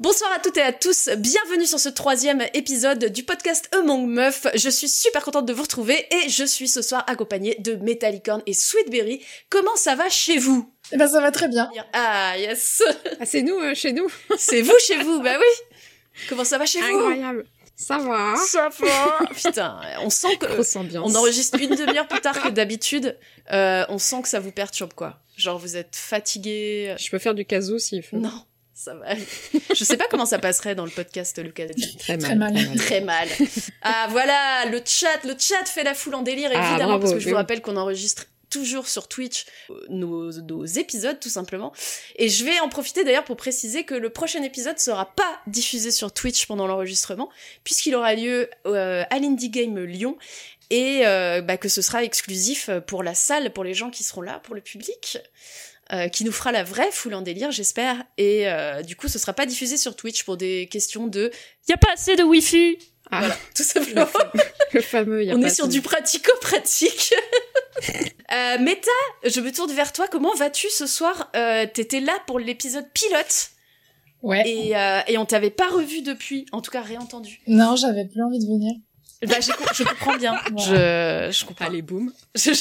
Bonsoir à toutes et à tous, bienvenue sur ce troisième épisode du podcast Among Meuf. Je suis super contente de vous retrouver et je suis ce soir accompagnée de Metallicorn et Sweetberry. Comment ça va chez vous? Eh ben ça va très bien. Ah yes Ah, c'est nous, euh, chez nous. C'est vous chez vous, bah oui Comment ça va chez vous? Incroyable. Ça va. Ça va Putain, on sent que... Grosse ambiance. On enregistre une demi-heure plus tard que d'habitude. Euh, on sent que ça vous perturbe, quoi. Genre, vous êtes fatigué. Je peux faire du casou s'il faut. Non, ça va. Je sais pas comment ça passerait dans le podcast, Lucas. Très mal. Très mal. Très mal. Ah voilà, le chat, le chat fait la foule en délire, Ah, évidemment, bravo, parce que je oui. vous rappelle qu'on enregistre toujours sur Twitch euh, nos, nos épisodes, tout simplement. Et je vais en profiter d'ailleurs pour préciser que le prochain épisode sera pas diffusé sur Twitch pendant l'enregistrement, puisqu'il aura lieu euh, à l'Indie Game Lyon, et euh, bah, que ce sera exclusif pour la salle, pour les gens qui seront là, pour le public. Euh, qui nous fera la vraie foule en délire, j'espère. Et euh, du coup, ce sera pas diffusé sur Twitch pour des questions de y a pas assez de Wi-Fi. Ah, Voilà, tout simplement. le fameux. y a On pas est sur du pratico-pratique. euh, Meta, je me tourne vers toi. Comment vas-tu ce soir? Euh, T'étais là pour l'épisode pilote Ouais. et, euh, et on t'avait pas revu depuis, en tout cas réentendu. Non, j'avais plus envie de venir. Bah, je comprends bien. Je, je comprends. Allez, boum. C'est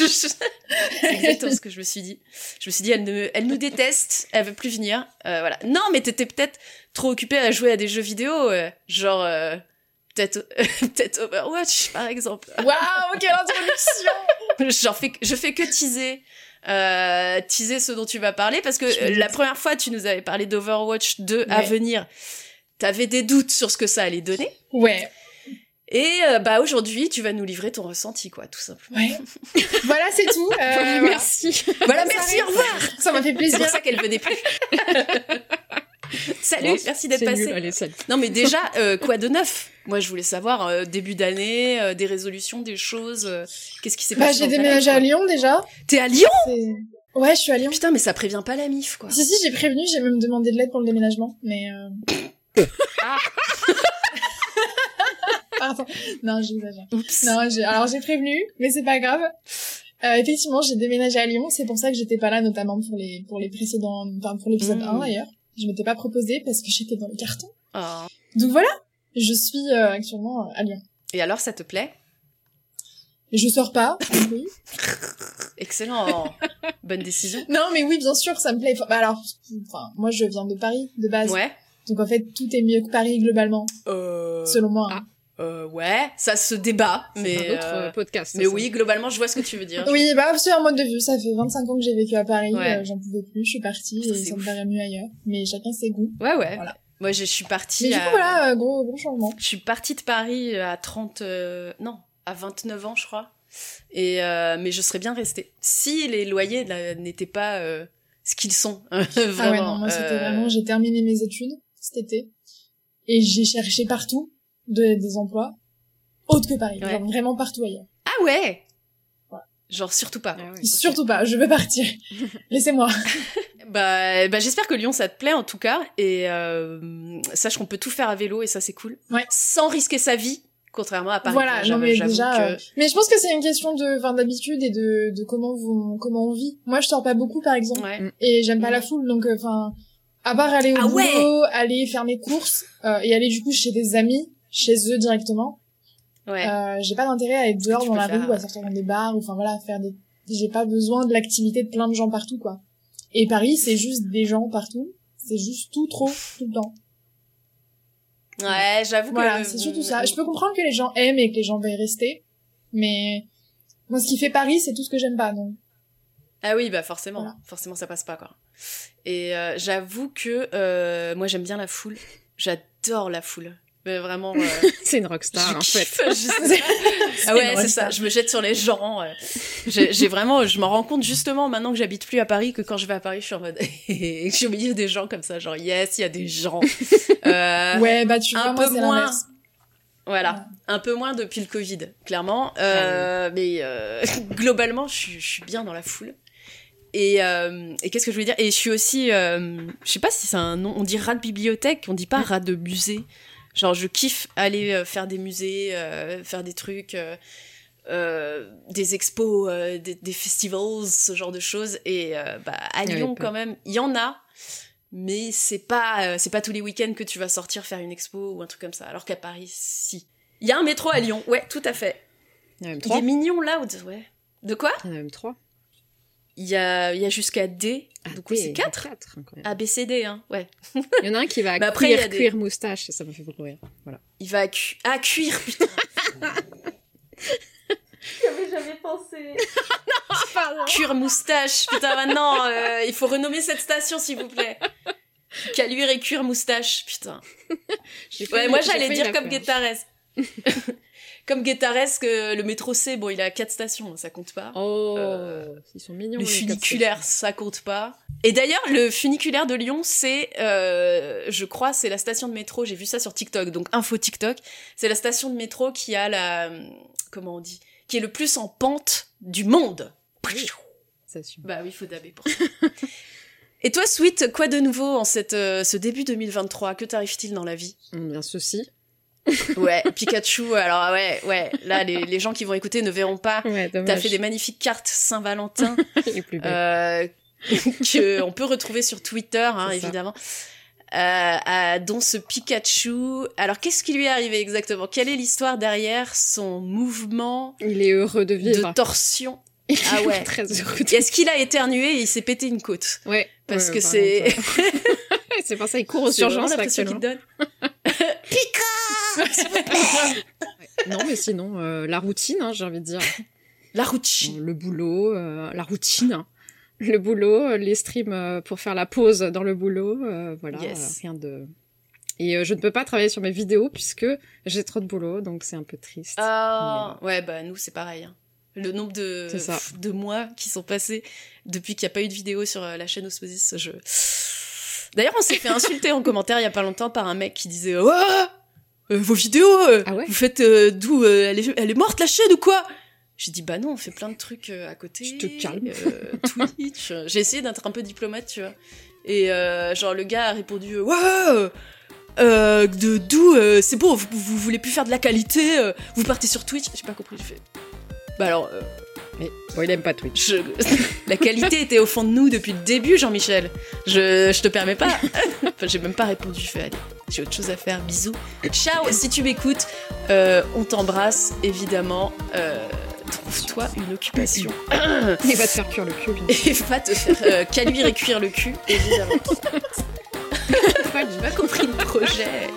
exactement ce que je me suis dit. Je me suis dit, elle, ne- elle nous déteste, elle veut plus venir. Euh, voilà. Non, mais t'étais peut-être trop occupée à jouer à des jeux vidéo, euh, genre euh, peut-être peut-être Overwatch par exemple. Waouh, quelle introduction fais, je fais que teaser. Euh, teaser ce dont tu vas parler parce que euh, la première fois tu nous avais parlé d'Overwatch 2 à venir t'avais des doutes sur ce que ça allait donner Ouais. Et euh, bah aujourd'hui tu vas nous livrer ton ressenti quoi tout simplement Ouais. voilà, c'est tout. Euh. Merci. voilà merci au revoir Ça m'a fait c'est plaisir. pour ça qu'elle venait plus salut Bon, merci d'être c'est passé nul, Allez, salut. non mais déjà euh, quoi de neuf? Moi je voulais savoir euh, début d'année euh, des résolutions des choses euh, qu'est-ce qui s'est Bah, passé j'ai déménagé à Lyon déjà. t'es à Lyon? C'est- Ouais, je suis à Lyon. putain mais ça prévient pas la mif quoi Si, si, j'ai prévenu, j'ai même demandé de l'aide pour le déménagement, mais euh... Ah. Pardon. Non, j'exagère. Non, j'ai... alors j'ai prévenu, mais c'est pas grave. Euh, effectivement, j'ai déménagé à Lyon, c'est pour ça que j'étais pas là, notamment pour les, pour les précédents, enfin, pour l'épisode Mm. 1 d'ailleurs. Je m'étais pas proposé parce que j'étais dans le carton. Oh. Donc voilà, je suis euh, actuellement euh, à Lyon. Et alors, ça te plaît? Je sors pas, oui. Excellent. Bonne décision. Non, mais oui, bien sûr, ça me plaît. Bah alors, enfin, moi, je viens de Paris, de base. Ouais. Donc en fait, tout est mieux que Paris, globalement, Euh, selon moi. hein. Euh, ouais, ça se débat, C'est mais un autre euh, euh, podcast. mais ça. oui, globalement, je vois ce que tu veux dire. Oui, bah, c'est un mode de vue. Ça fait 25 ans que j'ai vécu à Paris, Ouais. euh, j'en pouvais plus, je suis partie Ça, et ça me ouf. paraît mieux ailleurs. Mais chacun ses goûts. Ouais, ouais. Voilà. Moi, je suis partie. Mais du coup, voilà, euh, gros, gros changement. Je suis partie de Paris à 30, euh, non, à 29 ans, je crois. Et euh, mais je serais bien restée si les loyers n'étaient pas euh, ce qu'ils sont. vraiment. ah ouais, non, moi, c'était vraiment, j'ai terminé mes études cet été. Et j'ai cherché partout de, des emplois autres que Paris. Ouais. Genre vraiment partout ailleurs. Ah ouais. Ouais. Genre surtout pas. Ah ouais. Surtout pas, je veux partir. Laissez-moi. Bah, bah j'espère que Lyon ça te plaît en tout cas et euh, sache qu'on peut tout faire à vélo et ça c'est cool. Ouais. Sans risquer sa vie, contrairement à Paris. voilà, non mais déjà. que- euh, Mais je pense que c'est une question de, enfin, d'habitude et de, de comment vous, comment on vit. Moi, je sors pas beaucoup, par exemple, Ouais. et j'aime pas la foule, donc, euh, enfin, à part aller au Ah ouais boulot, aller faire mes courses euh, et aller du coup chez des amis, chez eux directement. Ouais. Euh, j'ai pas d'intérêt à être dehors dans la faire, rue ou à sortir dans des bars ou enfin voilà faire des. J'ai pas besoin de l'activité de plein de gens partout quoi. Et Paris, c'est juste des gens partout. C'est juste tout trop tout le temps. Ouais, j'avoue Voilà, que. c'est surtout ça. Je peux comprendre que les gens aiment et que les gens veuillent rester, mais moi, ce qui fait Paris, c'est tout ce que j'aime pas. Donc, Ah oui, bah forcément, Voilà. forcément ça passe pas quoi. Et euh, j'avoue que euh, moi j'aime bien la foule. J'adore la foule. Mais vraiment. euh, C'est une rockstar, en fait. Ah ouais, c'est ça. Je me jette sur les gens. euh. J'ai vraiment, je m'en rends compte justement maintenant que j'habite plus à Paris que quand je vais à Paris, je suis en mode, je suis au milieu des gens comme ça, genre yes, il y a des gens. Euh, ouais, bah tu un vois, peu moins. Voilà, un peu moins depuis le Covid, clairement. Euh, Mais globalement, je suis, je suis bien dans la foule. Et, et qu'est-ce que je voulais dire? Et je suis aussi, je sais pas si c'est un nom, on dit rat de bibliothèque, on dit pas rat de musée. Genre, je kiffe aller euh, faire des musées, euh, faire des trucs, euh, des expos, euh, des, des festivals, ce genre de choses. Et euh, bah, à Lyon, quand même, il y en a. Mais c'est pas, c'est pas tous les week-ends que tu vas sortir faire une expo ou un truc comme ça. Alors qu'à Paris, si. Il y a un métro à Lyon, ouais, tout à fait. Il y en a même Il trois. est mignon là, ouais. De quoi? Il y en a même trois. Il y a, il y a jusqu'à D. Ah, Donc oui, c'est oui, 4 quatre, incroyable. A, B, C, D, hein, ouais. Il y en a un qui va Mais après, il y cuire, a des- cuire moustache, et ça me fait beaucoup rire. Voilà. Il va à, cu- à cuire, putain. J'avais jamais pensé. Cuire moustache. Putain, maintenant, euh, il faut renommer cette station, s'il vous plaît. Caluire et cuire moustache, putain. Ouais, moi j'allais dire comme. Guettares. Comme Guettares, que le métro C, bon, il a quatre stations, ça compte pas. Oh, Euh, ils sont mignons. le funiculaire, ça compte pas. Et d'ailleurs, le funiculaire de Lyon, c'est, euh, je crois, c'est la station de métro. J'ai vu ça sur TikTok, donc info TikTok. C'est la station de métro qui a la, comment on dit, qui est le plus en pente du monde. Ça assume. Bah oui, faut daber pour ça. Et toi, Sweet, quoi de nouveau en cette, euh, ce début 2023 Que t'arrive-t-il dans la vie? Hum, Bien ceci. Ouais, Pikachu, alors ouais, ouais, là, les, les gens qui vont écouter ne verront pas. Ouais, T'as fait des magnifiques cartes Saint-Valentin euh, que on peut retrouver sur Twitter, hein, évidemment. Euh, à- dont ce Pikachu. Alors, qu'est-ce qui lui est arrivé exactement? Quelle est l'histoire derrière son mouvement Il est heureux de vivre. de torsion? Il Ah ouais. Très heureux. Et Est-ce qu'il a éternué? Et il s'est pété une côte Ouais. Parce ouais, que c'est c'est pour ça il court aux urgences l'impression qu'il donne. Non, mais sinon, euh, la routine, hein, j'ai envie de dire. La routine. Euh, Le boulot, euh, la routine. hein. Le boulot, les streams pour faire la pause dans le boulot, euh, voilà, Yes. rien de. Et je ne peux pas travailler sur mes vidéos puisque j'ai trop de boulot, donc c'est un peu triste. Ah, ouais, bah nous c'est pareil. hein. Le nombre de, de mois qui sont passés depuis qu'il n'y a pas eu de vidéo sur la chaîne Osmosis, je... D'ailleurs, on s'est fait insulter en commentaire il y a pas longtemps par un mec qui disait Oh, vos vidéos, euh, Ah ouais vous faites euh, d'où euh, elle, est, elle est morte la chaîne ou quoi? J'ai dit bah non, on fait plein de trucs euh, à côté. Tu te calmes. euh, Twitch. J'ai essayé d'être un peu diplomate, tu vois. Et euh, genre le gars a répondu euh, euh, de d'où euh, c'est bon vous, vous voulez plus faire de la qualité euh, vous partez sur Twitch j'ai pas compris j'ai fait bah alors euh, Mais bon, il aime pas Twitch. je... la qualité était au fond de nous depuis le début Jean-Michel je, je te permets pas Enfin, j'ai même pas répondu je fais allez j'ai autre chose à faire bisous ciao si tu m'écoutes euh, on t'embrasse évidemment euh, trouve-toi une occupation Il va te faire cuire le cul. lui. et va te faire euh, caluire et cuire le cul évidemment j'ai pas compris le projet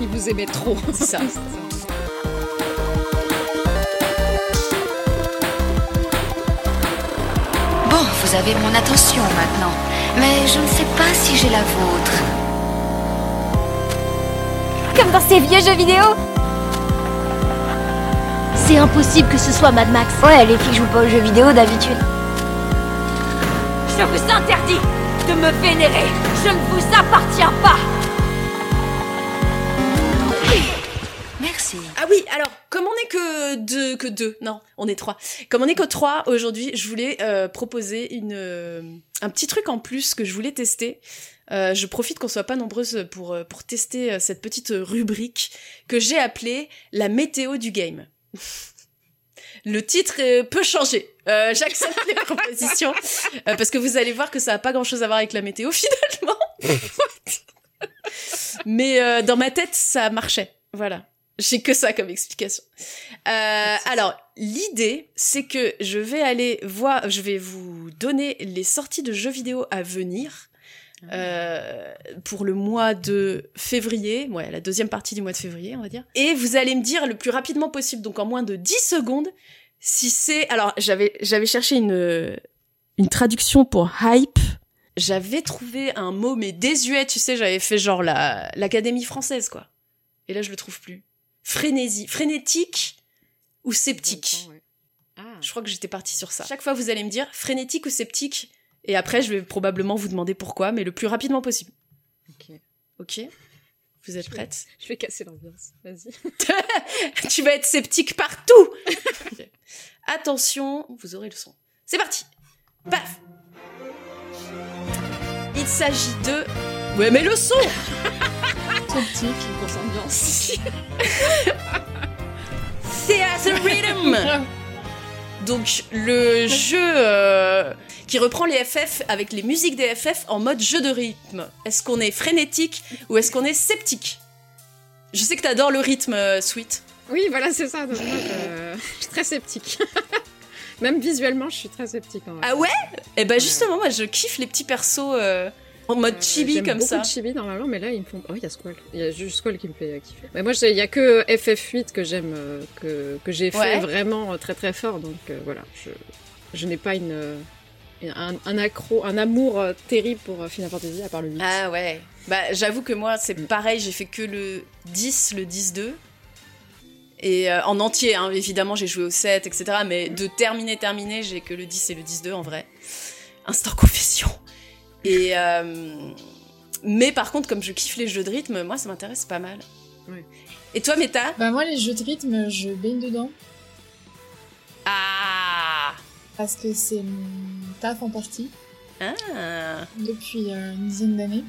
Il vous aimait trop. C'est ça. Vous avez mon attention maintenant, mais je ne sais pas si j'ai la vôtre. Comme dans ces vieux jeux vidéo C'est impossible que ce soit Mad Max. Ouais, les filles jouent pas aux jeux vidéo d'habitude. Je vous interdis de me vénérer. Je ne vous appartiens pas. Ah oui, alors, comme on est que deux, que deux, non, on est trois. Comme on est que trois aujourd'hui, je voulais euh, proposer une, euh, un petit truc en plus que je voulais tester. Euh, je profite qu'on soit pas nombreuses pour, pour tester cette petite rubrique que j'ai appelée la météo du game. Le titre peut changer. Euh, J'accepte les propositions euh, parce que vous allez voir que ça a pas grand chose à voir avec la météo finalement. Mais dans ma tête, ça marchait. Voilà. J'ai que ça comme explication. Euh, alors, l'idée, c'est que je vais aller voir, je vais vous donner les sorties de jeux vidéo à venir euh, pour le mois de février, ouais, la deuxième partie du mois de février, on va dire. Et vous allez me dire le plus rapidement possible, donc en moins de 10 secondes, si c'est... Alors, j'avais j'avais cherché une, une traduction pour hype. J'avais trouvé un mot, mais désuet, tu sais, j'avais fait genre la l'Académie française, quoi. Et là, je le trouve plus. Frénésie. Frénétique ou sceptique Ouais. Ah, Je crois que j'étais partie sur ça. Chaque fois, vous allez me dire frénétique ou sceptique. Et après, je vais probablement vous demander pourquoi, mais le plus rapidement possible. ok. Ok Vous êtes Je- prête? Je vais casser l'ambiance. Vas-y. Tu vas être sceptique partout. Attention, vous aurez le son. C'est parti Paf Il s'agit de... Ouais, mais le son Sceptique. Grosse ambiance. Theater Rhythm Donc, le jeu euh, qui reprend les FF avec les musiques des FF en mode jeu de rythme. Est-ce qu'on est frénétique ou est-ce qu'on est sceptique? Je sais que t'adores le rythme, euh, Sweet. Oui, voilà, c'est ça. Donc, je... je suis très sceptique. Même visuellement, je suis très sceptique. En vrai. Ah ouais? Eh ben justement, moi je kiffe les petits persos euh, en mode Euh, chibi comme beaucoup ça. de chibi normalement, mais là ils me font. Oh, il y a Squall. Il y a juste Squall qui me fait kiffer. Mais moi, il y a que FF8 que j'aime, euh, que, que j'ai fait vraiment euh, très très fort. Donc euh, voilà, je, je n'ai pas une, euh, un, un accro, un amour euh, terrible pour euh, Final Fantasy à part le 8. Ah ouais. Bah j'avoue que moi c'est Mm. pareil, j'ai fait que le 10, le 10-2. Et euh, en entier, hein, évidemment j'ai joué au 7, etc. Mais de terminer, terminer, j'ai que le 10 et le 10-2 en vrai. Instant confession. Et... euh, Mais par contre, comme je kiffe les jeux de rythme, moi ça m'intéresse pas mal. Ouais. Et toi, Meta? Bah moi les jeux de rythme, je baigne dedans Ah parce que c'est mon taf en partie Ah depuis euh, une dizaine d'années.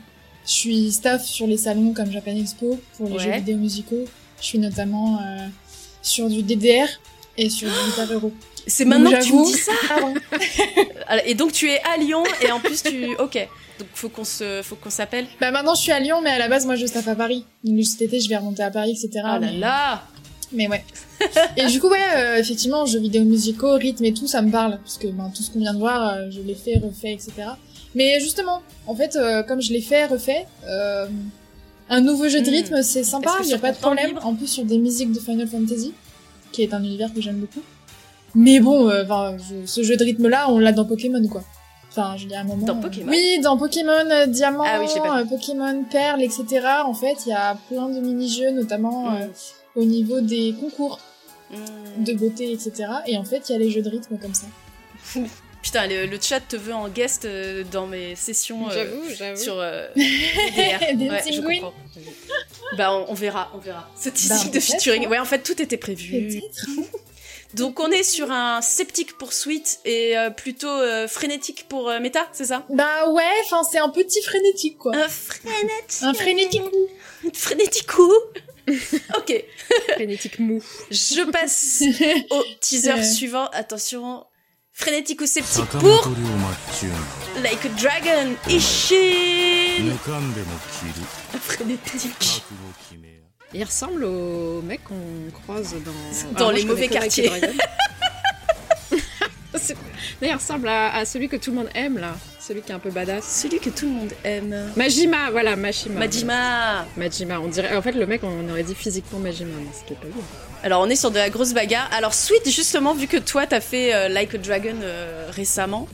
Je suis staff sur les salons comme Japan Expo pour les Ouais. jeux vidéo musicaux. Je suis notamment euh, sur du DDR et sur Guitar Hero. C'est maintenant que tu me dis ça. Alors, Et donc tu es à Lyon et en plus tu... Ok. Donc faut qu'on se... faut qu'on s'appelle. bah maintenant je suis à Lyon, mais à la base moi je staff à Paris. Donc cet été je vais remonter à Paris, etc. Ah là mais... là Mais ouais. et du coup, ouais, euh, effectivement, jeux vidéo musicaux, rythme et tout, ça me parle. Parce que ben, tout ce qu'on vient de voir, euh, je l'ai fait, refait, etc. Mais justement, en fait, euh, comme je l'ai fait, refait, un nouveau jeu de Hmm. rythme, c'est sympa, il y a pas de problème. En plus, sur des musiques de Final Fantasy, qui est un univers que j'aime beaucoup. Mais bon, euh, je- ce jeu de rythme-là, on l'a dans Pokémon, quoi. Enfin, je dis à un moment. Dans euh, Pokémon Oui, dans Pokémon euh, Diamant, Ah oui, pas Pokémon Perle, etc. En fait, il y a plein de mini-jeux, notamment euh, au niveau des concours Mm. de beauté, etc. Et en fait, il y a les jeux de rythme comme ça. Putain, le, le chat te veut en guest euh, dans mes sessions euh, J'avoue, j'avoue. sur euh, DDR. Ouais, je comprends. Bah, on, on verra, on verra. Cette Bah, de featuring. Ouais, en fait, tout était prévu. Donc, on est sur un sceptique pour Sweet et euh, plutôt euh, frénétique pour euh, Meta, c'est ça? Bah ouais, enfin, c'est un petit frénétique, quoi. Un frénétique. Un frénétique. Frénétique coup. ok, Frénétique mou. je passe au teaser suivant. Attention. Frénétique ou sceptique pour Like a Dragon Ishin Frénétique Il ressemble au mec qu'on croise dans dans ah, les mauvais quartiers. il ressemble à, celui que tout le monde aime là, celui qui est un peu badass. Celui que tout le monde aime. Majima, voilà, Majima. Majima. Majima, on dirait. En fait, le mec, on aurait dit physiquement Majima, mais ce c'était pas lui. Alors on est sur de la grosse bagarre. Alors Sweet, justement, vu que toi t'as fait euh, Like a Dragon euh, récemment,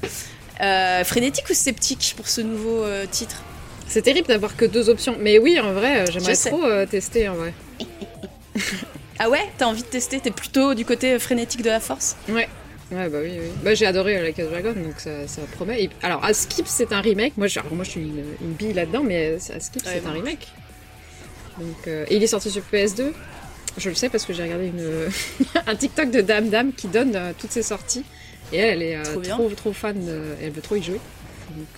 euh, frénétique ou sceptique pour ce nouveau titre? C'est terrible d'avoir que deux options, mais oui, en vrai, j'aimerais trop tester en vrai. Ah ouais? T'as envie de tester? T'es plutôt du côté frénétique de la force? Ouais. Ouais, bah oui, oui. Bah, j'ai adoré Like a Dragon, donc ça, ça promet. Et- alors, à Skip, c'est un remake. Moi, je, alors, moi, je suis une, une bille là-dedans, mais à Skip, Ouais, c'est un remake. Donc, et il est sorti sur PS2. Je le sais parce que j'ai regardé une, un TikTok de Dame Dame qui donne euh, toutes ses sorties. Et elle, elle est euh, Trop bien. trop, trop fan. de- elle veut trop y jouer.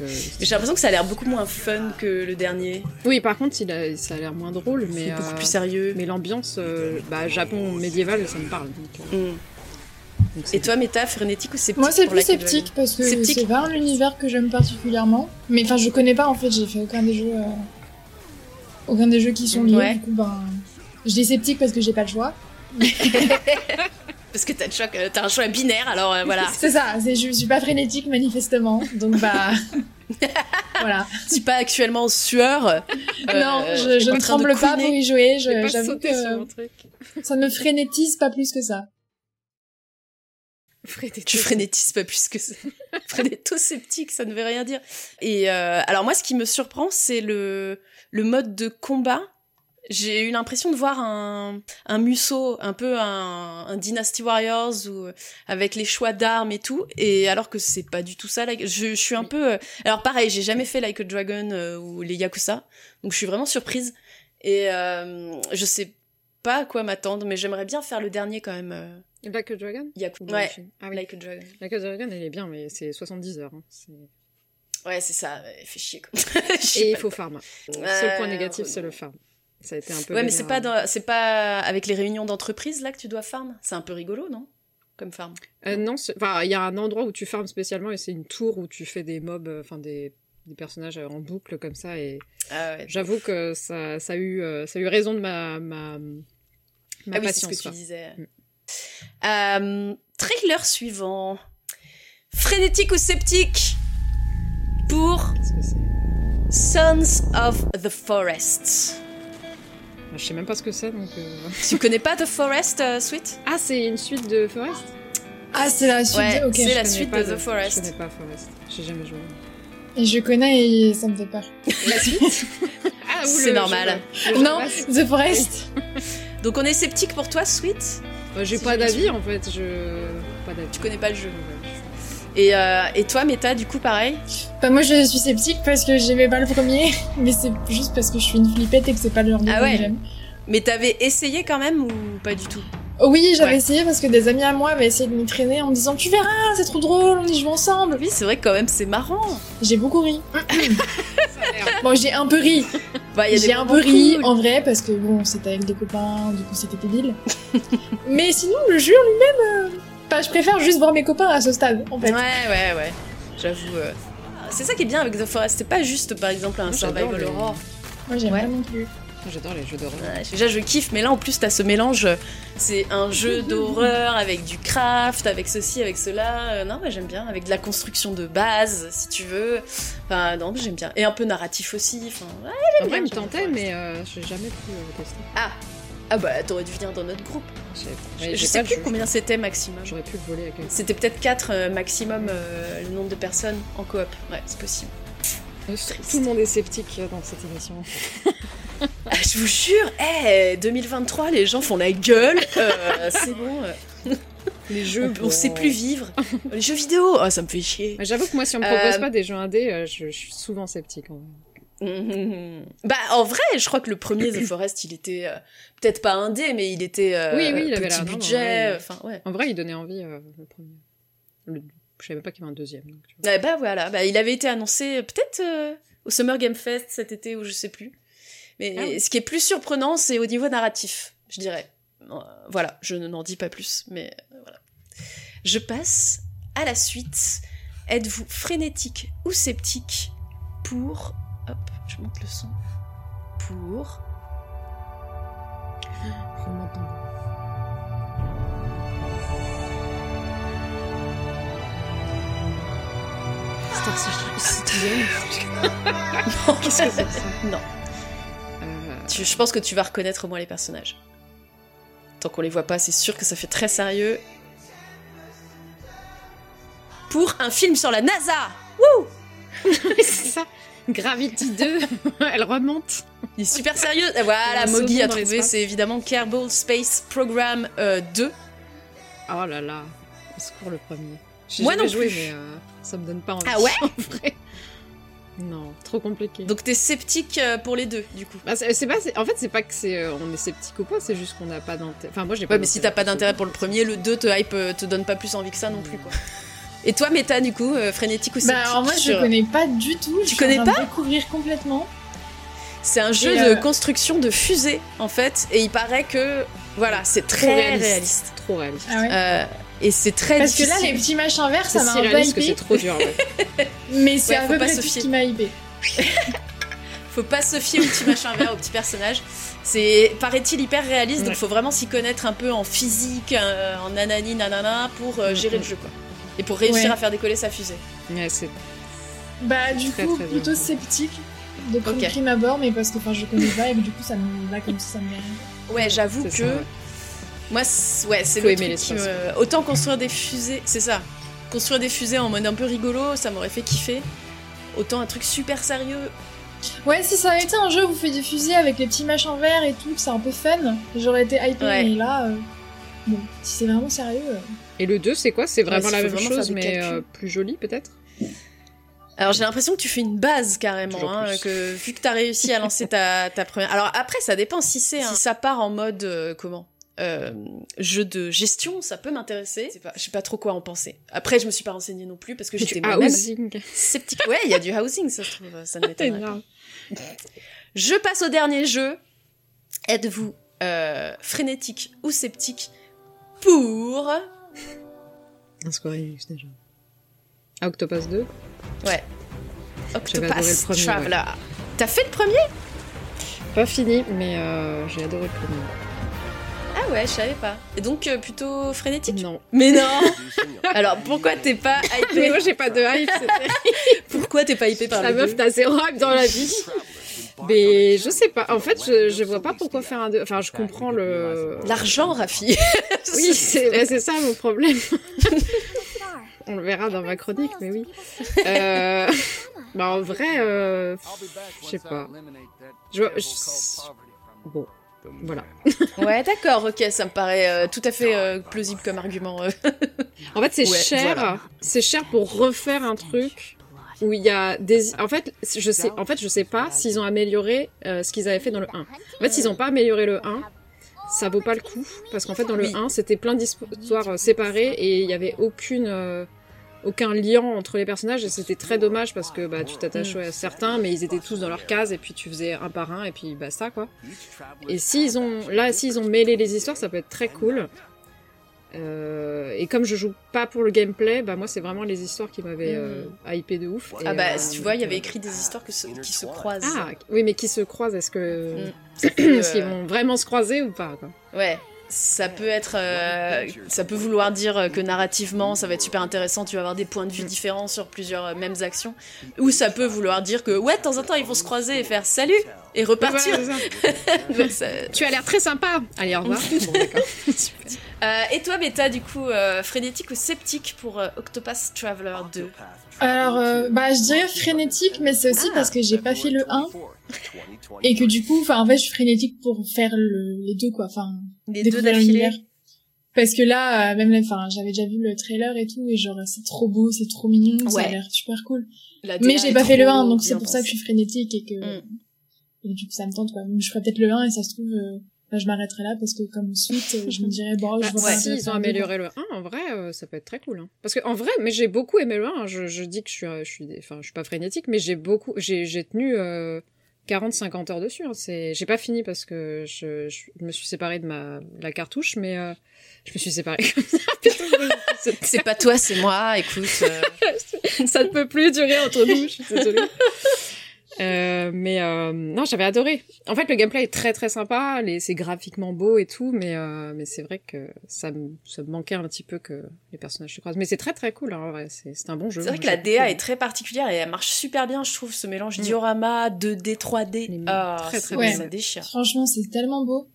Euh, j'ai l'impression que ça a l'air beaucoup moins fun que le dernier. oui, par contre, il a, ça a l'air moins drôle, mais, C'est beaucoup euh, plus sérieux. mais l'ambiance, euh, bah, Japon médiéval, ça me parle. Donc, euh, Mm. donc Et toi, Méta, frénétique ou sceptique Moi, c'est plus sceptique parce que Sceptique. c'est pas un univers que j'aime particulièrement. Mais enfin, je connais pas en fait, j'ai fait aucun des jeux. euh, Aucun des jeux qui sont liés. Ouais. Du coup, ben. Je dis sceptique parce que j'ai pas le choix. Parce que t'as le choix- euh, t'as un choix binaire, alors euh, voilà. C'est ça, c'est- je suis pas frénétique manifestement. Donc bah. voilà. Je suis pas actuellement en sueur. euh, non, je, je ne tremble pas pour y jouer. je je- pas J'avoue sur que mon truc. ça ne me frénétise pas plus que ça. Frénétique. Tu frénétises pas plus que ça. Frénéto-sceptique, ça ne veut rien dire. Et euh, alors moi, ce qui me surprend, c'est le, le mode de combat. J'ai eu l'impression de voir un, un Musso, un peu un, un Dynasty Warriors, ou avec les choix d'armes et tout. Et alors que c'est pas du tout ça. Là, je, je suis un peu. euh, Alors pareil, j'ai jamais fait Like a Dragon euh, ou les Yakuza, donc je suis vraiment surprise. Et euh, je sais pas à quoi m'attendre, mais j'aimerais bien faire le dernier quand même. euh, Like a Dragon Yakuza. Ou Ouais, Ah oui. Like a Dragon. Like a Dragon, elle est bien, mais c'est 70 heures. hein. Ouais, c'est ça, ouais, fait chier quoi. Et il faut farm. Le seul point Euh, négatif, c'est le farm. Ça a été un peu. Ouais, mais c'est pas dans- c'est pas avec les réunions d'entreprise là que tu dois farm? C'est un peu rigolo, non? Comme farm Euh, non, enfin, il y a un endroit où tu farmes spécialement et c'est une tour où tu fais des mobs, euh, enfin des, des personnages euh, en boucle comme ça. Et Ah ouais. j'avoue que ça, ça a eu, euh, ça a eu raison de ma, ma, ma Ah oui, c'est ce patience. que tu disais. Mm. Euh, trailer suivant. Frénétique ou sceptique? Pour Qu'est-ce que c'est? Sons of the Forest. Bah, Je sais même pas ce que c'est donc. euh. tu connais pas The Forest, euh, Sweet? Ah, c'est une suite de Forest? Ah, c'est la suite. Ouais, ok. c'est Je la connais suite pas de The Forest. Je connais pas Forest. J'ai jamais joué. Et je connais et ça me fait peur. La suite? Ah, C'est normal. non, The Forest. Donc on est sceptique pour toi, Sweet? Euh, J'ai Si pas d'avis en fait. Je. Pas. Tu connais pas le jeu. Et, euh, et toi, Meta, du coup, pareil Bah, moi, je suis sceptique parce que j'aimais pas le premier. Mais c'est juste parce que je suis une flippette et que c'est pas le genre de Ah ouais. que j'aime. Mais t'avais essayé quand même ou pas du tout Oh oui, j'avais Ouais. essayé parce que des amis à moi avaient essayé de m'y traîner en me disant Tu verras, c'est trop drôle, on y joue ensemble. Oui, c'est vrai quand même, c'est marrant. J'ai beaucoup ri. Bon, j'ai un peu ri. Bah, J'ai un peu ri cool. en vrai parce que bon, c'était avec des copains, du coup c'était débile. Mais sinon, le jeu en lui-même, euh, je préfère juste voir mes copains à ce stade, en fait. Ouais, ouais, ouais. J'avoue. euh, C'est ça qui est bien avec The Forest. C'est pas juste, par exemple, un Moi, survival les- horror. Moi, j'aime Ouais. pas non plus. J'adore les jeux d'horreur. Ouais, déjà, je kiffe, mais là, en plus, t'as ce mélange. C'est un jeu d'horreur avec du craft, avec ceci, avec cela. Euh, non, moi, j'aime bien. Avec de la construction de base, si tu veux. Enfin, non, j'aime bien. Et un peu narratif aussi. Enfin, ouais. En vrai, il me j'aime mais euh, j'ai jamais pu euh, tester. Ah Ah bah, t'aurais dû venir dans notre groupe. Je sais, Je- ouais, je j'ai sais pas plus combien c'était maximum. J'aurais pu le voler quelqu'un. C'était peut-être 4 maximum euh, le nombre de personnes en coop. Ouais, c'est possible. Tout le monde est sceptique euh, dans cette émission. Ah, je vous jure, eh, 2023, les gens font la gueule. euh, c'est bon. euh, Les jeux, on, on sait plus vivre. Les jeux vidéo, oh, ça me fait chier. J'avoue que moi, si on me propose Euh, pas des jeux indés, euh, je, je suis souvent sceptique. Bah, en vrai, je crois que le premier The Forest, il était euh, peut-être pas indé, mais il était euh, Oui, oui, il avait petit budget. Enfin, ouais. En vrai, il donnait envie euh, le premier. Le- Je savais pas qu'il y avait un deuxième. donc, tu vois. Ouais, bah voilà, bah, il avait été annoncé peut-être au Summer Game Fest cet été ou je sais plus. Mais Ah oui. ce qui est plus surprenant, c'est au niveau narratif, je dirais. Voilà, je n'en dis pas plus, mais voilà. Je passe à la suite. Êtes-vous frénétique ou sceptique pour... Hop, je monte le son. Pour... Tambour. Star Citizen. Qu'est-ce que c'est ça Non. Euh, Tu- je pense que tu vas reconnaître au moins les personnages. Tant qu'on les voit pas, c'est sûr que ça fait très sérieux. Pour un film sur la NASA c'est ça. Gravity 2, elle remonte. Il est super sérieux. Voilà, Mogi a trouvé, c'est évidemment Kerbal Space Program euh, 2. Oh là là, au secours le premier. Moi non joué, plus. mais euh, ça me donne pas envie. Ah ouais en vrai. Non, trop compliqué. Donc t'es sceptique euh, pour les deux, du coup. Bah, c'est pas, en fait, c'est pas que c'est, euh, on est sceptique ou pas, c'est juste qu'on n'a pas d'intérêt. Enfin, moi, j'ai pas. Mais si t'as pas d'intérêt pour le premier, le 2 te hype, euh, te donne pas plus envie que ça non plus, quoi. Et toi, Méta, du coup, euh, frénétique ou sceptique Bah, alors moi, je sur- connais pas du tout. Je Tu suis connais en train de découvrir complètement. C'est un jeu Et, de euh, construction de fusée, en fait, et il paraît que, voilà, c'est Trop très réaliste. réaliste. Trop réaliste. Ah ouais. Euh, et c'est très Parce que là, les petits machins verts, ça m'a si un peu hypé. c'est trop dur. ouais. Mais c'est Ouais, à faut peu pas près se tout ce qui m'a hypé. Faut pas se fier aux petits machins verts, aux petits personnages. C'est, paraît-il, hyper réaliste, donc Ouais. faut vraiment s'y connaître un peu en physique, euh, en nanani, nanana, pour euh, gérer mm. le jeu, quoi. Et pour réussir Ouais. à faire décoller sa fusée. Ouais, c'est Bah, du Très, coup, très plutôt bien. sceptique de Ok. prime abord, mais parce que enfin, je connais pas et que du coup, ça me là comme ça, ça me. Ouais, j'avoue que ça, ouais. moi, c'est- ouais, c'est le truc qui me- Autant construire des fusées, c'est ça. Construire des fusées en mode un peu rigolo, ça m'aurait fait kiffer. Autant un truc super sérieux. Ouais, si ça avait été un jeu où vous faites des fusées avec les petits machins verts et tout, que c'est un peu fun, j'aurais été hypé, Ouais. mais là, euh, bon, si c'est vraiment sérieux. euh, Et le 2, c'est quoi C'est vraiment Ouais, la même vraiment chose, mais euh, plus jolie peut-être Alors j'ai l'impression que tu fais une base carrément, hein, que vu que t'as réussi à lancer ta, ta première. Alors après ça dépend si c'est un- si ça part en mode euh, comment euh, jeu de gestion, ça peut m'intéresser. Je sais pas trop quoi en penser. Après je me suis pas renseignée non plus parce que j'étais housing. sceptique. Ouais, il y a du housing, ça se trouve, ça ne m'étonnerait pas. Je passe au dernier jeu. Êtes-vous euh, frénétique ou sceptique pour Un Square Enix déjà. Ah, Octopus 2 Ouais. Octopus premier, Traveler. T'as fait le premier? Pas fini, mais euh, j'ai adoré le premier. Ah ouais, je savais pas. Et donc euh, plutôt frénétique? Non. Mais non Alors pourquoi t'es pas Mais hypé? moi j'ai pas de hype, c'était... Pourquoi t'es pas hypé par La meuf, t'as zéro hype dans la vie. Mais je sais pas. En fait, je, je vois pas pourquoi faire un 2. Enfin, je comprends le. L'argent, Rafi Oui, c'est c'est ça mon problème. On le verra dans ma chronique, mais oui. Euh... Bah, en vrai, euh... je sais pas. Je... je- Bon, voilà. Ouais, d'accord, ok, ça me paraît euh, tout à fait euh, plausible comme argument. euh. En fait, c'est Ouais, cher. voilà. C'est cher pour refaire un truc où il y a des. En fait, je sais. En fait, je sais pas s'ils ont amélioré euh, ce qu'ils avaient fait dans le 1. En fait, s'ils ont pas amélioré le 1, ça vaut pas le coup parce qu'en fait, dans le Oui. 1, c'était plein d'histoires euh, séparées et il y avait aucune. euh, aucun lien entre les personnages et c'était très dommage parce que bah tu t'attachais à certains mais ils étaient tous dans leur case et puis tu faisais un par un et puis basta quoi. Et s'ils ont là s'ils ont mêlé les histoires ça peut être très cool. Euh, et comme je joue pas pour le gameplay, bah moi c'est vraiment les histoires qui m'avaient euh, hypé de ouf. ah bah, euh, tu vois, il y avait écrit des histoires que se- qui se croisent. Ah oui mais qui se croisent est-ce que Mm. est-ce qu'ils vont vraiment se croiser ou pas quoi Ouais. Ça peut être, euh, ça peut vouloir dire que narrativement, ça va être super intéressant. Tu vas avoir des points de vue différents sur plusieurs euh, mêmes actions, ou ça peut vouloir dire que ouais, de temps en temps, ils vont se croiser et faire salut et repartir. Voilà, c'est ça. Donc, ça- Tu as l'air très sympa. Allez au revoir. bon d'accord. Euh, et toi, Beta, du coup, euh, frénétique ou sceptique pour euh, Octopus Traveler 2 Alors, euh, bah, je dirais frénétique, mais c'est aussi Ah. parce que j'ai pas fait le 1 et que du coup, enfin, en fait, je suis frénétique pour faire le, les deux, quoi. Enfin, Les deux d'affilée. Parce que là, euh, même, là, enfin, j'avais déjà vu le trailer et tout, et genre, c'est trop beau, c'est trop mignon, ça a l'air super cool. Mais j'ai pas fait le trop 1, donc c'est pour ça que je suis frénétique et que, Mm. et du coup, ça me tente, quoi. Je ferai peut-être le 1 et ça se trouve, euh, bah, je m'arrêterai là parce que comme suite, euh, je me dirais, bon, je Bah, vois pas si ils ont amélioré le 1, en vrai, euh, ça peut être très cool. Hein. Parce que en vrai, mais j'ai beaucoup aimé le 1. hein. Je, je dis que je suis, euh, je suis, enfin, je suis pas frénétique, mais j'ai beaucoup, j'ai, j'ai tenu euh, 40-50 heures dessus. Hein. C'est, j'ai pas fini parce que je, je me suis séparée de ma la cartouche, mais euh, je me suis séparée comme ça. C'est pas toi, c'est moi. Écoute, euh, ça ne peut plus durer entre nous. Je suis désolée. Euh, mais euh, non, j'avais adoré. En fait, le gameplay est très très sympa, les, c'est graphiquement beau et tout, mais euh, mais c'est vrai que ça me ça me manquait un petit peu que les personnages se croisent. Mais c'est très très cool, hein, en vrai. C'est c'est un bon jeu. c'est vrai que la DA est très particulière et elle marche super bien, je trouve, ce mélange diorama, 2D, 3D. Elle est Ah, très, très ça- bien. ça déchire. Franchement, c'est tellement beau.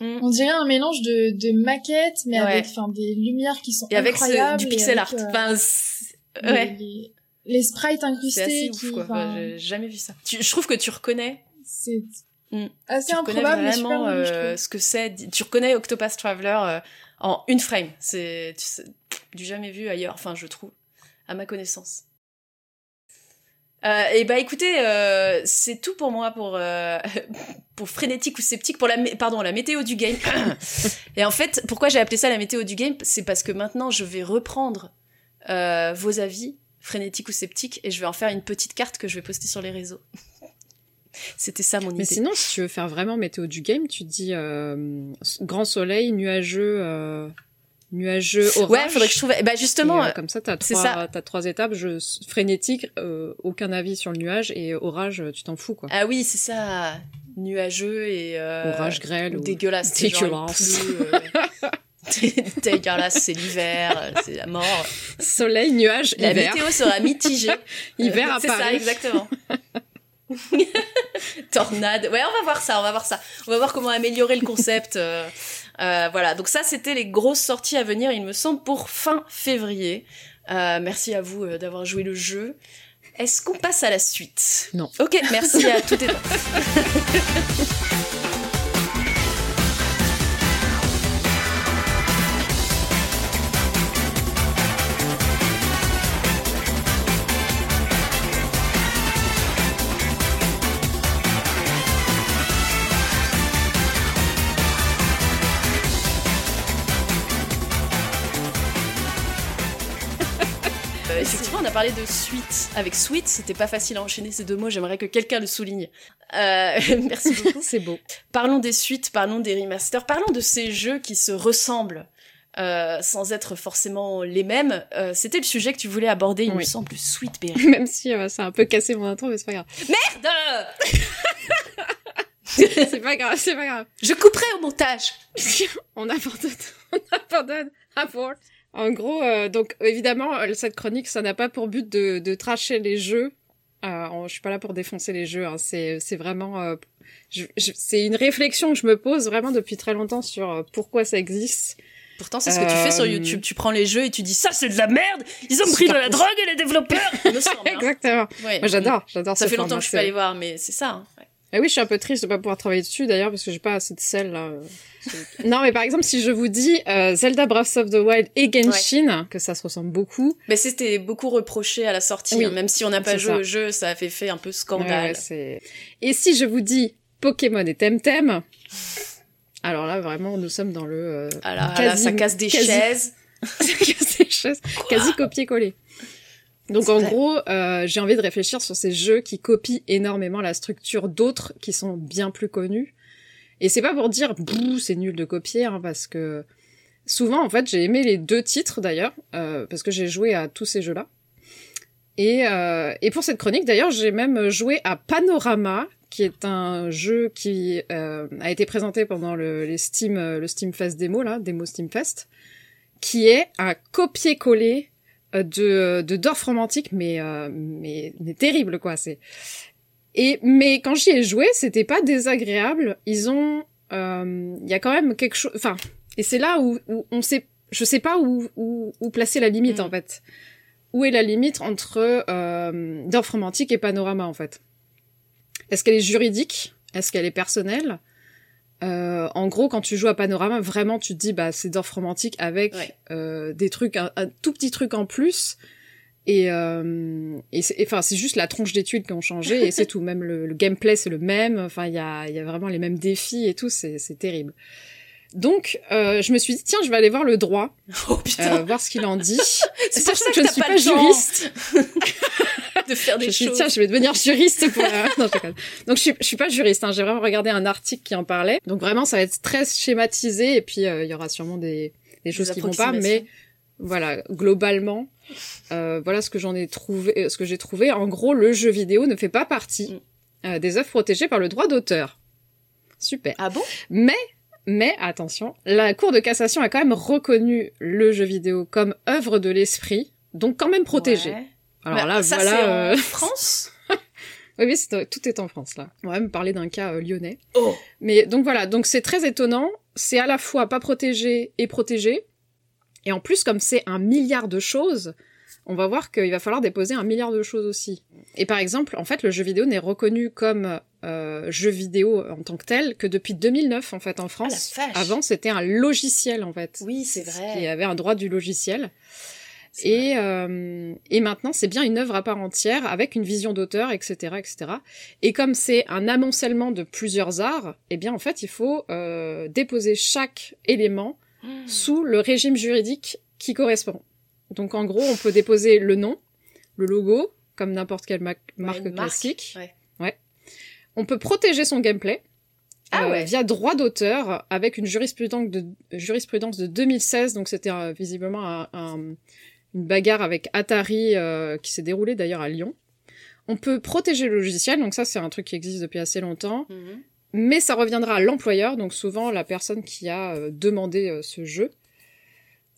Mm. On dirait un mélange de, de maquettes, mais Ouais. avec des lumières qui sont Et avec ce- incroyables. du et pixel avec, art. euh, Enfin, ouais. les, les sprites C'est incrustés. assez qui, ouf, quoi. enfin, J'ai jamais vu ça. Tu- je trouve que tu reconnais, c'est Mm. assez tu reconnais improbable, mais super euh, trouve. ce que c'est. Tu reconnais Octopus Traveler euh, en une frame. C'est tu sais, du jamais vu ailleurs. Enfin, je trouve, à ma connaissance. Euh, et bah écoutez, euh, c'est tout pour moi pour euh, pour frénétique ou sceptique pour la pardon la météo du game. et en fait, pourquoi j'ai appelé ça la météo du game, c'est parce que maintenant je vais reprendre euh, vos avis frénétique ou sceptique et je vais en faire une petite carte que je vais poster sur les réseaux. C'était ça mon Mais idée. sinon, si tu veux faire vraiment météo du game, tu dis euh, grand soleil, nuageux, euh, nuageux, orage. Ouais, faudrait que je trouve. Bah justement, Et, euh, comme ça, t'as trois, ça. t'as trois étapes. Je, frénétique, euh, aucun avis sur le nuage et orage, tu t'en fous quoi. Ah oui, c'est ça. Nuageux et. Euh, Orage, grêle ou dégueulasse. genre, il dégueulasse. pleut, euh, dégueulasse, c'est l'hiver, c'est la mort. soleil, nuage, La hiver. météo sera mitigée. Hiver à C'est ça, Paris. exactement. Tornade. Ouais, on va voir ça, on va voir ça. On va voir comment améliorer le concept. euh, euh, voilà, donc ça, c'était les grosses sorties à venir, il me semble, pour fin février. Euh, merci à vous d'avoir joué le jeu. Est-ce qu'on passe à la suite? Non. Ok, merci à toutes et tous. on a parlé de suite. Avec suite, c'était pas facile à enchaîner ces deux mots. J'aimerais que quelqu'un le souligne. Euh, merci beaucoup. C'est beau. Parlons des suites, parlons des remasters, parlons de ces jeux qui se ressemblent euh, sans être forcément les mêmes. Euh, C'était le sujet que tu voulais aborder, il Oui. me semble, Sweet Berry. Même si euh, ça a un peu cassé mon intro, mais c'est pas grave. Merde c'est pas grave, c'est pas grave. Je couperai au montage. on abandonne, on abandonne abort. En gros, euh, donc évidemment, euh, cette chronique, ça n'a pas pour but de, de tracher les jeux. Euh, on- je suis pas là pour défoncer les jeux. Hein. C'est, c'est vraiment, euh, je- je- c'est une réflexion que je me pose vraiment depuis très longtemps sur euh, pourquoi ça existe. Pourtant, c'est ce que tu fais sur Euh, YouTube. Tu prends les jeux et tu dis ça, c'est de la merde. Ils ont pris de pas la drogue et les développeurs. Il me semble, hein. Exactement. Ouais. Moi, j'adore, j'adore. Ça ce fait longtemps que je peux c'est- aller voir, mais c'est ça. hein. Et oui, je suis un peu triste de pas pouvoir travailler dessus d'ailleurs parce que j'ai pas assez de sel là. Non, mais par exemple, si je vous dis euh, Zelda Breath of the Wild et Genshin, que ça se ressemble beaucoup, Mais c'était beaucoup reproché à la sortie, Oui, hein. même si on n'a pas joué ça. au jeu, ça a fait, fait un peu scandale. ouais, Et si je vous dis Pokémon et Temtem, alors là vraiment nous sommes dans le euh, Ah là, quasi- là, ça casse des quasi- chaises. ces choses quasi copier-coller. Donc en vrai. gros, euh, j'ai envie de réfléchir sur ces jeux qui copient énormément la structure d'autres qui sont bien plus connus. Et c'est pas pour dire bouh c'est nul de copier, hein, parce que souvent en fait j'ai aimé les deux titres d'ailleurs, euh, parce que j'ai joué à tous ces jeux-là. Et, euh, et pour cette chronique d'ailleurs j'ai même joué à Panorama, qui est un jeu qui euh, a été présenté pendant le, les Steam, le Steam Fest démo là, démo Steam Fest, qui est un copier-coller de, de Dorf romantique, mais, euh, mais, mais terrible, quoi. C'est et mais quand j'y ai joué, c'était pas désagréable. Ils ont, euh, il y a quand même quelque chose. Enfin, et c'est là où, où on sait, je sais pas où, où, où placer la limite Mm. en fait. Où est la limite entre euh, Dorf romantique et Panorama en fait? Est-ce qu'elle est juridique? Est-ce qu'elle est personnelle? Euh, En gros, quand tu joues à Panorama, vraiment, tu te dis bah c'est Dorf romantique avec Ouais. euh, des trucs, un, un tout petit truc en plus. Et, euh, et c'est, enfin, c'est juste la tronche des tuiles qui ont changé et c'est tout. Même le, le gameplay, c'est le même. Enfin, il y a, il y a vraiment les mêmes défis et tout. C'est, c'est terrible. Donc, euh, je me suis dit, tiens, je vais aller voir le droit, Oh putain, euh, voir ce qu'il en dit. c'est pour ça que, je ne suis pas, juriste. de faire Je des me suis dit, choses. tiens, je vais devenir juriste pour. euh, non, je. Donc, je suis, je suis pas juriste. Hein, J'ai vraiment regardé un article qui en parlait. Donc, vraiment, ça va être très schématisé et puis euh, il y aura sûrement des, des choses qui vont pas, mais voilà, globalement, euh, voilà ce que j'en ai trouvé, euh, ce que j'ai trouvé. En gros, le jeu vidéo ne fait pas partie euh, des œuvres protégées par le droit d'auteur. Super. Ah bon? Mais, mais attention, la Cour de cassation a quand même reconnu le jeu vidéo comme œuvre de l'esprit, donc quand même protégé. Ouais. Alors Bah, là, ça, voilà. c'est en euh, France Oui, oui, c'est- tout est en France là. On va même parler d'un cas euh, lyonnais. Oh Mais donc voilà, donc c'est très étonnant. C'est à la fois pas protégé et protégé. Et en plus, comme c'est un milliard de choses, on va voir qu'il va falloir déposer un milliard de choses aussi. Et par exemple, en fait, le jeu vidéo n'est reconnu comme euh, jeu vidéo en tant que tel que depuis 2009 en fait en France. vache. Avant, c'était un logiciel en fait. Oui, c'est vrai. avait un droit du logiciel. Et, euh, et maintenant, c'est bien une œuvre à part entière, avec une vision d'auteur, etc., etc. Et comme c'est un amoncellement de plusieurs arts, eh bien, en fait, il faut euh, déposer chaque élément Mmh. sous le régime juridique qui correspond. Donc, en gros, on peut déposer le nom, le logo, comme n'importe quelle ma- marque classique. ouais. On peut protéger son gameplay. Ah euh, ouais. via droit d'auteur avec une jurisprudence de, jurisprudence de 2016 donc c'était euh, visiblement un- un- une bagarre avec Atari euh, qui s'est déroulée d'ailleurs à Lyon. On peut protéger le logiciel, donc ça c'est un truc qui existe depuis assez longtemps, Mhm. mais ça reviendra à l'employeur, donc souvent la personne qui a euh, demandé ce jeu.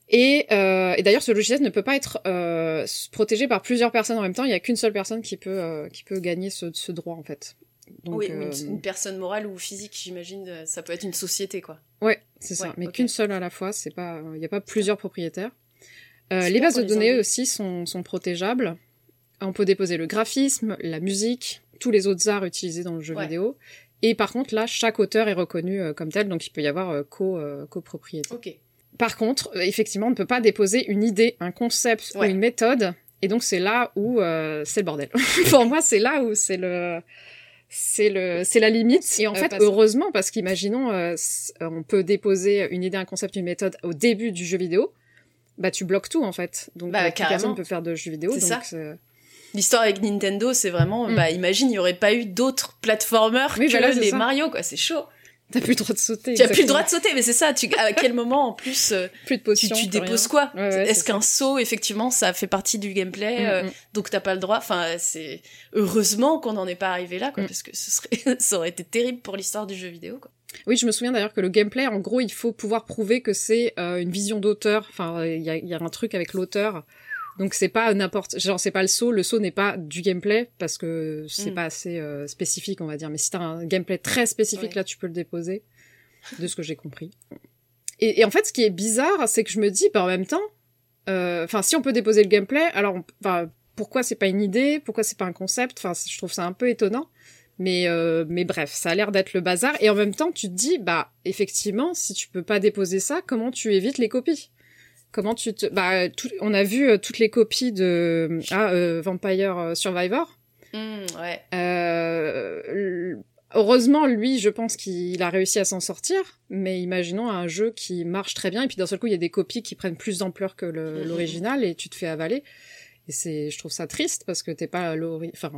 Et, euh, et d'ailleurs ce logiciel ne peut pas être euh, protégé par plusieurs personnes en même temps, il n'y a qu'une seule personne qui peut, euh, qui peut gagner ce, ce droit en fait. Donc, oui, euh, une, une personne morale ou physique, j'imagine, euh, ça peut être une société, quoi. Ouais, c'est ça. Mais qu'une seule à la fois, c'est pas, il n'y a pas plusieurs propriétaires. Euh, les bases de données aussi sont, sont protégeables. On peut déposer le graphisme, la musique, tous les autres arts utilisés dans le jeu Ouais. vidéo. Et par contre, là, chaque auteur est reconnu euh, comme tel, donc il peut y avoir euh, co, euh, copropriété. Ok. Par contre, euh, effectivement, on ne peut pas déposer une idée, un concept Ouais. ou une méthode. Et donc, c'est là où euh, c'est le bordel. Pour moi, c'est là où c'est le, c'est le, c'est la limite. Et en Euh, fait, heureusement, parce qu'imaginons, euh, euh, on peut déposer une idée, un concept, une méthode au début du jeu vidéo. Bah, tu bloques tout en fait. Donc, Bah, personne peut faire de jeu vidéo. C'est ça. L'histoire avec Nintendo, c'est vraiment, Mm. bah, imagine, il n'y aurait pas eu d'autres platformers Oui, que les ça. Mario, quoi. C'est chaud. T'as plus le droit de sauter. Tu as plus le droit de sauter, mais c'est ça. Tu, à quel moment en plus euh, Plus de tu, potions. tu plus déposes rien. quoi Ouais, ouais, Est-ce qu'un saut, effectivement, ça fait partie du gameplay Mm, euh, mm. Donc t'as pas le droit. Enfin, c'est heureusement qu'on n'en est pas arrivé là, quoi, Mm. parce que ce serait, ça aurait été terrible pour l'histoire du jeu vidéo. Quoi. Oui, je me souviens d'ailleurs que le gameplay, en gros, il faut pouvoir prouver que c'est euh, une vision d'auteur. Enfin, il y a, il y a un truc avec l'auteur. Donc c'est pas n'importe, genre c'est pas le saut. Le saut n'est pas du gameplay parce que c'est Mm. pas assez euh, spécifique, on va dire. Mais si t'as un gameplay très spécifique, Ouais. là, tu peux le déposer. De ce que j'ai compris. Et, et en fait, ce qui est bizarre, c'est que je me dis, bah, en même temps, euh, enfin, si on peut déposer le gameplay, alors, enfin, pourquoi c'est pas une idée? Pourquoi c'est pas un concept? Enfin, je trouve ça un peu étonnant. Mais, euh, mais bref, ça a l'air d'être le bazar. Et en même temps, tu te dis, bah, effectivement, si tu peux pas déposer ça, comment tu évites les copies? Comment tu te... Bah, tout- on a vu euh, toutes les copies de ah, euh, Vampire Survivor. Mm, ouais. Euh, heureusement, lui, je pense qu'il a réussi à s'en sortir. Mais imaginons un jeu qui marche très bien et puis d'un seul coup, il y a des copies qui prennent plus d'ampleur que Mhm. l'original et tu te fais avaler. Et c'est, je trouve ça triste parce que t'es pas l'ori... Enfin,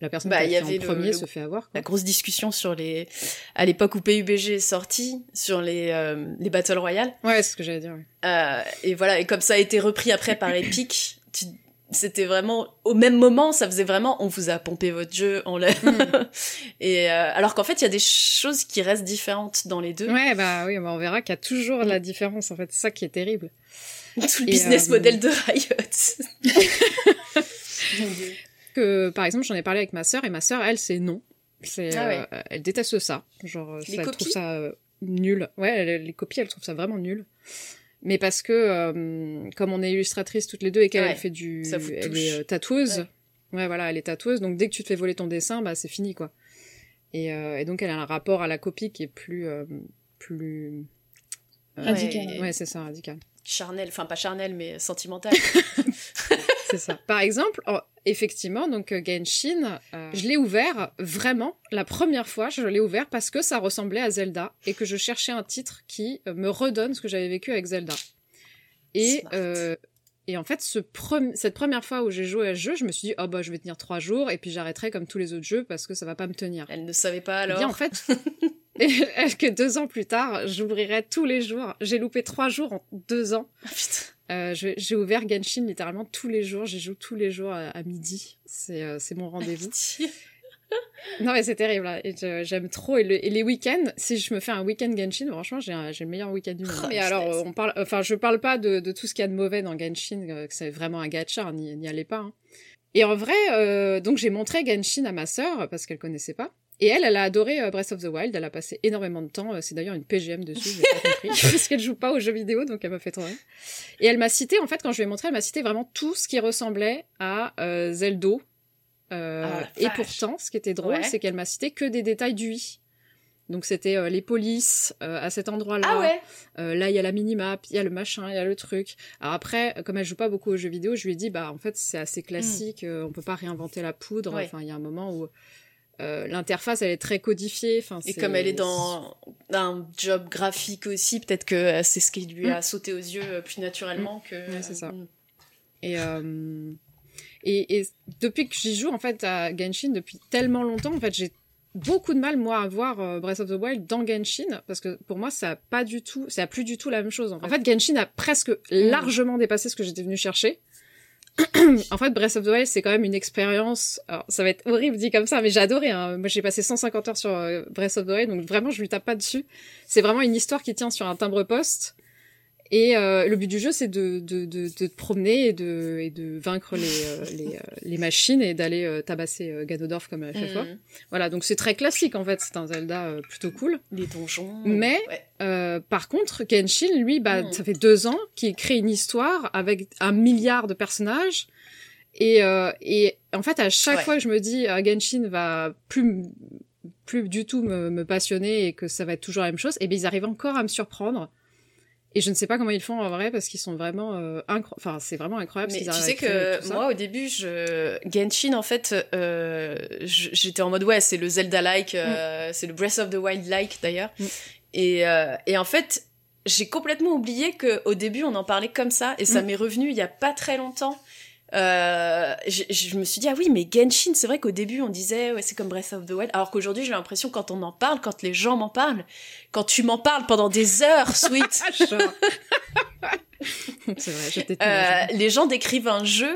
la personne Bah, qui y a fait avait en le- premier le- se fait avoir. quoi. La grosse discussion sur les, à l'époque où PUBG est sorti, sur les euh, les battle royale. Ouais, c'est ce que j'allais dire. ouais. Euh, et voilà, et comme ça a été repris après par Epic, tu- c'était vraiment au même moment, ça faisait vraiment on vous a pompé votre jeu, on l'a. et euh, alors qu'en fait, il y a des choses qui restent différentes dans les deux. Ouais, bah oui, bah, on verra qu'il y a toujours la différence. En fait, c'est ça qui est terrible. Tout le Et, business euh, model de Riot. Que par exemple, j'en ai parlé avec ma sœur et ma sœur, elle, c'est non. C'est, Ah ouais. euh, elle déteste ça. Genre, Les ça, elle copies trouve ça euh, nul. Ouais, elle- les copies, elle trouve ça vraiment nul. Mais parce que euh, comme on est illustratrice toutes les deux et qu'elle Ouais, fait du, ça vous elle touche. est euh, tatoueuse. Ouais. Ouais. voilà, elle est tatoueuse. Donc dès que tu te fais voler ton dessin, bah c'est fini quoi. Et, euh, et donc elle a un rapport à la copie qui est plus, euh, plus. euh, Radical. Ouais, Ouais, c'est ça, radical. charnel, enfin pas charnel, mais sentimental. C'est ça. Par exemple, oh, effectivement, donc euh, Genshin, euh, je l'ai ouvert vraiment la première fois. Je l'ai ouvert parce que ça ressemblait à Zelda et que je cherchais un titre qui euh, me redonne ce que j'avais vécu avec Zelda. Et euh, et en fait, ce pre- cette première fois où j'ai joué à ce jeu, je me suis dit oh bah je vais tenir trois jours et puis j'arrêterai comme tous les autres jeux parce que ça va pas me tenir. Elle ne savait pas Eh alors. Bien en fait. Et que deux ans plus tard, j'ouvrirai tous les jours? J'ai loupé trois jours en deux ans. Ah, putain. Euh, j'ai ouvert Genshin littéralement tous les jours. J'y joue tous les jours à, à midi. C'est euh, c'est mon rendez-vous. Non mais c'est terrible. hein. J'aime trop. Et, le- et les week-ends, si je me fais un week-end Genshin, franchement, j'ai le meilleur week-end du monde. Oh, mais alors, euh, on parle. Enfin, je parle pas de, de tout ce qu'il y a de mauvais dans Genshin. euh, que c'est vraiment un gacha. hein, N'y n'y allez pas. hein. Et en vrai, euh, donc j'ai montré Genshin à ma sœur parce qu'elle connaissait pas. Et elle, elle a adoré euh, Breath of the Wild. Elle a passé énormément de temps. euh, C'est d'ailleurs une PGM dessus. J'ai pas compris parce qu'elle joue pas aux jeux vidéo, donc elle m'a fait trop rire. Et elle m'a cité, en fait, quand je lui ai montré, elle m'a cité vraiment tout ce qui ressemblait à euh, Zeldo. Euh, Ah, et pourtant, ce qui était drôle, Ouais. c'est qu'elle m'a cité que des détails du i. Donc c'était euh, les polices euh, à cet endroit-là. Ah ouais. Euh, là, il y a la minimap, il y a le machin, il y a le truc. Alors après, comme elle joue pas beaucoup aux jeux vidéo, je lui ai dit, bah en fait, c'est assez classique, euh, on peut pas réinventer la poudre. Ouais. Enfin, il y a un moment où euh, l'interface, elle est très codifiée. Enfin, Et comme elle est dans un job graphique aussi, peut-être que euh, c'est ce qui lui a sauté aux yeux euh, plus naturellement que. Mm. Ouais, c'est ça. Mm. Et, euh, et, et depuis que j'y joue, en fait, à Genshin, depuis tellement longtemps, en fait, j'ai beaucoup de mal, moi, à voir Breath of the Wild dans Genshin, parce que pour moi, ça a pas du tout, ça a plus du tout la même chose. En fait, En fait, Genshin a presque largement dépassé ce que j'étais venue chercher. En fait, Breath of the Wild, c'est quand même une expérience. Alors, ça va être horrible dit comme ça, mais j'ai adoré. Hein. Moi, j'ai passé 150 heures sur euh, Breath of the Wild, donc vraiment, je lui tape pas dessus. C'est vraiment une histoire qui tient sur un timbre-poste. Et euh, le but du jeu, c'est de, de, de, de te promener et de, et de vaincre les, euh, les, euh, les machines et d'aller euh, tabasser Ganondorf comme à chaque fois. Mm. Voilà, donc c'est très classique en fait, c'est un Zelda plutôt cool. Les donjons. Mais- Ouais. Euh, par contre, Genshin, lui, bah, Mm. ça fait deux ans qu'il crée une histoire avec un milliard de personnages. Et, euh, et en fait, à chaque Ouais. fois que je me dis euh, Genshin va plus plus du tout me, me passionner et que ça va être toujours la même chose, et bien ils arrivent encore à me surprendre. Et je ne sais pas comment ils font en vrai parce qu'ils sont vraiment euh, enfin c'est vraiment incroyable. Mais tu sais que moi au début, je... Genshin en fait, euh, j'étais en mode ouais, c'est le Zelda-like, euh, c'est le Breath of the Wild-like d'ailleurs. Mm. Et, euh, et en fait, j'ai complètement oublié que au début on en parlait comme ça et ça Mm. m'est revenu il y a pas très longtemps euh, je, je me suis dit ah oui mais Genshin c'est vrai qu'au début on disait ouais c'est comme Breath of the Wild alors qu'aujourd'hui j'ai l'impression quand on en parle quand les gens m'en parlent quand tu m'en parles pendant des heures Sweet Genre. c'est vrai, j'étais euh, les gens décrivent un jeu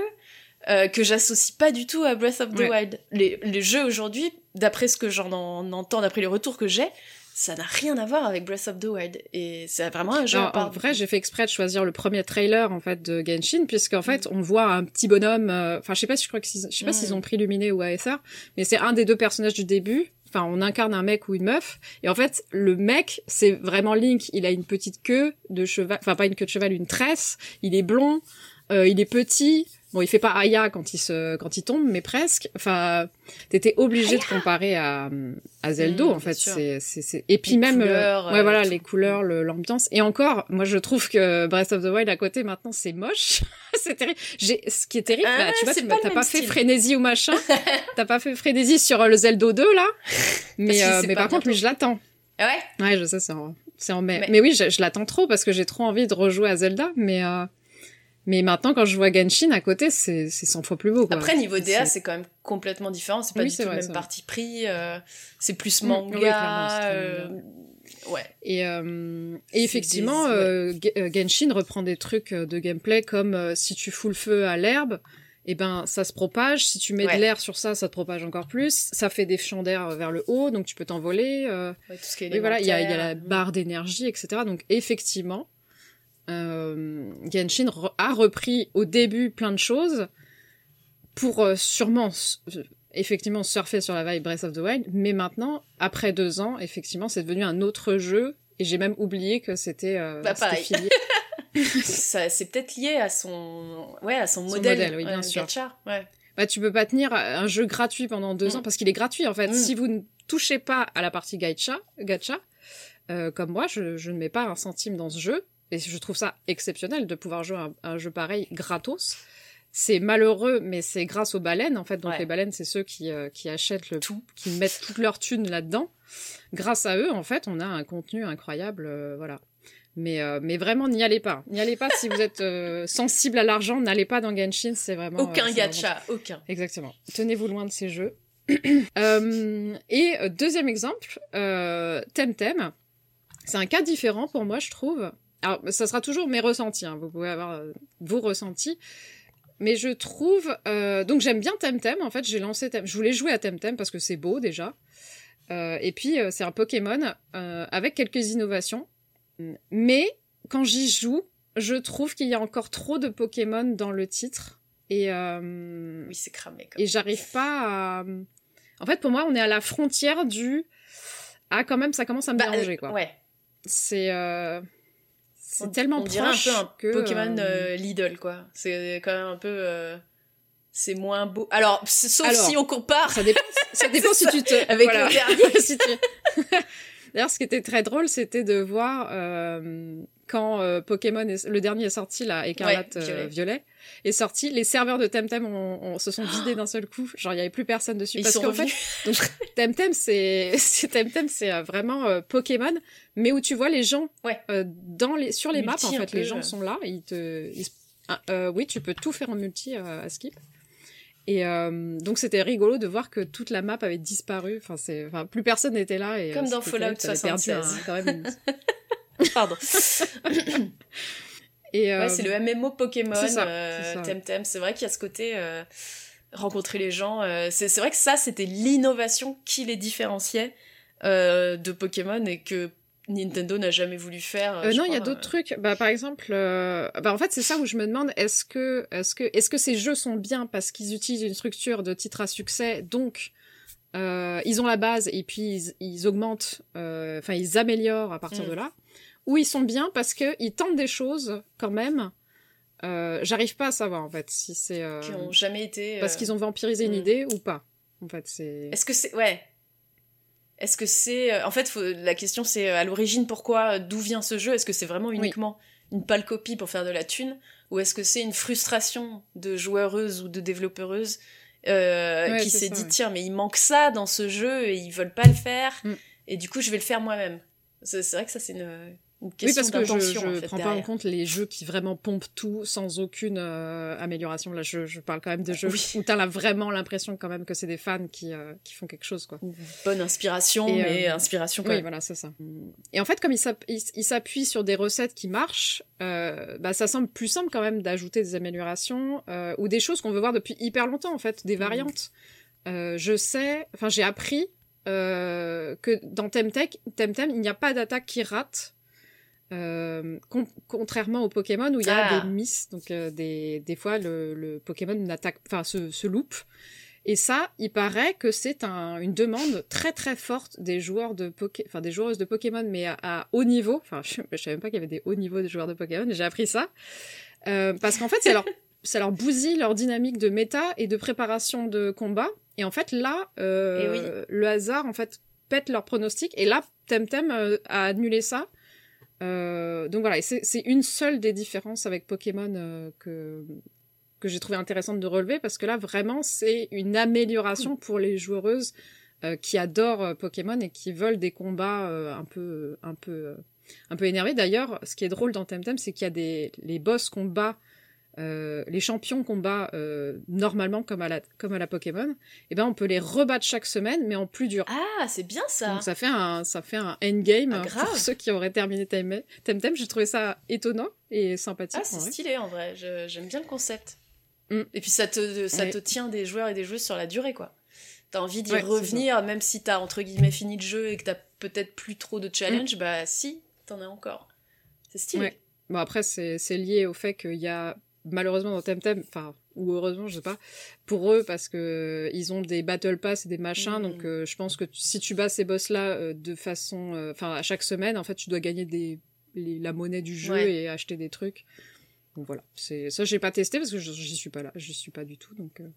euh, que j'associe pas du tout à Breath of the Ouais. Wild les, les jeux aujourd'hui d'après ce que j'en en entends d'après les retours que j'ai ça n'a rien à voir avec Breath of the Wild et c'est vraiment un jeu en vrai, j'ai fait exprès de choisir le premier trailer en fait de Genshin, puisqu'en fait, on voit un petit bonhomme. euh, Enfin, je sais pas si je crois que je sais pas Mm. s'ils ont pris Luminé ou ASR, mais c'est un des deux personnages du début. Enfin, on incarne un mec ou une meuf, et en fait, le mec, c'est vraiment Link. Il a une petite queue de cheval, enfin pas une queue de cheval, une tresse. Il est blond, euh, il est petit. Bon, il fait pas Aya quand il se, quand il tombe, mais presque. Enfin, t'étais obligé de comparer à, à Zelda, Mm, en fait. C'est, c'est, c'est, et puis Les même, euh, couleurs, ouais, euh, voilà, tout. les couleurs, le- l'ambiance. Et encore, moi, je trouve que Breath of the Wild à côté, maintenant, c'est moche. c'est terrible. J'ai, ce qui est terrible, Ah, bah, tu vois, tu pas le t'as pas fait frénésie ou machin. t'as pas fait frénésie sur euh, le Zelda 2, là. Mais, euh, mais par contre, lui, je l'attends. Ah ouais? Ouais, je sais, c'est en, c'est en mai. Mais- Mais, oui, je, je l'attends trop parce que j'ai trop envie de rejouer à Zelda, mais, euh, mais maintenant, quand je vois Genshin à côté, c'est, c'est 100 fois plus beau, quoi. Après, niveau DA, C'est- quand même complètement différent. C'est pas Oui, du tout vrai, le même parti pris. euh, c'est plus manga. oui, euh, ouais. Et, euh, et effectivement, des- euh, Genshin reprend des trucs de gameplay comme euh, si tu fous le feu à l'herbe, et ben ça se propage. Si tu mets Ouais. de l'air sur ça, ça te propage encore plus. Ça fait des champs d'air vers le haut, donc tu peux t'envoler. Ouais, tout ce qui est et voilà, il y a, y a la barre d'énergie, etc. Donc effectivement, euh, Genshin re- a repris au début plein de choses pour euh, sûrement euh, effectivement surfer sur la vibe Breath of the Wild, mais maintenant, après deux ans, effectivement, c'est devenu un autre jeu. Et j'ai même oublié que c'était euh, Bah, filié. Ça, c'est peut-être lié à son, ouais, à son, Son modèle, modèle, oui, bien ouais, sûr. gacha, ouais. Bah, tu peux pas tenir un jeu gratuit pendant deux Mm. ans parce qu'il est gratuit en fait. Mm. Si vous ne touchez pas à la partie gacha, gacha euh, comme moi, je, je ne mets pas un centime dans ce jeu et je trouve ça exceptionnel de pouvoir jouer un, un jeu pareil gratos. C'est malheureux, mais c'est grâce aux baleines en fait. Donc Ouais. les baleines, c'est ceux qui, euh, qui achètent le Tout. qui mettent toute leur thune là-dedans. Grâce à eux, en fait, on a un contenu incroyable, euh, voilà. Mais, euh, mais vraiment, n'y allez pas. N'y allez pas si vous êtes sensible à l'argent. N'allez pas dans Genshin, c'est vraiment. Aucun gacha, aucun. Exactement. Tenez-vous loin de ces jeux. Et deuxième exemple, Temtem. C'est un cas différent pour moi, je trouve. Alors, ça sera toujours mes ressentis. hein. Vous pouvez avoir euh, vos ressentis. Mais je trouve... euh, donc j'aime bien Temtem. En fait, j'ai lancé... Tem- Je voulais jouer à Temtem parce que c'est beau déjà. Euh, et puis, euh, c'est un Pokémon euh, avec quelques innovations. Mais quand j'y joue, je trouve qu'il y a encore trop de Pokémon dans le titre. Et, euh, Oui, c'est cramé. Comme... et j'arrive pas à... En fait, pour moi, on est à la frontière du... Ah, quand même, ça commence à me Bah, déranger, quoi. Ouais. C'est... C'est tellement on un peu un que... Pokémon euh, euh, Lidl, quoi. C'est quand même un peu. euh, C'est moins beau. Alors, sauf Alors, si on compare. Ça dépend, ça dépend si ça, tu te... avec voilà. le dernier. Si tu- D'ailleurs, ce qui était très drôle, c'était de voir euh, quand euh, Pokémon, est- le dernier est sorti, là, Écarlate Ouais, euh, violet. violet. est sorti, les serveurs de Temtem ont, ont- se sont vidés d'un seul coup. Genre, il y avait plus personne dessus. Ils parce qu'en fait, donc, Temtem, c'est Temtem, c'est euh, vraiment euh, Pokémon, mais où tu vois les gens Ouais. euh, dans les sur les Multi, maps. En fait, les gens sont là, ils te, ils ah, euh, oui, tu peux tout faire en multi euh, à Skip. Et euh, donc c'était rigolo de voir que toute la map avait disparu. Enfin, c'est, enfin, plus personne n'était là. Et, Comme euh, dans Fallout terrible, t'avais perdu un- 76. quand même une- Pardon. Et euh, Ouais, c'est le MMO Pokémon, euh. Temtem. C'est vrai qu'il y a ce côté euh, rencontrer les gens. euh, c'est c'est vrai que ça, c'était l'innovation qui les différenciait euh, de Pokémon et que Nintendo n'a jamais voulu faire. Euh, je non, il y a d'autres trucs. Bah, par exemple, euh, bah, en fait, c'est ça où je me demande est-ce que, est-ce que, est-ce que ces jeux sont bien parce qu'ils utilisent une structure de titre à succès, donc euh, ils ont la base et puis ils, ils augmentent, euh, enfin ils améliorent à partir Mm. de là, ou ils sont bien parce que ils tentent des choses quand même. Euh, J'arrive pas à savoir en fait si c'est euh, qui ont jamais été. parce euh, qu'ils ont vampirisé une mm. idée ou pas. En fait, c'est. Est-ce que c'est ouais Est-ce que c'est euh, en fait faut- la question c'est euh, à l'origine pourquoi euh, d'où vient ce jeu? Est-ce que c'est vraiment uniquement une pâle copie pour faire de la thune? Ou est-ce que c'est une frustration de joueureuse ou de développeuse euh, Ouais, qui s'est dit ouais. tiens mais il manque ça dans ce jeu et ils veulent pas le faire Mm. et du coup je vais le faire moi-même? C'est vrai que ça c'est une une Oui, parce que je, en fait, prends pas en compte les jeux qui vraiment pompent tout sans aucune euh, amélioration. Là, je, je parle quand même de jeux Oui. où t'as là vraiment l'impression quand même que c'est des fans qui, euh, qui font quelque chose, quoi. Bonne inspiration, Et, mais euh, inspiration quand Oui, même. voilà, c'est ça. Et en fait, comme il s'appuie sur des recettes qui marchent, bah, ça semble plus simple quand même d'ajouter des améliorations ou des choses qu'on veut voir depuis hyper longtemps, en fait, des variantes. Euh, je sais, enfin, j'ai appris que dans Temtem, Temtem, il n'y a pas d'attaque qui rate. Euh, con- contrairement au Pokémon où il y a Ah. des miss, donc euh, des, des fois le, le Pokémon n'attaque, enfin se, se loupe. Et ça, il paraît que c'est un, une demande très très forte des joueurs de Poké, enfin des joueuses de Pokémon, mais à, à haut niveau. Enfin, je, je savais même pas qu'il y avait des hauts niveaux de joueurs de Pokémon. J'ai appris ça Euh, parce qu'en fait, ça leur, ça leur bousille leur dynamique de méta et de préparation de combat. Et en fait, là, euh, le hasard en fait pète leur pronostic. Et là, Temtem euh, a annulé ça. Euh, donc voilà, c'est une seule des différences avec Pokémon euh, que que j'ai trouvé intéressante de relever parce que là vraiment c'est une amélioration pour les joueuses euh, qui adorent euh, Pokémon et qui veulent des combats un peu un peu un peu énervés. D'ailleurs, ce qui est drôle dans Temtem, c'est qu'il y a des les boss combats euh, les champions combat euh, normalement comme à la comme à la Pokémon, et ben on peut les rebattre chaque semaine mais en plus dur. Ah, c'est bien ça. Donc ça fait un ça fait un endgame Ah, grave. pour ceux qui auraient terminé Temtem. J'ai trouvé ça étonnant et sympathique. Ah, c'est stylé en vrai. J'aime bien le concept. Mm. Et puis ça te, ça Ouais. te tient des joueurs et des joueuses sur la durée, quoi. T'as envie d'y Ouais, revenir, même si t'as entre guillemets fini le jeu et que t'as peut-être plus trop de Mm. challenge, bah si, t'en as encore. C'est stylé. Ouais. Bon après c'est c'est lié au fait qu'il y a malheureusement dans Temtem, enfin ou heureusement je sais pas, pour eux parce que ils ont des battle pass et des machins, Mm. donc euh, je pense que tu- si tu bats ces boss là de façon, euh, enfin à chaque semaine en fait tu dois gagner des les- la monnaie du jeu Ouais. et acheter des trucs. Donc voilà, c'est ça j'ai pas testé parce que je- j'y suis pas là, j'y suis pas du tout donc. euh.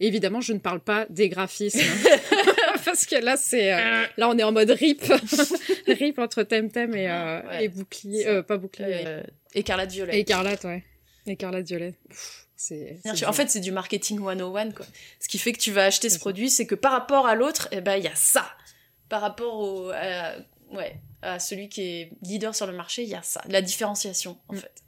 Et évidemment je ne parle pas des graphismes parce que là c'est euh, là on est en mode rip rip entre Temtem et euh, Ouais. et bouclier euh, pas bouclier Euh, écarlate violet. et Écarlate, ouais. Écarlate violet. Pff, C'est. En fait, c'est du marketing 101, quoi. Ce qui fait que tu vas acheter ce produit, c'est que par rapport à l'autre, eh ben, il y a ça. Par rapport au, à, ouais, à celui qui est leader sur le marché, il y a ça. La différenciation, en Mm. fait.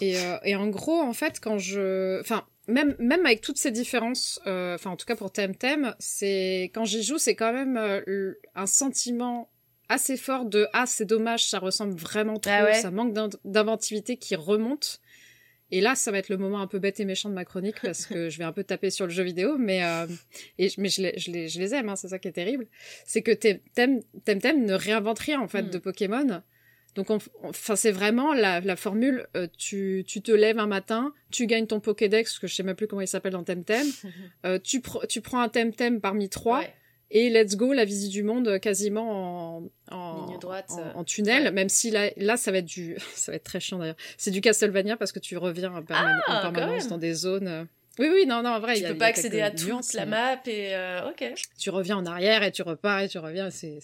Et, euh, et en gros, en fait, quand je, enfin, même même avec toutes ces différences, euh, enfin, en tout cas pour Temtem, c'est quand j'y joue, c'est quand même euh, un sentiment assez fort de ah c'est dommage, ça ressemble vraiment trop, Ah ouais. ça manque d'in- d'inventivité qui remonte. Et là, ça va être le moment un peu bête et méchant de ma chronique parce que je vais un peu taper sur le jeu vidéo, mais euh, et mais je les, je les, je les aime, hein, c'est ça qui est terrible. C'est que Temtem ne réinvente rien en fait Hmm. de Pokémon. Donc, on- on- enfin, c'est vraiment la, la formule. euh, tu, tu te lèves un matin, tu gagnes ton Pokédex, que je sais même plus comment il s'appelle dans Temtem. euh, tu, pr- tu prends un Temtem parmi trois Ouais. Et let's go, la visite du monde euh, quasiment en, en, Ligne droite, en, euh, en tunnel. ouais. Même si là, là, ça va être du, ça va être très chiant d'ailleurs. C'est du Castlevania parce que tu reviens en, perman- Ah, en permanence dans des zones. euh, Oui, oui, non, non, en vrai. Tu y a- peux y pas a accéder à toute nuances, la map et euh, ok. tu reviens en arrière et tu repars et tu reviens. C'est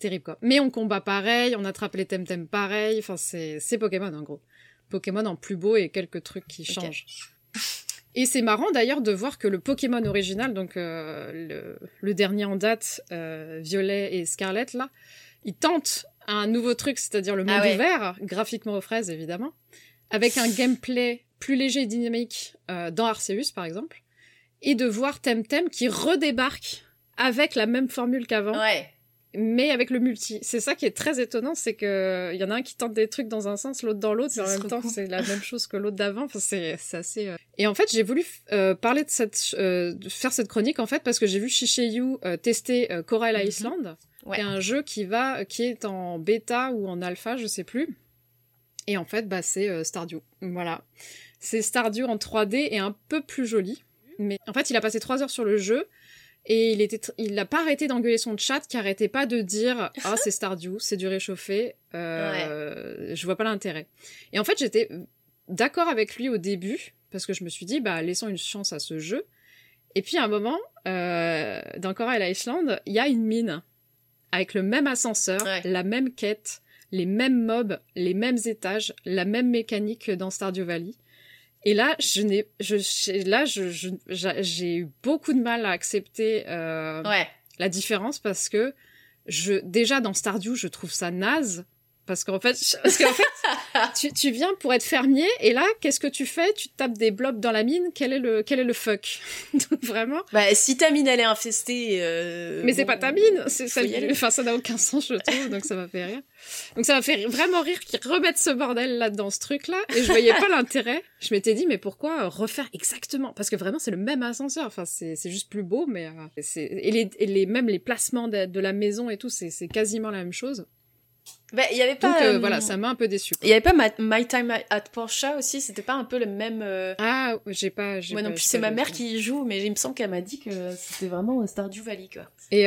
terrible quoi. Mais on combat pareil, on attrape les temtem pareil. Enfin c'est c'est Pokémon en gros. Pokémon en plus beau et quelques trucs qui changent. Et c'est marrant d'ailleurs de voir que le Pokémon original, donc euh, le, le dernier en date, euh, Violet et Scarlet là, ils tentent un nouveau truc, c'est-à-dire le monde Ah ouais. ouvert, graphiquement aux fraises évidemment, avec un gameplay plus léger et dynamique euh, dans Arceus par exemple, et de voir Temtem qui redébarque avec la même formule qu'avant, Ouais. Mais avec le multi. C'est ça qui est très étonnant, c'est que il y en a un qui tente des trucs dans un sens, l'autre dans l'autre, mais en même temps c'est la même chose que l'autre d'avant. Enfin, c'est assez. euh. Et en fait, j'ai voulu euh, parler de cette, euh, de faire cette chronique en fait parce que j'ai vu Shishayu euh, tester euh, Coral Mhm. Island, Ouais. qui est un jeu qui va, qui est en bêta ou en alpha, je sais plus. Et en fait, bah c'est euh, Stardew. Voilà, c'est Stardew en 3D et un peu plus joli. Mais en fait, il a passé trois heures sur le jeu. Et il était, il n'a pas arrêté d'engueuler son chat qui arrêtait pas de dire ah c'est Stardew, c'est du réchauffé, euh, je vois pas l'intérêt. Et en fait j'étais d'accord avec lui au début parce que je me suis dit bah laissons une chance à ce jeu. Et puis à un moment euh, dans Coral Island il y a une mine avec le même ascenseur, Ouais. la même quête, les mêmes mobs, les mêmes étages, la même mécanique que dans Stardew Valley. Et là, je n'ai, je, j'ai- là, je, je- j'a- j'ai eu beaucoup de mal à accepter euh, Ouais. la différence parce que je, déjà dans Stardew, je trouve ça naze Parce qu'en fait, parce qu'en fait tu, tu viens pour être fermier et là, qu'est-ce que tu fais? Tu tapes des blobs dans la mine. Quel est le, quel est le fuck? Donc vraiment. Bah, si ta mine elle est infestée. Euh, Mais c'est pas ta mine. C'est ça. Enfin, ça n'a aucun sens, je trouve. Donc ça m'a fait rire. Donc ça m'a fait vraiment rire qu'ils remettent ce bordel là dans ce truc là. Et je voyais pas l'intérêt. Je m'étais dit, mais pourquoi euh, refaire exactement? Parce que vraiment, c'est le même ascenseur. Enfin, c'est c'est juste plus beau, mais euh, c'est et les, et les même les placements de, de la maison et tout, c'est c'est quasiment la même chose. Bah, il y avait pas. Donc euh, euh, voilà, ça m'a un peu déçu. Il y avait pas My, My Time at Porsche aussi, c'était pas un peu le même. euh, Ah, j'ai pas. Moi non plus, c'est ma mère qui y joue, mais il me semble qu'elle m'a dit que c'était vraiment Stardew Valley, quoi. Et,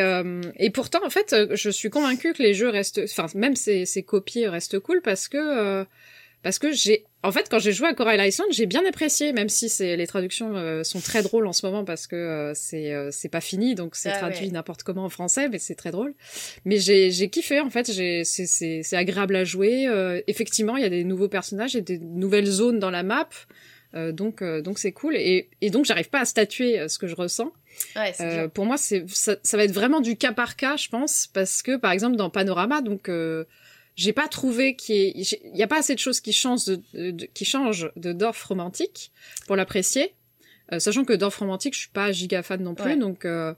et pourtant, en fait, je suis convaincue que les jeux restent, enfin, même ces, ces copies restent cool parce que, parce que j'ai, en fait, quand j'ai joué à Corail Island, j'ai bien apprécié, même si c'est les traductions euh, sont très drôles en ce moment parce que euh, c'est euh, c'est pas fini, donc c'est Ah traduit ouais. n'importe comment en français, mais c'est très drôle. Mais j'ai j'ai kiffé, en fait, j'ai c'est c'est c'est agréable à jouer. euh, effectivement, il y a des nouveaux personnages, a des nouvelles zones dans la map. euh, donc euh, donc c'est cool et, et donc j'arrive pas à statuer ce que je ressens Ouais, c'est euh, pour moi, c'est ça, ça va être vraiment du cas par cas, je pense, parce que par exemple dans Panorama, donc euh, j'ai pas trouvé qu'il y, y a pas assez de choses qui changent de, de- qui changent de Dorf romantique pour l'apprécier, Euh, sachant que Dorf romantique, je suis pas giga fan non plus, Ouais. donc euh,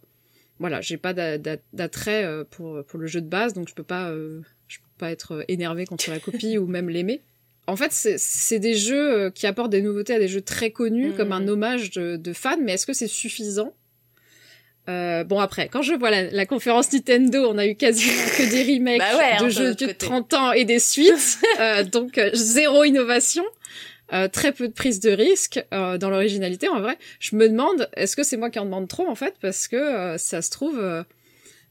voilà, j'ai pas d'a- d'a- d'attrait euh, pour pour le jeu de base, donc je peux pas euh, je peux pas être énervé contre la copie ou même l'aimer. En fait, c'est- des jeux euh, qui apportent des nouveautés à des jeux très connus, comme un hommage de, de fans, mais est-ce que c'est suffisant? Euh, bon après, quand je vois la, la conférence Nintendo, on a eu quasiment que des remakes Bah ouais, hein, de jeux de côté. 30 ans et des suites, euh, donc euh, zéro innovation, très peu de prise de risque dans l'originalité. En vrai, je me demande, est-ce que c'est moi qui en demande trop en fait, parce que ça se trouve,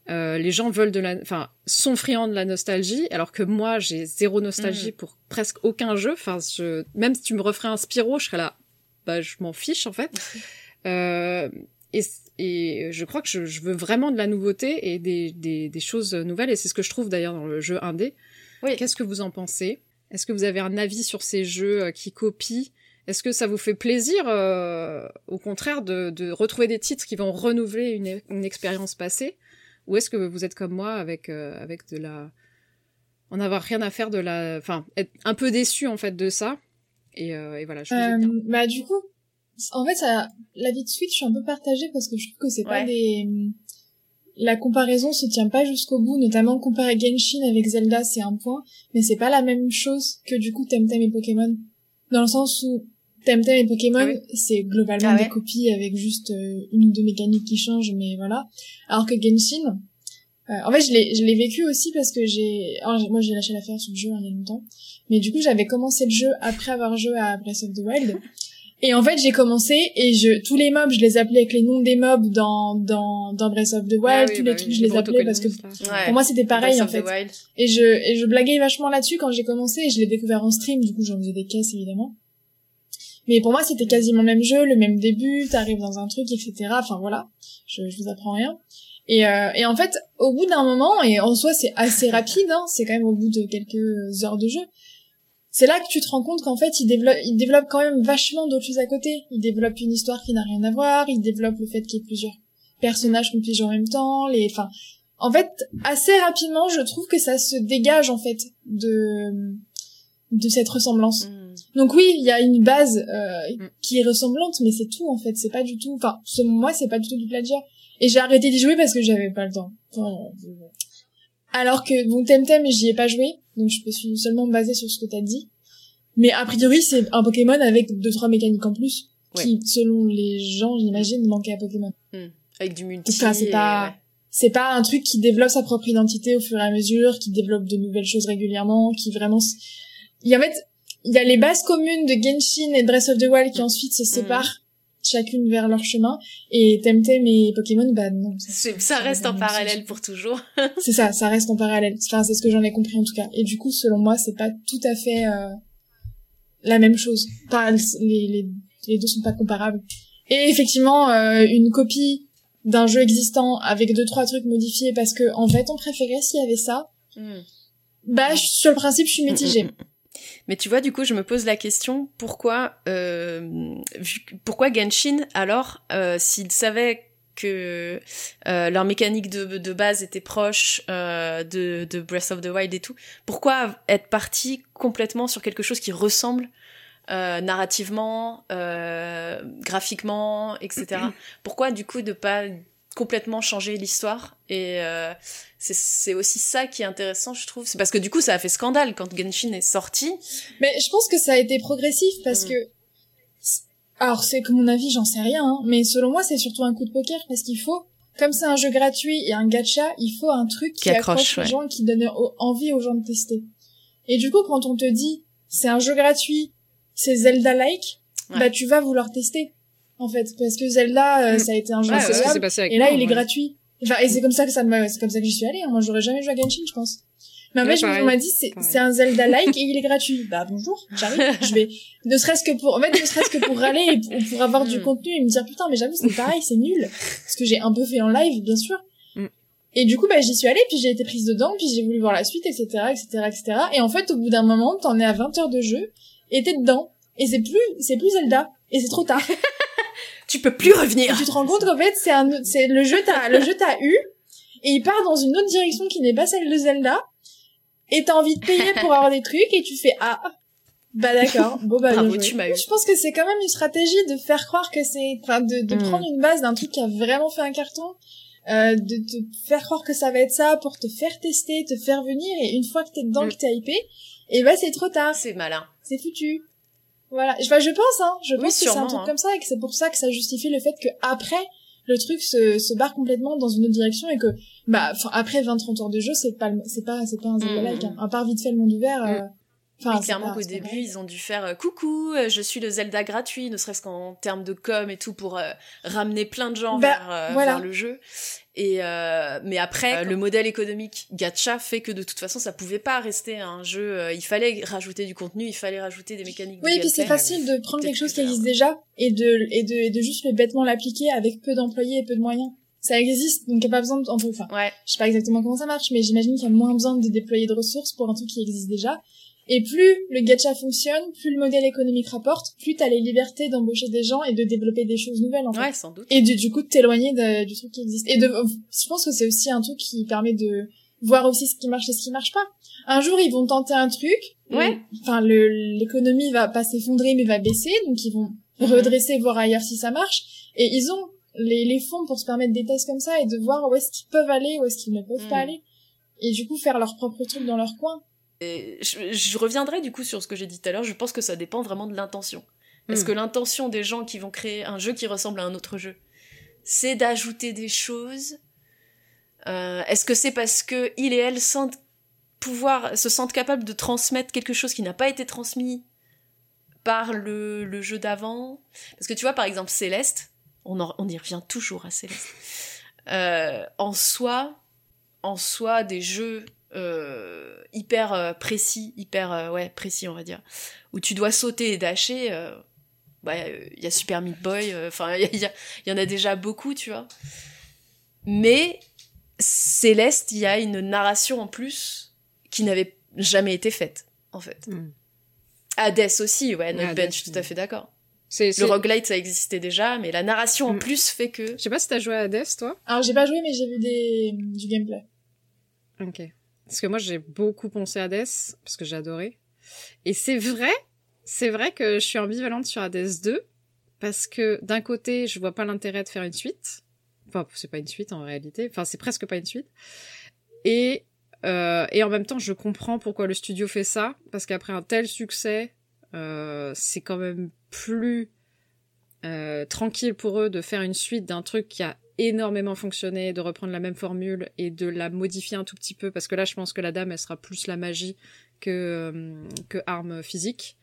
les gens veulent de la, enfin, sont friands de la nostalgie, alors que moi j'ai zéro nostalgie Mhm. pour presque aucun jeu. Enfin, je, même si tu me referais un Spyro, je serais là, bah je m'en fiche en fait. Euh, et, et je crois que je, je veux vraiment de la nouveauté et des, des, des choses nouvelles, et c'est ce que je trouve d'ailleurs dans le jeu indé. Oui. Qu'est-ce que vous en pensez? Est-ce que vous avez un avis sur ces jeux euh, qui copient? Est-ce que ça vous fait plaisir, euh, au contraire, de, de retrouver des titres qui vont renouveler une, une expérience passée? Ou est-ce que vous êtes comme moi avec, euh, avec de la... En avoir rien à faire de la... Enfin, être un peu déçu en fait de ça? Et, euh, et voilà, je vous ai bien. Euh, bah du coup, en fait, ça, la vie de Switch, je suis un peu partagée parce que je trouve que c'est pas Ouais. des... La comparaison se tient pas jusqu'au bout, notamment comparer Genshin avec Zelda, c'est un point, mais c'est pas la même chose que du coup Temtem et Pokémon. Dans le sens où Temtem et Pokémon, Ah oui. c'est globalement Ah ouais. des copies avec juste euh, une ou deux mécaniques qui changent, mais voilà. Alors que Genshin, euh, en fait, je l'ai, je l'ai vécu aussi parce que j'ai, alors, j'ai- moi j'ai lâché l'affaire sur le jeu hein, il y a longtemps, mais du coup j'avais commencé le jeu après avoir joué à Breath of the Wild. Et en fait, j'ai commencé et je tous les mobs, je les appelais avec les noms des mobs dans dans dans Breath of the Wild, Ah oui, tous bah les oui, trucs, je les appelais parce que. Ouais. pour moi c'était pareil Breath en fait. Wild. Et je et je blaguais vachement là-dessus quand j'ai commencé et je l'ai découvert en stream, du coup j'en faisais des caisses évidemment. Mais pour moi c'était quasiment le même jeu, le même début, t'arrives dans un truc, etc. Enfin voilà, je, je vous apprends rien. Et, euh, et en fait, au bout d'un moment, et en soi c'est assez rapide, hein, c'est quand même au bout de quelques heures de jeu, c'est là que tu te rends compte qu'en fait il développe, il développe quand même vachement d'autres choses à côté. Il développe une histoire qui n'a rien à voir, il développe le fait qu'il y ait plusieurs personnages qu'on en même temps, les, enfin, en fait, assez rapidement, je trouve que ça se dégage en fait de de cette ressemblance. Mm. Donc oui, il y a une base euh, Mm. qui est ressemblante, mais c'est tout en fait. C'est pas du tout. Enfin, selon moi, c'est pas du tout du plagiat. Et j'ai arrêté d'y jouer parce que j'avais pas le temps. Enfin, alors que bon, Temtem, j'y ai pas joué, donc je me suis seulement basée sur ce que t'as dit. Mais a priori, c'est un Pokémon avec deux trois mécaniques en plus, qui, selon les gens, j'imagine, manquaient à Pokémon. Avec du multi. Enfin, c'est pas- ouais. c'est pas un truc qui développe sa propre identité au fur et à mesure, qui développe de nouvelles choses régulièrement, qui vraiment... Il y a en fait, il y a les bases communes de Genshin et de Breath of the Wild qui ensuite se séparent chacune vers leur chemin, et Temtem et Pokémon, bah non. Ça reste en parallèle pour toujours. C'est ça, ça reste en parallèle. Enfin, c'est ce que j'en ai compris en tout cas. Et du coup, selon moi, c'est pas tout à fait euh, la même chose. Enfin, les, les, les deux sont pas comparables. Et effectivement, euh, une copie d'un jeu existant avec deux trois trucs modifiés parce que en fait, on préférait s'il y avait ça. Mm. Bah, je- sur le principe, je suis mitigée. Mais tu vois, du coup, je me pose la question pourquoi, euh, pourquoi Genshin alors, euh, s'il savait que euh, leur mécanique de, base était proche de, Breath of the Wild et tout. Pourquoi être parti complètement sur quelque chose qui ressemble narrativement, graphiquement, etc. Pourquoi du coup de pas complètement changer l'histoire et euh, c'est aussi ça qui est intéressant je trouve c'est parce que du coup ça a fait scandale quand Genshin est sorti mais je pense que ça a été progressif parce Mm. que alors c'est que mon avis j'en sais rien hein, mais selon moi c'est surtout un coup de poker parce qu'il faut comme c'est un jeu gratuit et un gacha il faut un truc qui, Qui accroche, les ouais. gens qui donne envie aux gens de tester et du coup quand on te dit c'est un jeu gratuit c'est Zelda like Ouais. bah tu vas vouloir tester en fait parce que Zelda euh, Mm. ça a été un jeu Ouais, passé avec Et là, moi, il est gratuit. Enfin, et c'est comme ça que ça me, c'est comme ça que j'y suis allée. hein. Moi, j'aurais jamais joué à Genshin, je pense. Mais en Ouais, fait, on m'a dit, c'est, un Zelda-like et il est gratuit. Bah, bonjour, j'arrive. Je vais, ne serait-ce que pour, en fait, ne serait-ce que pour râler et pour, pour avoir du Mm. contenu et me dire, putain, mais j'avoue, c'est pareil, c'est nul. Ce que j'ai un peu fait en live, bien sûr. Mm. Et du coup, bah, j'y suis allée, puis j'ai été prise dedans, puis j'ai voulu voir la suite, etc., etc., etc. Et en fait, au bout d'un moment, t'en es à 20 heures de jeu, et t'es dedans. Et c'est plus, c'est plus Zelda. Et c'est trop tard. tu peux plus revenir Et tu te rends compte qu'en fait, c'est un, c'est le jeu t'a, le jeu t'a eu, et il part dans une autre direction qui n'est pas celle de Zelda, et t'as envie de payer pour avoir des trucs, et tu fais, ah, bah d'accord, bon bah Bravo, tu m'as eu. Je pense que c'est quand même une stratégie de faire croire que c'est, enfin, de, de Mm. prendre une base d'un truc qui a vraiment fait un carton, euh, de te faire croire que ça va être ça pour te faire tester, te faire venir, et une fois que t'es dedans, Mm. que t'es hypé, et bah c'est trop tard, c'est malin c'est foutu. Voilà, je, bah, je pense, hein, je Oui, pense que c'est un truc hein. comme ça et que c'est pour ça que ça justifie le fait que après le truc se, se barre complètement dans une autre direction et que bah après 20-30 heures de jeu c'est pas c'est pas c'est pas un Zelda like Mm, hein. à part vite fait le monde ouvert euh, enfin Oui, clairement qu'au début, ils ont dû faire euh, coucou, euh, je suis le Zelda gratuit, ne serait-ce qu'en termes de com et tout pour euh, ramener plein de gens Bah, vers, euh, voilà. vers le jeu. Et euh, mais après, euh, le modèle économique gacha fait que de toute façon, ça pouvait pas rester un jeu. euh, il fallait rajouter du contenu, il fallait rajouter des mécaniques. de oui et puis c'est facile de prendre quelque chose qui existe déjà et de et de et de juste le bêtement l'appliquer avec peu d'employés et peu de moyens ça existe donc il y a pas besoin de enfin Ouais, je sais pas exactement comment ça marche, mais j'imagine qu'il y a moins besoin de déployer de ressources pour un truc qui existe déjà. Et plus le gacha fonctionne, plus le modèle économique rapporte, plus t'as les libertés d'embaucher des gens et de développer des choses nouvelles, en fait. ouais, sans doute. Et du, du coup, de t'éloigner du truc qui existe. Et de, je pense que c'est aussi un truc qui permet de voir aussi ce qui marche et ce qui marche pas. Un jour, ils vont tenter un truc. Ouais. Enfin, l'économie va pas s'effondrer, mais va baisser. Donc, ils vont Mhm. redresser, voir ailleurs si ça marche. Et ils ont les, les fonds pour se permettre des tests comme ça et de voir où est-ce qu'ils peuvent aller, où est-ce qu'ils ne peuvent pas Mhm. aller. Et du coup, faire leur propre truc dans leur coin. Et je, je reviendrai du coup sur ce que j'ai dit tout à l'heure. Je pense que ça dépend vraiment de l'intention. Est-ce Hmm. que l'intention des gens qui vont créer un jeu qui ressemble à un autre jeu, c'est d'ajouter des choses Euh, Est-ce que c'est parce que il et elle sentent pouvoir, se sentent capables de transmettre quelque chose qui n'a pas été transmis par le, le jeu d'avant? Parce que tu vois, par exemple, Céleste, on, en- on y revient toujours à Céleste. Euh, en soi, en soi, des jeux hyper euh, précis, hyper euh, ouais précis, on va dire, où tu dois sauter et dasher. euh, bah, il y a Super Meat Boy, euh, enfin, il y, il en a déjà beaucoup, tu vois. Mais Céleste, il y a une narration en plus qui n'avait jamais été faite, en fait. Mm. Hades aussi, ouais, notre bench, je suis tout à fait d'accord. C'est, Le roguelite, ça existait déjà, mais la narration en Mm. plus fait que... Je sais pas si t'as joué à Hades, toi. Alors, j'ai pas joué, mais j'ai vu des, du gameplay. Ok. Parce que moi, j'ai beaucoup pensé à Hades, parce que j'ai adoré. Et c'est vrai, c'est vrai que je suis ambivalente sur Hades 2, parce que d'un côté, je vois pas l'intérêt de faire une suite. Enfin, c'est pas une suite en réalité. Enfin, c'est presque pas une suite. Et, euh, et en même temps, je comprends pourquoi le studio fait ça, parce qu'après un tel succès, euh, c'est quand même plus euh, tranquille pour eux de faire une suite d'un truc qui a énormément fonctionné, de reprendre la même formule et de la modifier un tout petit peu, parce que là, je pense que la dame, elle sera plus la magie que, euh, que arme physique.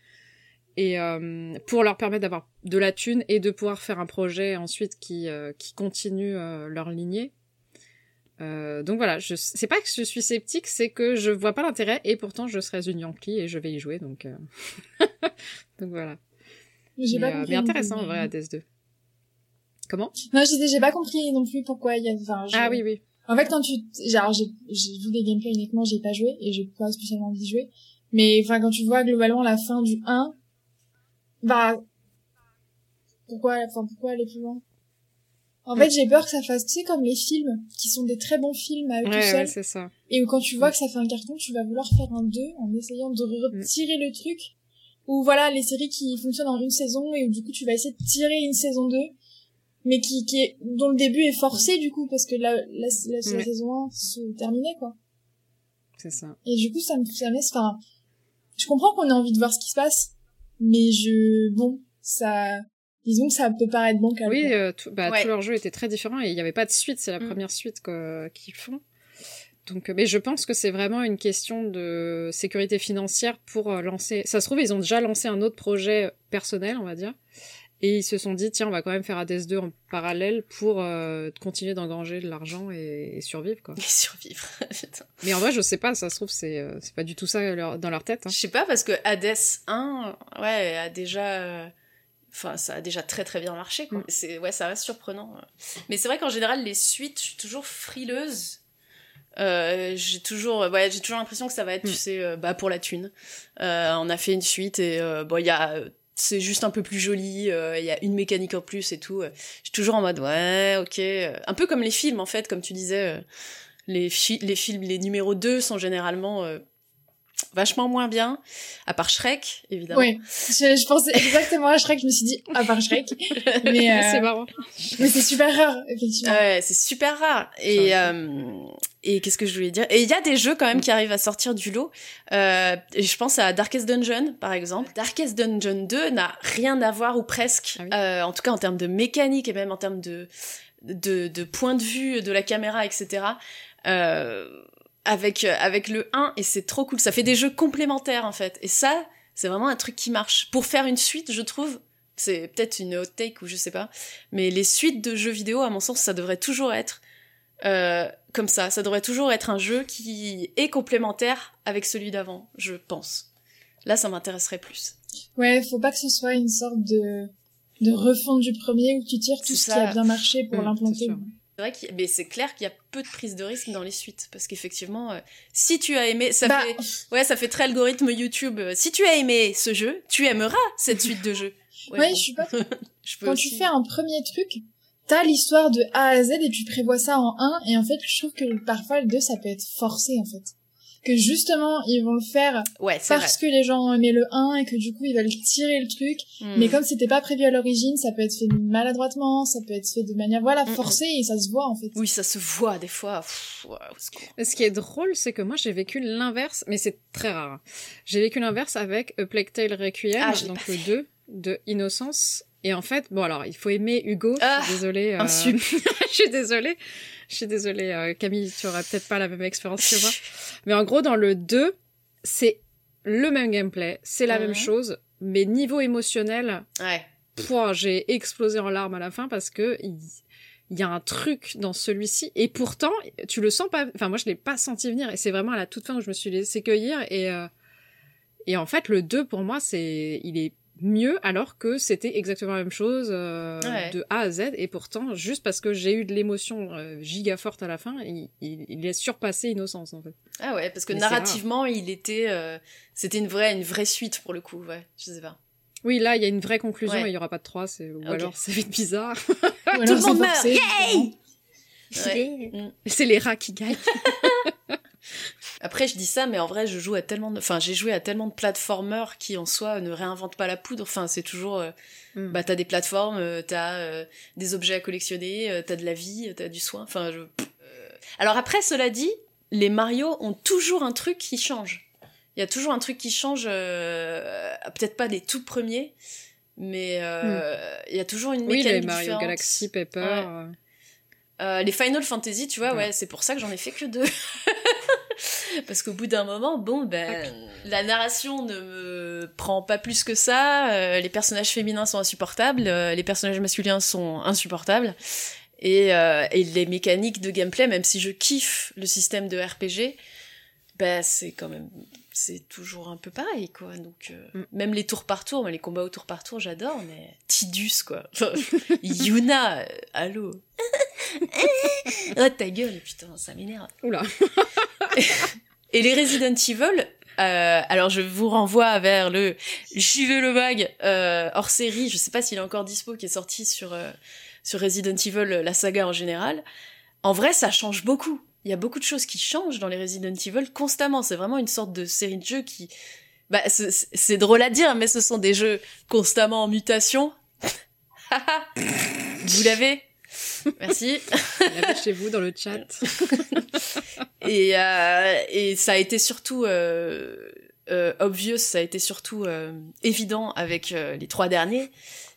Et euh, pour leur permettre d'avoir de la thune et de pouvoir faire un projet ensuite qui, euh, qui continue euh, leur lignée. Euh, donc voilà, je, c'est pas que je suis sceptique, c'est que je vois pas l'intérêt et pourtant je serais une Yankee et je vais y jouer, donc, euh... donc voilà. Mais, pas intéressant en vrai, Hades 2. Comment? Non, je disais, j'ai pas compris non plus pourquoi il y a, enfin, je- Ah oui, oui. En fait, quand tu, genre, j'ai, j'ai vu des gameplays uniquement, j'ai pas joué, et j'ai pas spécialement envie de jouer. Mais, enfin, quand tu vois globalement la fin du 1, bah, pourquoi, enfin, pourquoi aller plus loin? En fait, j'ai peur que ça fasse, tu sais, comme les films, qui sont des très bons films à eux tout Ouais, seuls. ouais, c'est ça. Et où quand tu vois que ça fait un carton, tu vas vouloir faire un 2 en essayant de retirer le truc. Ou voilà, les séries qui fonctionnent en une saison et où du coup tu vas essayer de tirer une saison 2. Mais qui, qui est, dont le début est forcé du coup, parce que la, la, la, la Ouais. saison 1 se terminait quoi. C'est ça. Et du coup, ça me, ça me laisse, enfin, je comprends qu'on ait envie de voir ce qui se passe, mais je, bon, ça, disons que ça peut paraître bancal. Oui, euh, tout, bah, Ouais. tout leur jeu était très différent et il n'y avait pas de suite. C'est la Mm. première suite qu'ils font. Donc, euh, mais je pense que c'est vraiment une question de sécurité financière pour euh, lancer. Ça se trouve, ils ont déjà lancé un autre projet personnel, on va dire. Et ils se sont dit, tiens, on va quand même faire Hades 2 en parallèle pour euh, continuer d'engranger de l'argent et, et survivre, quoi. Et survivre. Putain. Mais en vrai, je sais pas, ça se trouve, c'est euh, c'est pas du tout ça leur- dans leur tête. hein. Je sais pas parce que Hades 1, ouais, a déjà, euh, enfin, ça a déjà très très bien marché. Quoi. Mm. C'est, ouais, ça reste surprenant. Mais c'est vrai qu'en général, les suites, je suis toujours frileuse. Euh, j'ai toujours, ouais, j'ai toujours l'impression que ça va être, tu Mm. sais, euh, bah pour la thune. Euh, on a fait une suite et euh, bon, il y a, c'est juste un peu plus joli. euh, Il y a une mécanique en plus et tout. euh, toujours en mode ouais, ok, euh, un peu comme les films en fait, comme tu disais. euh, les, les films, les numéros 2 sont généralement vachement moins bien, à part Shrek, évidemment. Ouais, je, je pensais exactement à Shrek, je me suis dit, à part Shrek. Mais, euh, c'est marrant. mais c'est super rare, effectivement. Ouais, c'est super rare. Et, euh, et qu'est-ce que je voulais dire? Et il y a des jeux quand même qui arrivent à sortir du lot. Euh, et je pense à Darkest Dungeon, par exemple. Darkest Dungeon 2 n'a rien à voir, ou presque. Ah oui. Euh, en tout cas, en termes de mécanique et même en termes de, de, de point de vue de la caméra, etc. Euh, avec, avec le 1, et c'est trop cool. Ça fait des jeux complémentaires, en fait. Et ça, c'est vraiment un truc qui marche. Pour faire une suite, je trouve, c'est peut-être une hot take ou je sais pas, mais les suites de jeux vidéo, à mon sens, ça devrait toujours être euh, comme ça. Ça devrait toujours être un jeu qui est complémentaire avec celui d'avant, je pense. Là, ça m'intéresserait plus. Ouais, faut pas que ce soit une sorte de, de refonte du premier où tu tires tout ce ça. qui a bien marché pour Mm, l'implanter. C'est vrai qu'il y a- mais c'est clair qu'il y a peu de prise de risque dans les suites parce qu'effectivement, euh, si tu as aimé, ça Bah, fait, ouais, ça fait très algorithme YouTube. Euh, Si tu as aimé ce jeu, tu aimeras cette suite de jeux. ouais, bon, je suis pas je peux quand aussi- tu fais un premier truc, t'as l'histoire de A à Z et tu prévois ça en 1 et en fait je trouve que parfois le 2 ça peut être forcé en fait. Que justement ils vont le faire ouais, c'est vrai. parce que les gens ont aimé le 1 et que du coup ils veulent tirer le truc. Hmm. Mais comme c'était pas prévu à l'origine, ça peut être fait maladroitement, ça peut être fait de manière voilà Mm, mm. forcée et ça se voit en fait. oui, ça se voit des fois. Pff, secours. Ce qui est drôle, c'est que moi j'ai vécu l'inverse, mais c'est très rare. hein. J'ai vécu l'inverse avec A Plague Tale Requiem, Ah, donc le 2 de Innocence. Et en fait, bon alors, il faut aimer Hugo, Ah, je suis désolée. sup. je suis désolée. Je suis désolée, euh, Camille, tu auras peut-être pas la même expérience que moi. Mais en gros, dans le 2, c'est le même gameplay, c'est la Mhm. même chose, mais niveau émotionnel, Ouais. J'ai explosé en larmes à la fin parce que il, il y a un truc dans celui-ci et pourtant tu le sens pas enfin moi je l'ai pas senti venir et c'est vraiment à la toute fin où je me suis laissé cueillir et euh, et en fait le 2 pour moi c'est il est mieux alors que c'était exactement la même chose euh, Ouais. de A à Z et pourtant juste parce que j'ai eu de l'émotion euh, giga forte à la fin il, il, il est surpassé Innocence en fait Ah ouais, parce que Mais narrativement, il était, euh, c'était une vraie, une vraie suite pour le coup. Ouais, je sais pas. oui là il y a une vraie conclusion Ouais. et il y aura pas de 3 c'est ou alors c'est vite bizarre Ou alors Tout le monde meurt. Yay. Ouais. c'est les rats qui gagnent Après, je dis ça, mais en vrai, je joue à tellement de, enfin, j'ai joué à tellement de plateformeurs qui en soi ne réinventent pas la poudre. Enfin, c'est toujours, euh, Mm. bah, t'as des plateformes, euh, t'as euh, des objets à collectionner, t'as de la vie, t'as du soin. Enfin, je. Alors après, cela dit, les Mario ont toujours un truc qui change. Il y a toujours un truc qui change. euh, Peut-être pas des tout premiers, mais euh, il y a toujours une. Oui, mécanique les Mario différente. Galaxy, Paper. Ouais. euh, Euh, les Final Fantasy, tu vois, ouais, Ouais. c'est pour ça que j'en ai fait que deux. Parce qu'au bout d'un moment, bon, ben, la narration ne me prend pas plus que ça. euh, les personnages féminins sont insupportables, euh, les personnages masculins sont insupportables. Et, euh, et les mécaniques de gameplay, même si je kiffe le système de RPG, ben, c'est quand même, c'est toujours un peu pareil, quoi. Donc, euh, Mm. même les tours par tour, mais les combats au tour par tour, j'adore, mais Tidus, quoi. Yuna, euh, allô. Oh, ta gueule, putain, ça m'énerve. Oula. Et les Resident Evil, euh, alors je vous renvoie vers le JV Le Mag euh, hors série, je sais pas s'il est encore dispo, qui est sorti sur, euh, sur Resident Evil, la saga en général, en vrai, ça change beaucoup. Il y a beaucoup de choses qui changent dans les Resident Evil constamment. C'est vraiment une sorte de série de jeux qui, bah, c'est drôle à dire, mais ce sont des jeux constamment en mutation. Vous l'avez? Merci. chez vous dans le chat. et, euh, et ça a été surtout euh, euh, obvious, ça a été surtout euh, évident avec les trois derniers.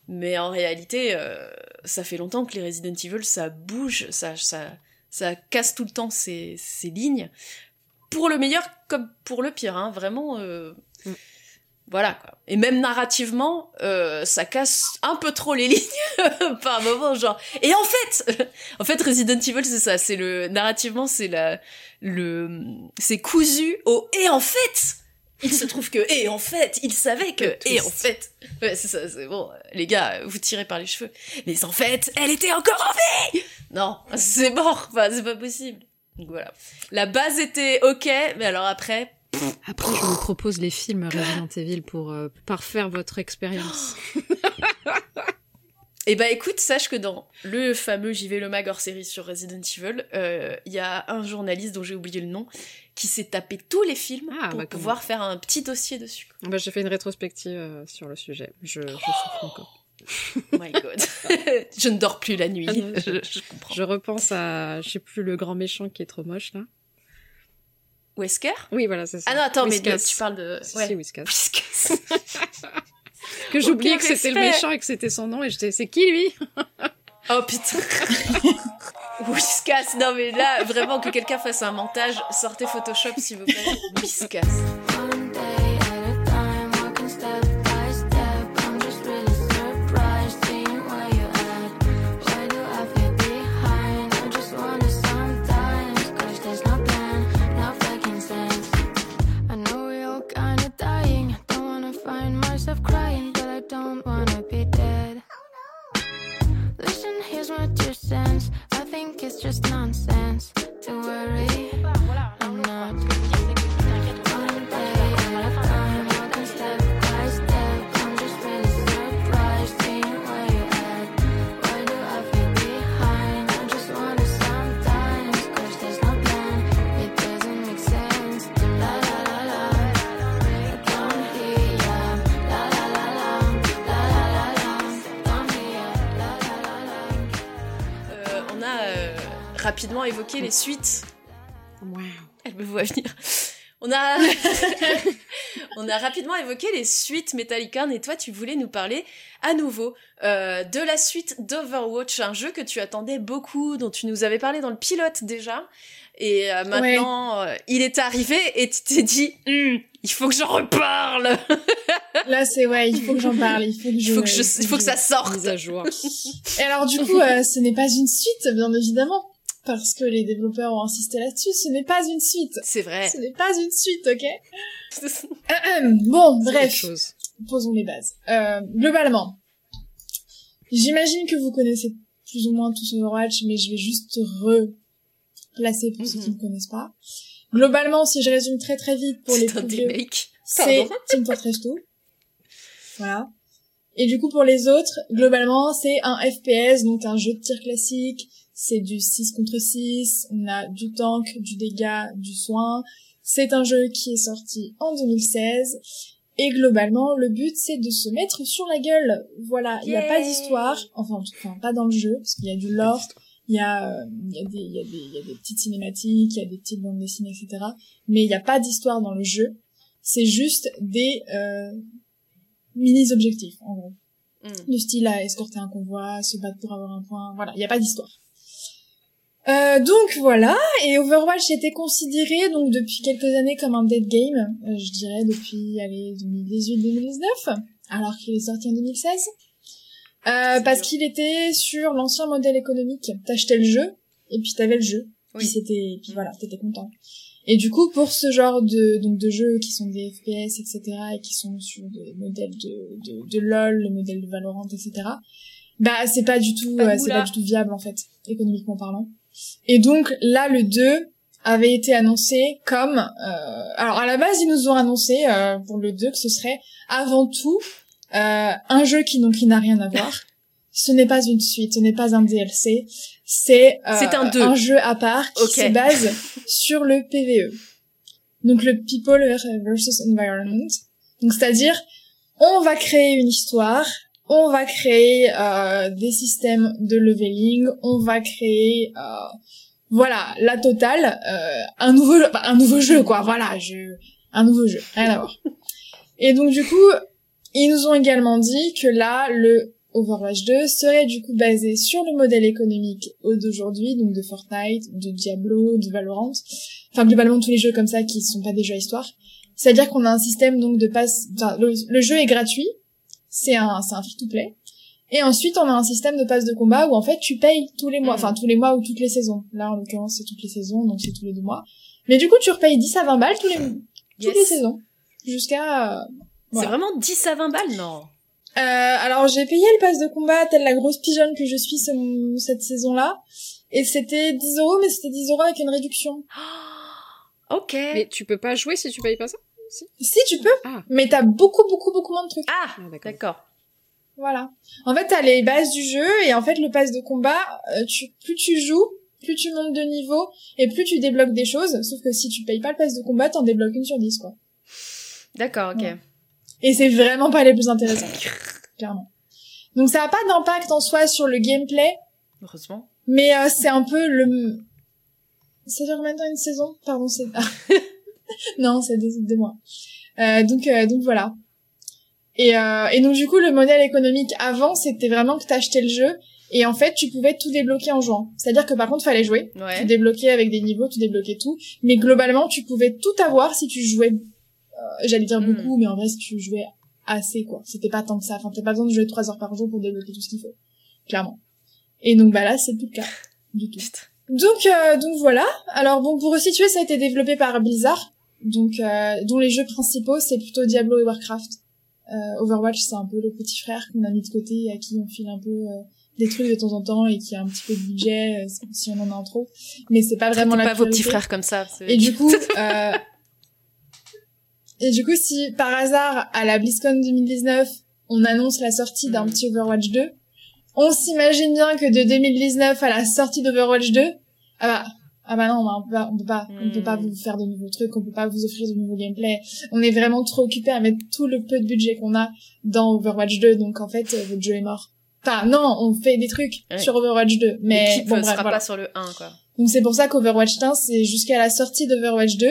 Mais en réalité, ça fait longtemps que les Resident Evil, ça bouge, ça, ça, ça casse tout le temps ses lignes. Pour le meilleur comme pour le pire, hein, vraiment. Mm. Voilà quoi. Et même narrativement, euh, ça casse un peu trop les lignes par moment, genre. Et en fait, en fait, Resident Evil, c'est ça. C'est le narrativement, c'est la, le, c'est cousu au. Et en fait, il se trouve que. Et en fait, il savait que. Et en fait, ouais, c'est ça. C'est bon, les gars, vous tirez par les cheveux. Mais en fait, elle était encore en vie. Non, c'est mort. Enfin, c'est pas possible. Donc voilà. La base était ok, mais alors après, après, je vous propose les films Resident Evil pour euh, parfaire votre expérience. Eh bah écoute, sache que dans le fameux JV Le Mag hors série sur Resident Evil, euh, il y a un journaliste dont j'ai oublié le nom qui s'est tapé tous les films ah, pour bah, pouvoir faire un petit dossier dessus. Bah, j'ai fait une rétrospective euh, sur le sujet. Je, je souffre encore. Oh my god. je ne dors plus la nuit. Ah je, je, comprends. Je repense à, je sais plus, le grand méchant qui est trop moche là. Wesker Oui, voilà, c'est ça. Ah non, attends, mais tu parles de... ouais. Si, Whiskas. Whiskas. que j'oubliais que c'était le méchant et que c'était son nom et j'étais, c'est qui lui? Oh putain Whiskas, non mais là, vraiment que quelqu'un fasse un montage, sortez Photoshop s'il vous plaît. Whiskas. just nonsense. Rapidement évoquer les suites. Elle me voit venir. On a, on a rapidement évoqué les suites Metallica et toi tu voulais nous parler à nouveau euh, de la suite d'Overwatch, un jeu que tu attendais beaucoup, dont tu nous avais parlé dans le pilote déjà. Et euh, maintenant, euh, il est arrivé et tu t'es dit, hum, il faut que j'en reparle. Là, c'est ouais, il faut que j'en parle, il faut que je, il faut que, je, il faut que ça sorte. à jour. et alors du coup, ce n'est pas une suite, bien évidemment parce que les développeurs ont insisté là-dessus, ce n'est pas une suite. C'est vrai. Ce n'est pas une suite, ok? Bon, bref, posons les bases. Euh, globalement, j'imagine que vous connaissez plus ou moins tous Overwatch, mais je vais juste replacer pour ceux qui ne connaissent pas. Globalement, si je résume très très vite pour les plus c'est Team Fortress 2. Voilà. Et du coup, pour les autres, globalement, c'est un FPS, donc un jeu de tir classique, c'est du 6 contre 6, on a du tank, du dégât, du soin. C'est un jeu qui est sorti en 2016 et globalement le but c'est de se mettre sur la gueule. Voilà, il n'y a pas d'histoire, enfin en tout cas pas dans le jeu parce qu'il y a du lore, il y a euh, il y a des il y a des il y a des petites cinématiques, il y a des petites bandes dessinées etc. Mais il n'y a pas d'histoire dans le jeu. C'est juste des euh, mini objectifs en gros. Mm. Du style à escorter un convoi, se battre pour avoir un point, voilà, il n'y a pas d'histoire. Euh, donc voilà, et Overwatch était considéré donc depuis quelques années comme un dead game, euh, je dirais depuis allez 2018-2019, alors qu'il est sorti en 2016, euh, parce qu'il était sur l'ancien modèle économique. T'achetais le jeu et puis t'avais le jeu, puis c'était, puis voilà, t'étais content. Et du coup, pour ce genre de donc de jeux qui sont des FPS, etc., et qui sont sur des modèles de de, de LoL, le modèle de Valorant, etc., bah c'est pas du tout, euh, c'est pas du tout viable en fait, économiquement parlant. Et donc là, le 2 avait été annoncé comme... Euh, alors à la base, ils nous ont annoncé euh, pour le 2 que ce serait avant tout euh, un jeu qui, donc, qui n'a rien à voir. ce n'est pas une suite, ce n'est pas un DLC, c'est euh, C'est un deux. jeu à part qui se base sur le PVE. Donc le People versus Environment. Donc c'est-à-dire, on va créer une histoire, on va créer euh, des systèmes de leveling, on va créer euh, voilà la totale, euh, un nouveau bah, un nouveau jeu quoi, voilà, je, un nouveau jeu, rien à voir. Et donc du coup, ils nous ont également dit que là le Overwatch 2 serait du coup basé sur le modèle économique d'aujourd'hui, donc de Fortnite, de Diablo, de Valorant, enfin globalement tous les jeux comme ça qui sont pas des jeux à histoire. C'est-à-dire qu'on a un système donc de passe, enfin le jeu est gratuit, c'est un c'est un free to play, et ensuite on a un système de passe de combat où en fait tu payes tous les mois, Mhm. enfin tous les mois ou toutes les saisons. Là en l'occurrence c'est toutes les saisons, donc c'est tous les deux mois. Mais du coup tu repayes 10 à 20 balles tous les toutes les saisons jusqu'à euh, C'est vraiment 10 à 20 balles, non? Euh, alors j'ai payé le pass de combat telle la grosse pigeonne que je suis ce- cette saison-là. Et c'était 10 euros, mais c'était 10 euros avec une réduction. Ok. Mais tu peux pas jouer si tu payes pas ça? Si tu peux, Ah. mais t'as beaucoup beaucoup beaucoup moins de trucs. Ah, Ah, d'accord. Voilà. En fait t'as les bases du jeu et en fait le pass de combat, euh, tu, plus tu joues, plus tu montes de niveau et plus tu débloques des choses. Sauf que si tu payes pas le pass de combat, t'en débloques une sur 10 quoi. D'accord, ok. Ouais. Et c'est vraiment pas les plus intéressants, clairement. Donc ça a pas d'impact en soi sur le gameplay, Heureusement. Mais euh, c'est un peu le... Ça dure temps une saison? Pardon, c'est... Non, c'est deux, deux mois. Euh, donc, euh, donc voilà. Et, euh, et donc du coup, le modèle économique avant, c'était vraiment que t'achetais le jeu et en fait, tu pouvais tout débloquer en jouant. C'est-à-dire que par contre, fallait jouer. Tu Ouais. débloquais avec des niveaux, tu débloquais tout. Mais globalement, tu pouvais tout avoir si tu jouais... euh, J'allais dire Mm. beaucoup, mais en vrai, si tu jouais assez, quoi. C'était pas tant que ça. Enfin, t'as pas besoin de jouer trois heures par jour pour débloquer tout ce qu'il faut. Clairement. Et donc, bah là, c'est plus le cas. Du tout. Donc, euh, donc voilà. Alors bon, pour resituer, ça a été développé par Blizzard, donc euh, dont les jeux principaux c'est plutôt Diablo et Warcraft. Euh, Overwatch, c'est un peu le petit frère qu'on a mis de côté et à qui on file un peu euh, des trucs de temps en temps et qui a un petit peu de budget si on en a en trop. Mais c'est pas vraiment la pas vos petits frères comme ça. Et du coup, euh, et du coup, si par hasard à la BlizzCon 2019, on annonce la sortie d'un Mhm. petit Overwatch 2, on s'imagine bien que de 2019 à la sortie d'Overwatch 2, ah bah, ah bah non, on peut pas, on peut pas, on peut pas vous faire de nouveaux trucs, on peut pas vous offrir de nouveaux gameplay. On est vraiment trop occupé à mettre tout le peu de budget qu'on a dans Overwatch 2, donc en fait, euh, votre jeu est mort. Enfin, non, on fait des trucs Ouais. sur Overwatch 2, mais L'équipe bon, euh, bref, sera voilà. pas sur le 1, quoi. Donc c'est pour ça qu'Overwatch 1, c'est jusqu'à la sortie d'Overwatch 2.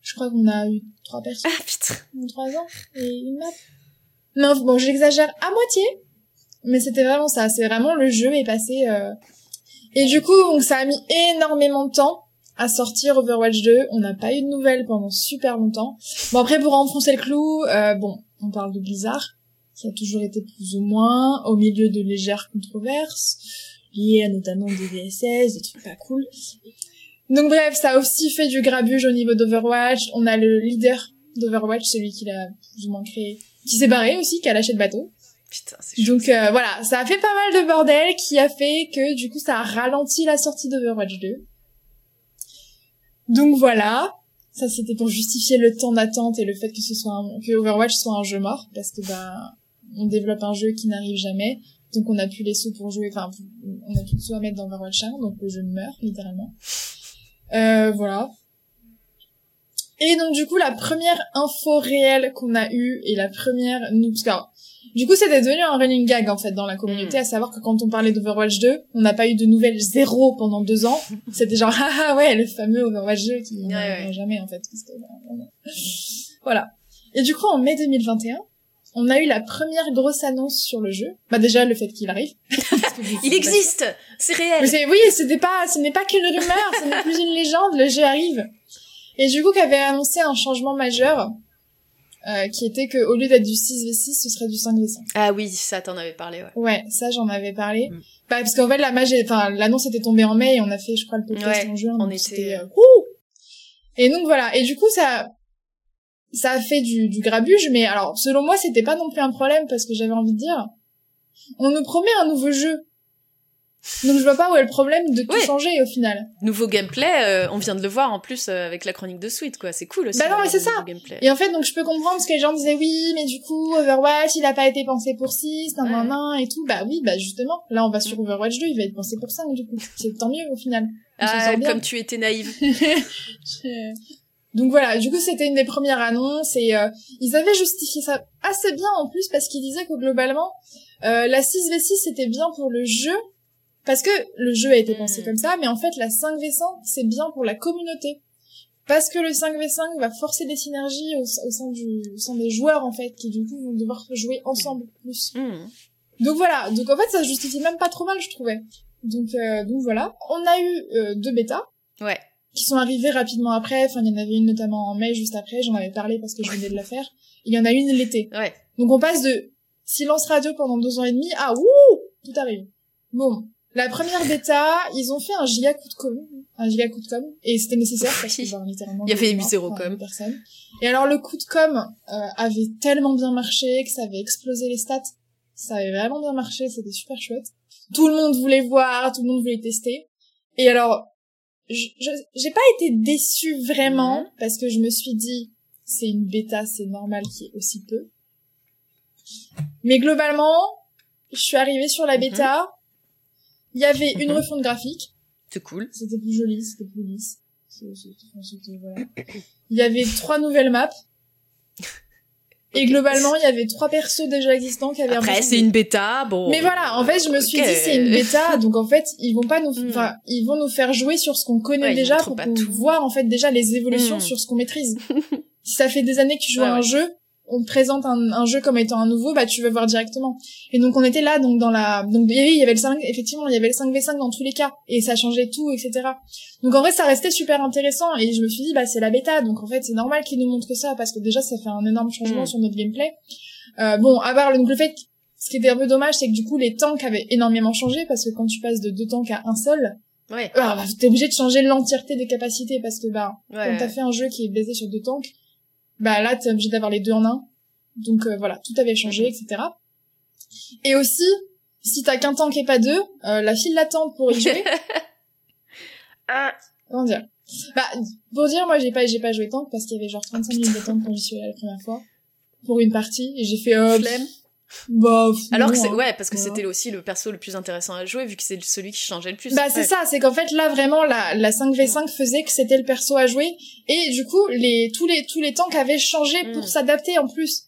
Je crois qu'on a eu trois personnes Ah, putain. trois ans et une map. Non, bon, j'exagère à moitié, mais c'était vraiment ça. C'est vraiment le jeu est passé. euh, Et du coup, donc ça a mis énormément de temps à sortir Overwatch 2. On n'a pas eu de nouvelles pendant super longtemps. Bon après, pour enfoncer le clou, euh, bon, on parle de Blizzard, qui a toujours été plus ou moins au milieu de légères controverses liées à notamment des VSS, des trucs pas cool. Donc bref, ça a aussi fait du grabuge au niveau d'Overwatch. On a le leader d'Overwatch, celui qui l'a plus ou moins créé, qui s'est barré aussi, qui a lâché le bateau. Putain, c'est chaud. Donc euh, voilà, ça a fait pas mal de bordel qui a fait que du coup ça a ralenti la sortie d'Overwatch 2. Donc voilà, ça c'était pour justifier le temps d'attente et le fait que ce soit un, que Overwatch soit un jeu mort parce que bah on développe un jeu qui n'arrive jamais. Donc on a plus les sous pour jouer, enfin on a plus de sous à mettre dans Overwatch 1, donc le jeu meurt littéralement. Euh, voilà. Et donc du coup la première info réelle qu'on a eue et la première nous parce du coup c'était devenu un running gag en fait dans la communauté Mm. à savoir que quand on parlait d'Overwatch 2 on n'a pas eu de nouvelles zéro pendant deux ans. C'était genre ah ah ouais le fameux Overwatch 2 qui Ouais, jamais en fait. Parce que, on a- voilà. Et du coup en mai 2021 on a eu la première grosse annonce sur le jeu. Bah déjà le fait qu'il arrive. Il existe! C'est réel! Oui, c'était pas, ce n'est pas qu'une rumeur, ce n'est plus une légende, le jeu arrive. Et du coup, qu'avait annoncé un changement majeur, euh, qui était que au lieu d'être du 6v6, ce serait du 5v5. Ah oui, ça, t'en avais parlé, ouais. Ouais, ça, j'en avais parlé. Mm. Bah, parce qu'en fait, la magie, enfin, l'annonce était tombée en mai et on a fait, je crois, le podcast Ouais, en juin. on était- euh, Et donc voilà. Et du coup, ça, ça a fait du, du grabuge, mais alors, selon moi, c'était pas non plus un problème parce que j'avais envie de dire, on nous promet un nouveau jeu. Donc je vois pas où est le problème de tout Oui. changer au final. Nouveau gameplay, euh, on vient de le voir en plus euh, avec la chronique de Sweet, quoi. C'est cool aussi. Bah non, mais c'est ça. gameplay. Et en fait, donc je peux comprendre parce que les gens disaient oui, mais du coup, Overwatch, il a pas été pensé pour 6, nan, nan, nan, et tout. Bah oui, bah justement, là on va sur Overwatch 2, il va être pensé pour 5 du coup. C'est tant mieux au final. On Ah, comme tu étais naïve. Je- Donc voilà, du coup c'était une des premières annonces et euh, ils avaient justifié ça assez bien en plus parce qu'ils disaient que globalement euh, la 6v6 c'était bien pour le jeu parce que le jeu a été pensé Mm. comme ça, mais en fait la 5v5 c'est bien pour la communauté parce que le 5v5 va forcer des synergies au, au sein du au sein des joueurs en fait qui du coup vont devoir jouer ensemble plus. Hmm. Donc voilà, donc en fait ça se justifie même pas trop mal je trouvais. Donc euh, donc voilà, on a eu euh, deux bêtas Ouais. qui sont arrivées rapidement après. Enfin, il y en avait une notamment en mai, juste après. J'en avais parlé parce que je venais de la faire. Il y en a une l'été. Ouais. Donc on passe de silence radio pendant deux ans et demi à ouh, tout arrive. Bon, la première bêta, ils ont fait un giga coup de com, un giga coup de com, et c'était nécessaire parce que genre, littéralement Il y avait des eu morts, zéro enfin, com. personne. Et alors le coup de com euh, avait tellement bien marché que ça avait explosé les stats. Ça avait vraiment bien marché, c'était super chouette. Tout le monde voulait voir, tout le monde voulait tester. Et alors, j'ai pas été déçue vraiment parce que je me suis dit c'est une bêta, c'est normal qu'il y ait aussi peu. Mais globalement, je suis arrivée sur la Mhm. bêta. Il y avait une Mhm. refonte graphique. C'est cool. C'était plus joli, c'était plus lisse. Voilà. Il y avait trois nouvelles maps. Et globalement, il y avait trois persos déjà existants qui avaient Après, c'est une bêta, bon. Mais voilà, en fait, je me suis dit c'est une bêta, donc en fait, ils vont pas nous, Hmm. enfin, ils vont nous faire jouer sur ce qu'on connaît Ouais, déjà pour pas qu'on tout. voir en fait déjà les évolutions Hmm. sur ce qu'on maîtrise. si ça fait des années que tu joues Ouais, à un ouais. jeu, on te présente un, un jeu comme étant un nouveau, bah tu vas voir directement. Et donc on était là, donc dans la, donc oui, il y avait le 5, effectivement, il y avait le 5v5 dans tous les cas, et ça changeait tout, etc. Donc en vrai, ça restait super intéressant, et je me suis dit, bah c'est la bêta, donc en fait c'est normal qu'ils nous montrent que ça, parce que déjà ça fait un énorme changement Hmm. sur notre gameplay. Euh, bon, à part le, donc le fait ce qui était un peu dommage, c'est que du coup, les tanks avaient énormément changé, parce que quand tu passes de deux tanks à un seul, Ouais. ah, bah, t'es obligé de changer l'entièreté des capacités, parce que, bah, Ouais. quand t'as fait un jeu qui est basé sur deux tanks, bah là, t'es obligé d'avoir les deux en un. Donc euh, voilà, tout avait changé, etc. Et aussi, si t'as qu'un tank et pas deux, euh, la file d'attente pour y jouer, Ah. comment dire? Bah, pour dire, moi, j'ai pas, j'ai pas joué tank, parce qu'il y avait genre 35 minutes d'attente quand j'y suis allée la première fois, pour une partie, et j'ai fait, euh, Flemme. Bah, Alors que c'est, ouais, parce que c'était aussi le perso le plus intéressant à jouer, vu que c'est celui qui changeait le plus. Bah c'est Ouais. ça, c'est qu'en fait là vraiment la, la 5v5 faisait que c'était le perso à jouer et du coup les tous les tous les tanks avaient changé pour Mm. s'adapter en plus.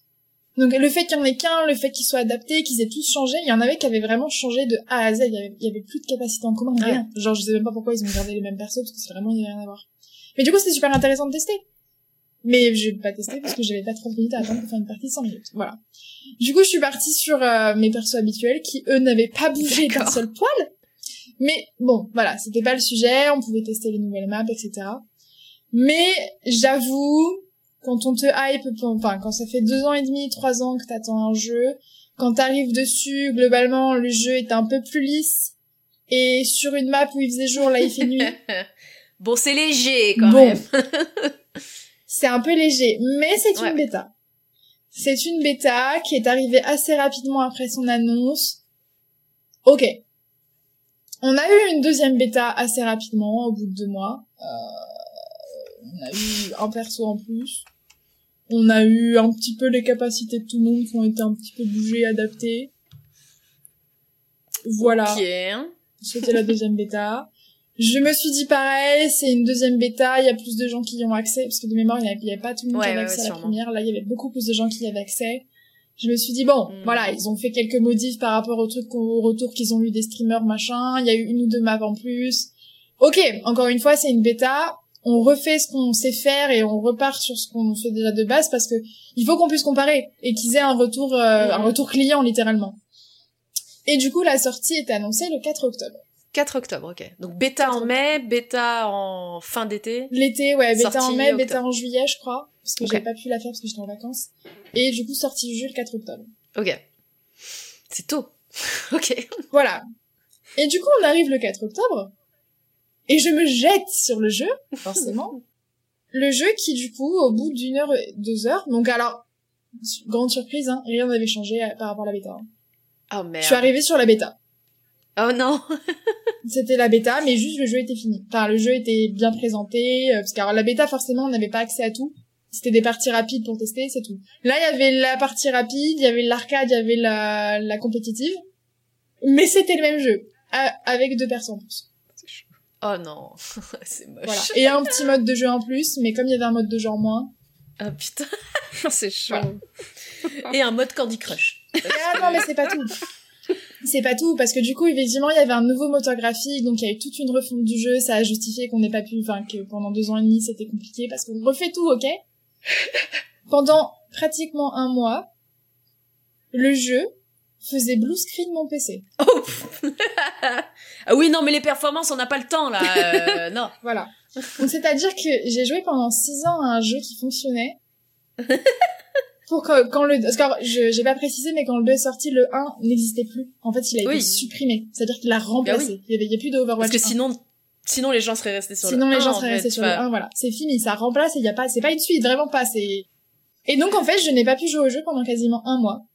Donc le fait qu'il y en ait qu'un, le fait qu'ils soient adaptés, qu'ils aient tous changé, il y en avait qui avaient vraiment changé de A à Z, il y avait, il y avait plus de capacité en commun, rien. Genre je sais même pas pourquoi ils ont gardé les mêmes persos parce que c'est vraiment il y avait rien à voir. Mais du coup c'était super intéressant de tester. Mais je vais pas tester parce que j'avais pas 30 minutes à attendre pour faire une partie de 100 minutes. Voilà. Du coup, je suis partie sur euh, mes persos habituels qui, eux, n'avaient pas bougé d'un seul poil. Mais bon, voilà, c'était pas le sujet, on pouvait tester les nouvelles maps, etc. Mais j'avoue, quand on te hype, enfin, quand ça fait deux ans et demi, trois ans que t'attends un jeu, quand t'arrives dessus, globalement, le jeu est un peu plus lisse. Et sur une map où il faisait jour, là, il fait nuit. Bon, c'est léger quand Bon. même. C'est un peu léger, mais c'est Ouais. une bêta. C'est une bêta qui est arrivée assez rapidement après son annonce. Ok. On a eu une deuxième bêta assez rapidement, au bout de deux mois. Euh, on a eu un perso en plus. On a eu un petit peu les capacités de tout le monde qui ont été un petit peu bougées, adaptées. Voilà. C'était la deuxième bêta. Je me suis dit pareil, c'est une deuxième bêta, il y a plus de gens qui y ont accès, parce que de mémoire, il n'y avait, pas tout le monde Ouais, qui avait accès ouais, à la sûrement. première. Là, il y avait beaucoup plus de gens qui y avaient accès. Je me suis dit, bon, Mm. voilà, ils ont fait quelques modifs par rapport au truc, au retour qu'ils ont eu des streamers, machin. Il y a eu une ou deux maps en plus. Ok, encore une fois, c'est une bêta. On refait ce qu'on sait faire et on repart sur ce qu'on fait déjà de base parce que il faut qu'on puisse comparer et qu'ils aient un retour, euh, un retour client littéralement. Et du coup, la sortie est annoncée le 4 octobre. 4 octobre, ok. Donc bêta en mai, bêta en fin d'été. L'été, ouais, bêta en mai, octobre. bêta en juillet, je crois, parce que Ok. j'ai pas pu la faire parce que j'étais en vacances. Et du coup, sortie du jeu le 4 octobre. Ok. C'est tôt. ok. Voilà. Et du coup, on arrive le 4 octobre, et je me jette sur le jeu, forcément. le jeu qui, du coup, au bout d'une heure, deux heures, donc alors, grande surprise, hein, rien n'avait changé euh, par rapport à la bêta. hein. Oh merde. Je suis arrivée sur la bêta. Oh non C'était la bêta, mais juste le jeu était fini. Enfin, le jeu était bien présenté, euh, parce que alors, la bêta, forcément, on n'avait pas accès à tout. C'était des parties rapides pour tester, c'est tout. Là, il y avait la partie rapide, il y avait l'arcade, il y avait la, la compétitive. Mais c'était le même jeu, a- avec deux personnes en plus. Oh non, c'est moche. Voilà. Et un petit mode de jeu en plus, mais comme il y avait un mode de jeu en moins. Ah putain. c'est chaud. Voilà. Et un mode Candy Crush. Ah non, mais c'est pas tout. C'est pas tout, parce que du coup, effectivement, il y avait un nouveau moteur graphique, donc il y a eu toute une refonte du jeu, ça a justifié qu'on n'ait pas pu, enfin, que pendant deux ans et demi, c'était compliqué, parce qu'on refait tout, ok? Pendant pratiquement un mois, le jeu faisait blue screen mon PC. Oh Ah oui, non, mais les performances, on n'a pas le temps, là. Euh, non. Voilà. Donc c'est-à-dire que j'ai joué pendant six ans à un jeu qui fonctionnait. Pour que, quand le, parce que je, j'ai pas précisé, mais quand le 2 est sorti, le 1 n'existait plus. En fait, il a été supprimé. C'est-à-dire qu'il a remplacé. Oui. Il y avait, il y a plus de Overwatch Parce que 1. sinon, sinon les gens seraient restés sur Sinon, le les 1, gens en seraient fait. restés sur le 1, voilà. C'est fini, ça remplace et il y a pas, c'est pas une suite, vraiment pas, c'est... Et donc, en fait, je n'ai pas pu jouer au jeu pendant quasiment un mois.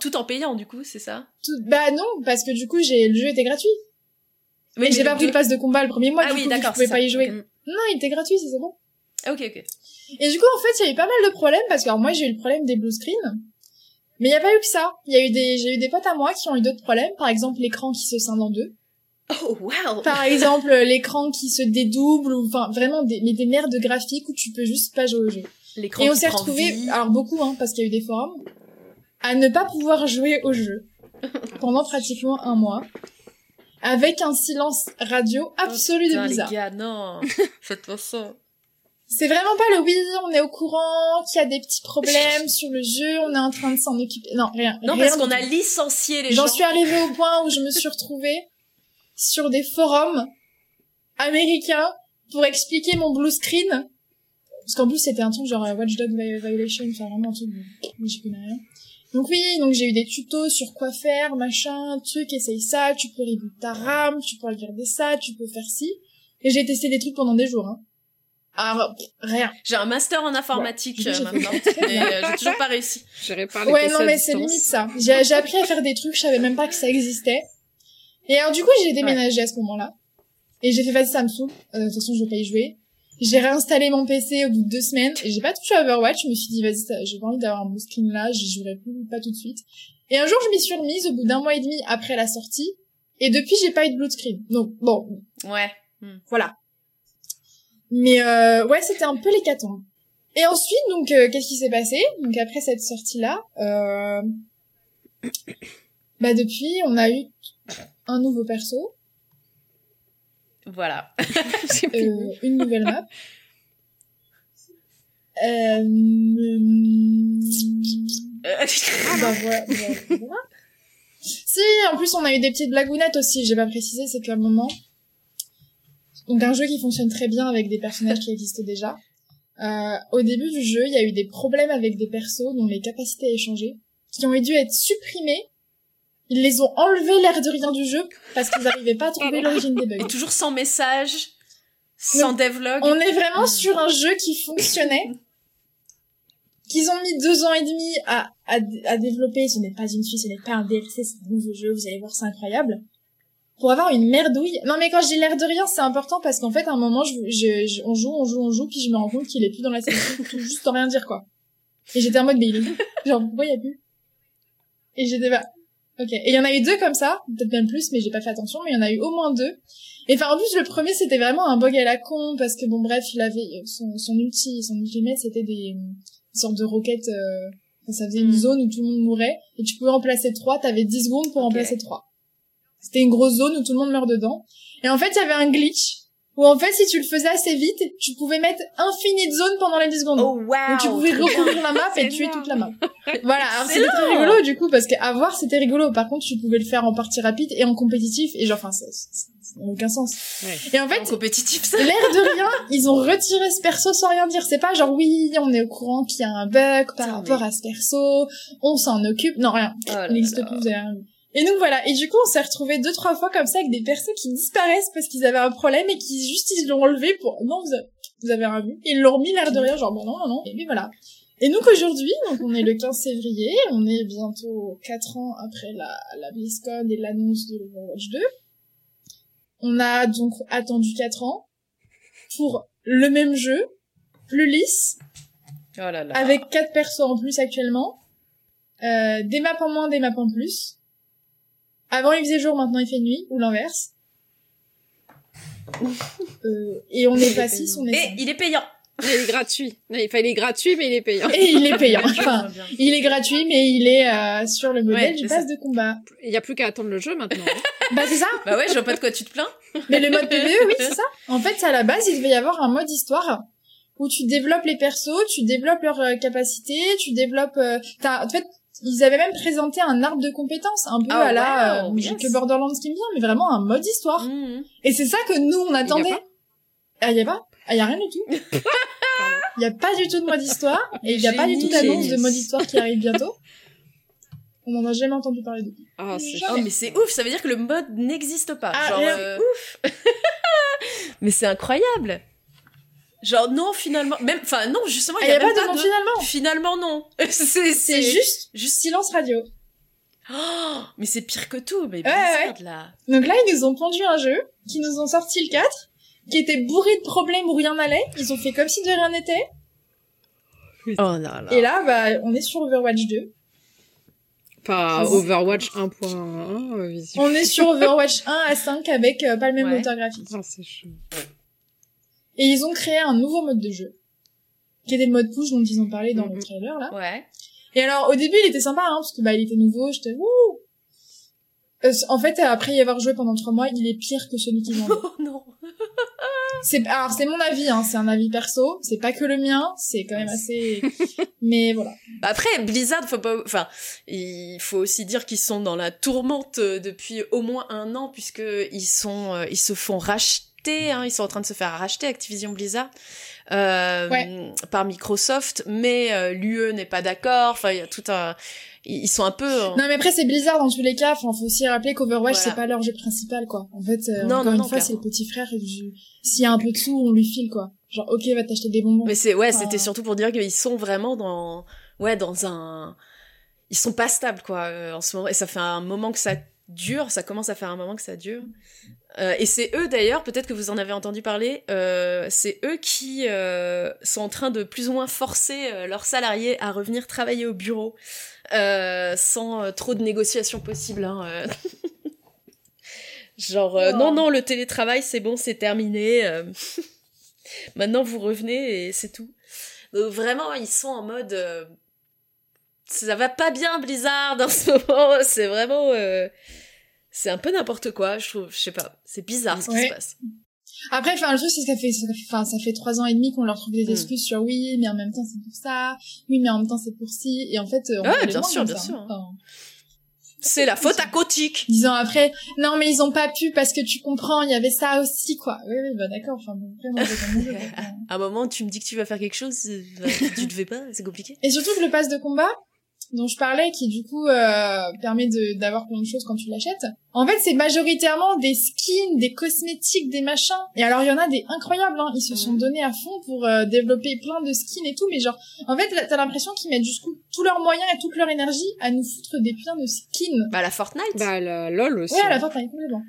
tout en payant, du coup, c'est ça? Tout... Bah non, parce que du coup, j'ai, le jeu était gratuit. Oui, et j'ai mais pas pris le deux- pass de combat le premier mois, Ah du oui, coup, je pouvais c'est pas y jouer. Non, il était gratuit, c'est c'est bon. Ah, Ok, ok. Et du coup, en fait, il y a eu pas mal de problèmes parce que alors, moi, j'ai eu le problème des blue screens. Mais il y a pas eu que ça. Il y a eu des, j'ai eu des potes à moi qui ont eu d'autres problèmes. Par exemple, l'écran qui se scinde en deux. Oh, wow Par exemple, l'écran qui se dédouble ou, enfin, vraiment des, mais des merdes graphiques où tu peux juste pas jouer au jeu. L'écran Et on s'est prend retrouvé, vie. alors beaucoup, hein, parce qu'il y a eu des forums, à ne pas pouvoir jouer au jeu pendant pratiquement un mois. Avec un silence radio absolu Oh, Putain, de les bizarre. gars, non Faites pas ça. C'est vraiment pas le oui, on est au courant qu'il y a des petits problèmes sur le jeu, on est en train de s'en occuper. Non, rien. Non, rien parce qu'on a licencié les gens. J'en suis arrivée au point où je me suis retrouvée sur des forums américains pour expliquer mon blue screen. Parce qu'en plus, c'était un truc genre euh, Watchdog Vi- Violation, enfin vraiment un truc, mais j'y connais rien. Donc oui, donc j'ai eu des tutos sur quoi faire, machin, truc, essaye ça, tu peux reboot ta RAM, tu peux regarder ça, tu peux faire ci. Et j'ai testé des trucs pendant des jours, hein. Alors, pff, rien. J'ai un master en informatique Ouais, euh, j'ai fait maintenant, mais euh, j'ai toujours pas réussi. J'irai pas Ouais, non, mais c'est limite ça. J'ai j'ai appris à faire des trucs, je savais même pas que ça existait. Et alors, du coup, j'ai déménagé à ce moment-là. Et j'ai fait, vas-y, ça me saoule. Euh, de toute façon, je vais pas y jouer. J'ai réinstallé mon PC au bout de deux semaines. Et j'ai pas touché à Overwatch. Je me suis dit, vas-y, j'ai pas envie d'avoir un blue screen là. J'y jouerai plus, pas tout de suite. Et un jour, je m'y suis remise au bout d'un mois et demi après la sortie. Et depuis, j'ai pas eu de blue screen. Donc, bon, Ouais. voilà. Mais euh, ouais, c'était un peu l'hécatombe. Et ensuite, donc, euh, qu'est-ce qui s'est passé? Donc après cette sortie-là, euh... bah depuis, on a eu un nouveau perso, Voilà. euh, une nouvelle map. Euh... Euh, bah, voilà, voilà, voilà. Si, en plus, on a eu des petites blagounettes aussi, j'ai pas précisé, c'est qu'à un moment... Donc un jeu qui fonctionne très bien avec des personnages qui existent déjà. Euh, au début du jeu, il y a eu des problèmes avec des persos dont les capacités avaient changé, qui ont dû être supprimés. Ils les ont enlevés l'air de rien du jeu parce qu'ils n'arrivaient pas à trouver l'origine des Et bugs. toujours sans message, sans devlog. On est vraiment Hmm. sur un jeu qui fonctionnait, qu'ils ont mis deux ans et demi à, à, à développer. Ce n'est pas une suite, ce n'est pas un DLC, c'est un nouveau jeu. Vous allez voir, c'est incroyable. Pour avoir une merdouille. Non, mais quand dis l'air de rien, c'est important parce qu'en fait, à un moment, je, je, je- on joue, on joue, on joue, puis je me rends compte qu'il est plus dans la sélection, juste sans rien dire, quoi. Et j'étais en mode, mais il est où? Genre, pourquoi il y a plus? Et j'étais bah, ok. Et il y en a eu deux comme ça, peut-être même plus, mais j'ai pas fait attention, mais il y en a eu au moins deux. Et enfin, en plus, le premier, c'était vraiment un bug à la con, parce que bon, bref, il avait, son, son ulti, son ultimate, c'était des, une sorte de roquette, euh, enfin, ça faisait une Mm. zone où tout le monde mourait, et tu pouvais en placer trois, t'avais 10 secondes pour en Ok. placer trois. C'était une grosse zone où tout le monde meurt dedans. Et en fait, il y avait un glitch, où en fait, si tu le faisais assez vite, tu pouvais mettre infini de zones pendant les 10 secondes. Oh wow. Donc tu pouvais recouvrir la map et tuer toute la map. Voilà, alors c'était très rigolo du coup parce qu'à voir c'était rigolo. Par contre, tu pouvais le faire en partie rapide et en compétitif et genre enfin ça n'a aucun sens. Ouais. Et en fait, En compétitif, ça. l'air de rien, ils ont retiré ce perso sans rien dire. C'est pas genre oui, on est au courant qu'il y a un bug par rapport mais- à ce perso, on s'en occupe. Non, rien. Oh là Il n'existe plus, vous avez rien vu. Et donc voilà, et du coup on s'est retrouvé deux trois fois comme ça avec des persos qui disparaissent parce qu'ils avaient un problème et qui juste ils l'ont enlevé pour non vous avez, vous avez rien vu. Ils l'ont remis l'air de rien genre bon non non non et puis voilà. Et donc aujourd'hui, donc on est le 15 février, on est bientôt 4 ans après la, la BlizzCon et l'annonce de Overwatch 2. On a donc attendu 4 ans pour le même jeu, plus lisse, Oh là là. avec quatre persos en plus actuellement, euh, des maps en moins, des maps en plus. Avant il faisait jour, maintenant il fait nuit, ou l'inverse. Euh, et on est pas 6, on est Et 5. il est payant. Il est gratuit. Non, il fallait gratuit, mais il est payant. Et il est payant. Enfin, il est gratuit, mais il est euh, sur le modèle Ouais, du pass de combat. Il y a plus qu'à attendre le jeu maintenant. Bah c'est ça. Bah ouais, je vois pas de quoi tu te plains. Mais le mode PVE, oui, c'est ça. En fait, à la base, il devait y avoir un mode histoire où tu développes les persos, tu développes leurs euh, capacités, tu développes. euh, t'as- en fait, ils avaient même présenté un arbre de compétences, un peu Ah, à la. wow, euh, j'ai yes. que Borderlands qui me vient, mais vraiment un mode histoire. Mhm. Et c'est ça que nous on attendait. Ah, y a pas Ah, y a rien du tout. Il y a pas du tout de mode histoire et il y a pas du tout d'annonce de mode histoire qui arrive bientôt. On n'en a jamais entendu parler depuis. Ah, c'est Oh mais c'est ouf, ça veut dire que le mode n'existe pas. Ah, Genre euh, ouf. mais c'est incroyable. Genre non finalement, même enfin non justement Ah, il y y a a, pas même de finalement. Finalement non. c'est C'est juste juste silence radio. Oh, mais c'est pire que tout, mais Ouais, Blizzard là. Donc là, ils nous ont pondu un jeu, qui nous ont sorti le 4, qui était bourré de problèmes où rien n'allait. Ils ont fait comme si de rien n'était. Oh là là. Et là, bah, on est sur Overwatch 2. pas Overwatch 1.1. euh, vision. On est sur Overwatch 1 à 5 avec euh, pas le même Ouais. moteur graphique. Ah, c'est chaud. Et ils ont créé un nouveau mode de jeu, qui était le mode push dont ils ont parlé dans le Mhm. trailer là. Ouais. Et alors, au début, il était sympa, hein, parce que bah, il était nouveau, j'étais wouh. Euh, en fait, après y avoir joué pendant trois mois, il est pire que celui qu'ils ont. Oh non. C'est alors c'est mon avis, hein, c'est un avis perso, c'est pas que le mien, c'est quand même assez. Mais voilà. Après Blizzard, faut pas, enfin, il faut aussi dire qu'ils sont dans la tourmente euh, depuis au moins un an puisque ils sont, euh, ils se font racheter, hein, ils sont en train de se faire racheter Activision Blizzard euh, Ouais. par Microsoft, mais euh, l'UE n'est pas d'accord. Enfin, il y a tout un, ils sont un peu. en- Non mais après c'est Blizzard dans tous les cas, enfin faut aussi rappeler qu'Overwatch Voilà. c'est pas leur jeu principal quoi. En fait, euh, Non, encore non, une non, fois c'est le petit frère du- s'il y a un peu de sous on lui file quoi. Genre ok va t'acheter des bonbons. Mais c'est ouais, Enfin, c'était surtout pour dire qu'ils sont vraiment dans ouais dans un ils sont pas stables quoi euh, en ce moment et ça fait un moment que ça dure, ça commence à faire un moment que ça dure. Euh, et c'est eux d'ailleurs, peut-être que vous en avez entendu parler, euh, c'est eux qui euh, sont en train de plus ou moins forcer leurs salariés à revenir travailler au bureau sans trop de négociations possibles. Hein. Genre non non le télétravail c'est bon c'est terminé. Maintenant vous revenez et c'est tout. Donc vraiment ils sont en mode ça va pas bien Blizzard en ce moment. C'est vraiment euh, c'est un peu n'importe quoi je trouve. Je sais pas c'est bizarre ce qui Ouais. se passe. Après enfin le truc c'est que ça fait enfin ça fait trois ans et demi qu'on leur trouve des Mm. excuses sur oui mais en même temps c'est pour ça, oui mais en même temps c'est pour ci et en fait euh, on Ouais, bien sûr, bien ça, sûr. hein. Enfin, C'est la faute à Kotick. Dix ans après, non mais ils ont pas pu parce que tu comprends, il y avait ça aussi quoi. Oui oui bah d'accord. Enfin bon, après moi j'ai pas mon jeu, À un moment tu me dis que tu vas faire quelque chose, euh, bah, tu devais pas, c'est compliqué. Et surtout que le pass de combat, dont je parlais, qui du coup euh, permet de d'avoir plein de choses quand tu l'achètes, en fait c'est majoritairement des skins, des cosmétiques, des machins. Et alors il y en a des incroyables, hein. ils se sont Mhm. donnés à fond pour euh, développer plein de skins et tout, mais genre, en fait t'as l'impression qu'ils mettent jusqu'où tous leurs moyens et toute leur énergie à nous foutre des pleins de skins. Bah la Fortnite. Bah, la LOL aussi. Ouais, la t'as complètement.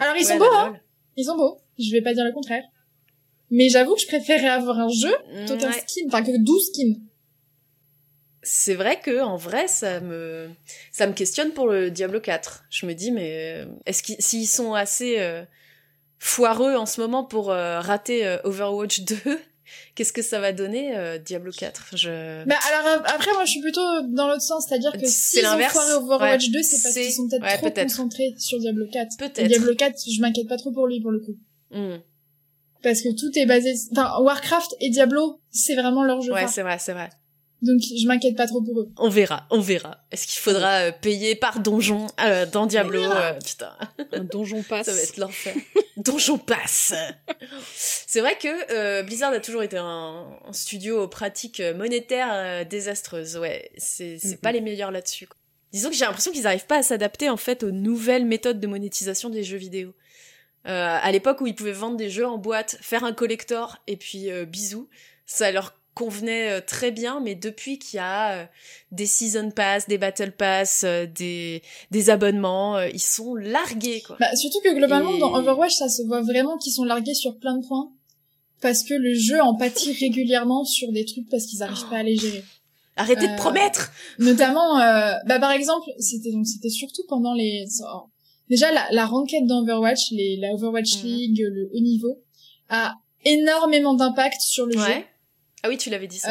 Alors ils Ouais, sont beaux, hein Ils sont beaux, je vais pas dire le contraire. Mais j'avoue que je préférais avoir un jeu plutôt qu'un Ouais. skin, enfin que 12 skins. C'est vrai que en vrai ça me ça me questionne pour le Diablo 4. Je me dis mais euh, est-ce qu'ils s'ils sont assez euh, foireux en ce moment pour euh, rater euh, Overwatch 2 Qu'est-ce que ça va donner euh, Diablo 4 Je Bah alors après moi je suis plutôt dans l'autre sens, c'est-à-dire que C'est s'ils ont foiré Overwatch Ouais. 2, c'est parce qu'ils sont peut-être ouais, trop concentrés sur Diablo 4. Et peut-être. Diablo 4, je m'inquiète pas trop pour lui pour le coup. Hmm. Parce que tout est basé... Enfin, Warcraft et Diablo, c'est vraiment leur jeu Ouais, c'est vrai, c'est vrai. Donc je m'inquiète pas trop pour eux. On verra, on verra. Est-ce qu'il faudra euh, payer par donjon euh, dans Diablo euh, Putain, Un donjon passe. ça va être l'enfer. donjon passe. C'est vrai que euh, Blizzard a toujours été un, un studio aux pratiques monétaires euh, désastreuses. Ouais, c'est pas les meilleurs là-dessus. Disons que j'ai l'impression qu'ils arrivent pas à s'adapter en fait aux nouvelles méthodes de monétisation des jeux vidéo. Euh, à l'époque où ils pouvaient vendre des jeux en boîte, faire un collector et puis euh, bisous, ça leur convenait euh, très bien, mais depuis qu'il y a euh, des season pass, des battle pass, euh, des des abonnements, ils sont largués quoi. Bah, surtout que globalement Et- dans Overwatch, ça se voit vraiment qu'ils sont largués sur plein de points. Parce que le jeu en pâtit régulièrement sur des trucs parce qu'ils arrivent pas à les gérer. Arrêtez Euh, de promettre. Notamment, euh, bah par exemple, c'était donc c'était surtout pendant les oh, déjà la, la ranked d'Overwatch, les la Overwatch Mhm. League, le haut niveau, a énormément d'impact sur le jeu. Ah oui, tu l'avais dit ça.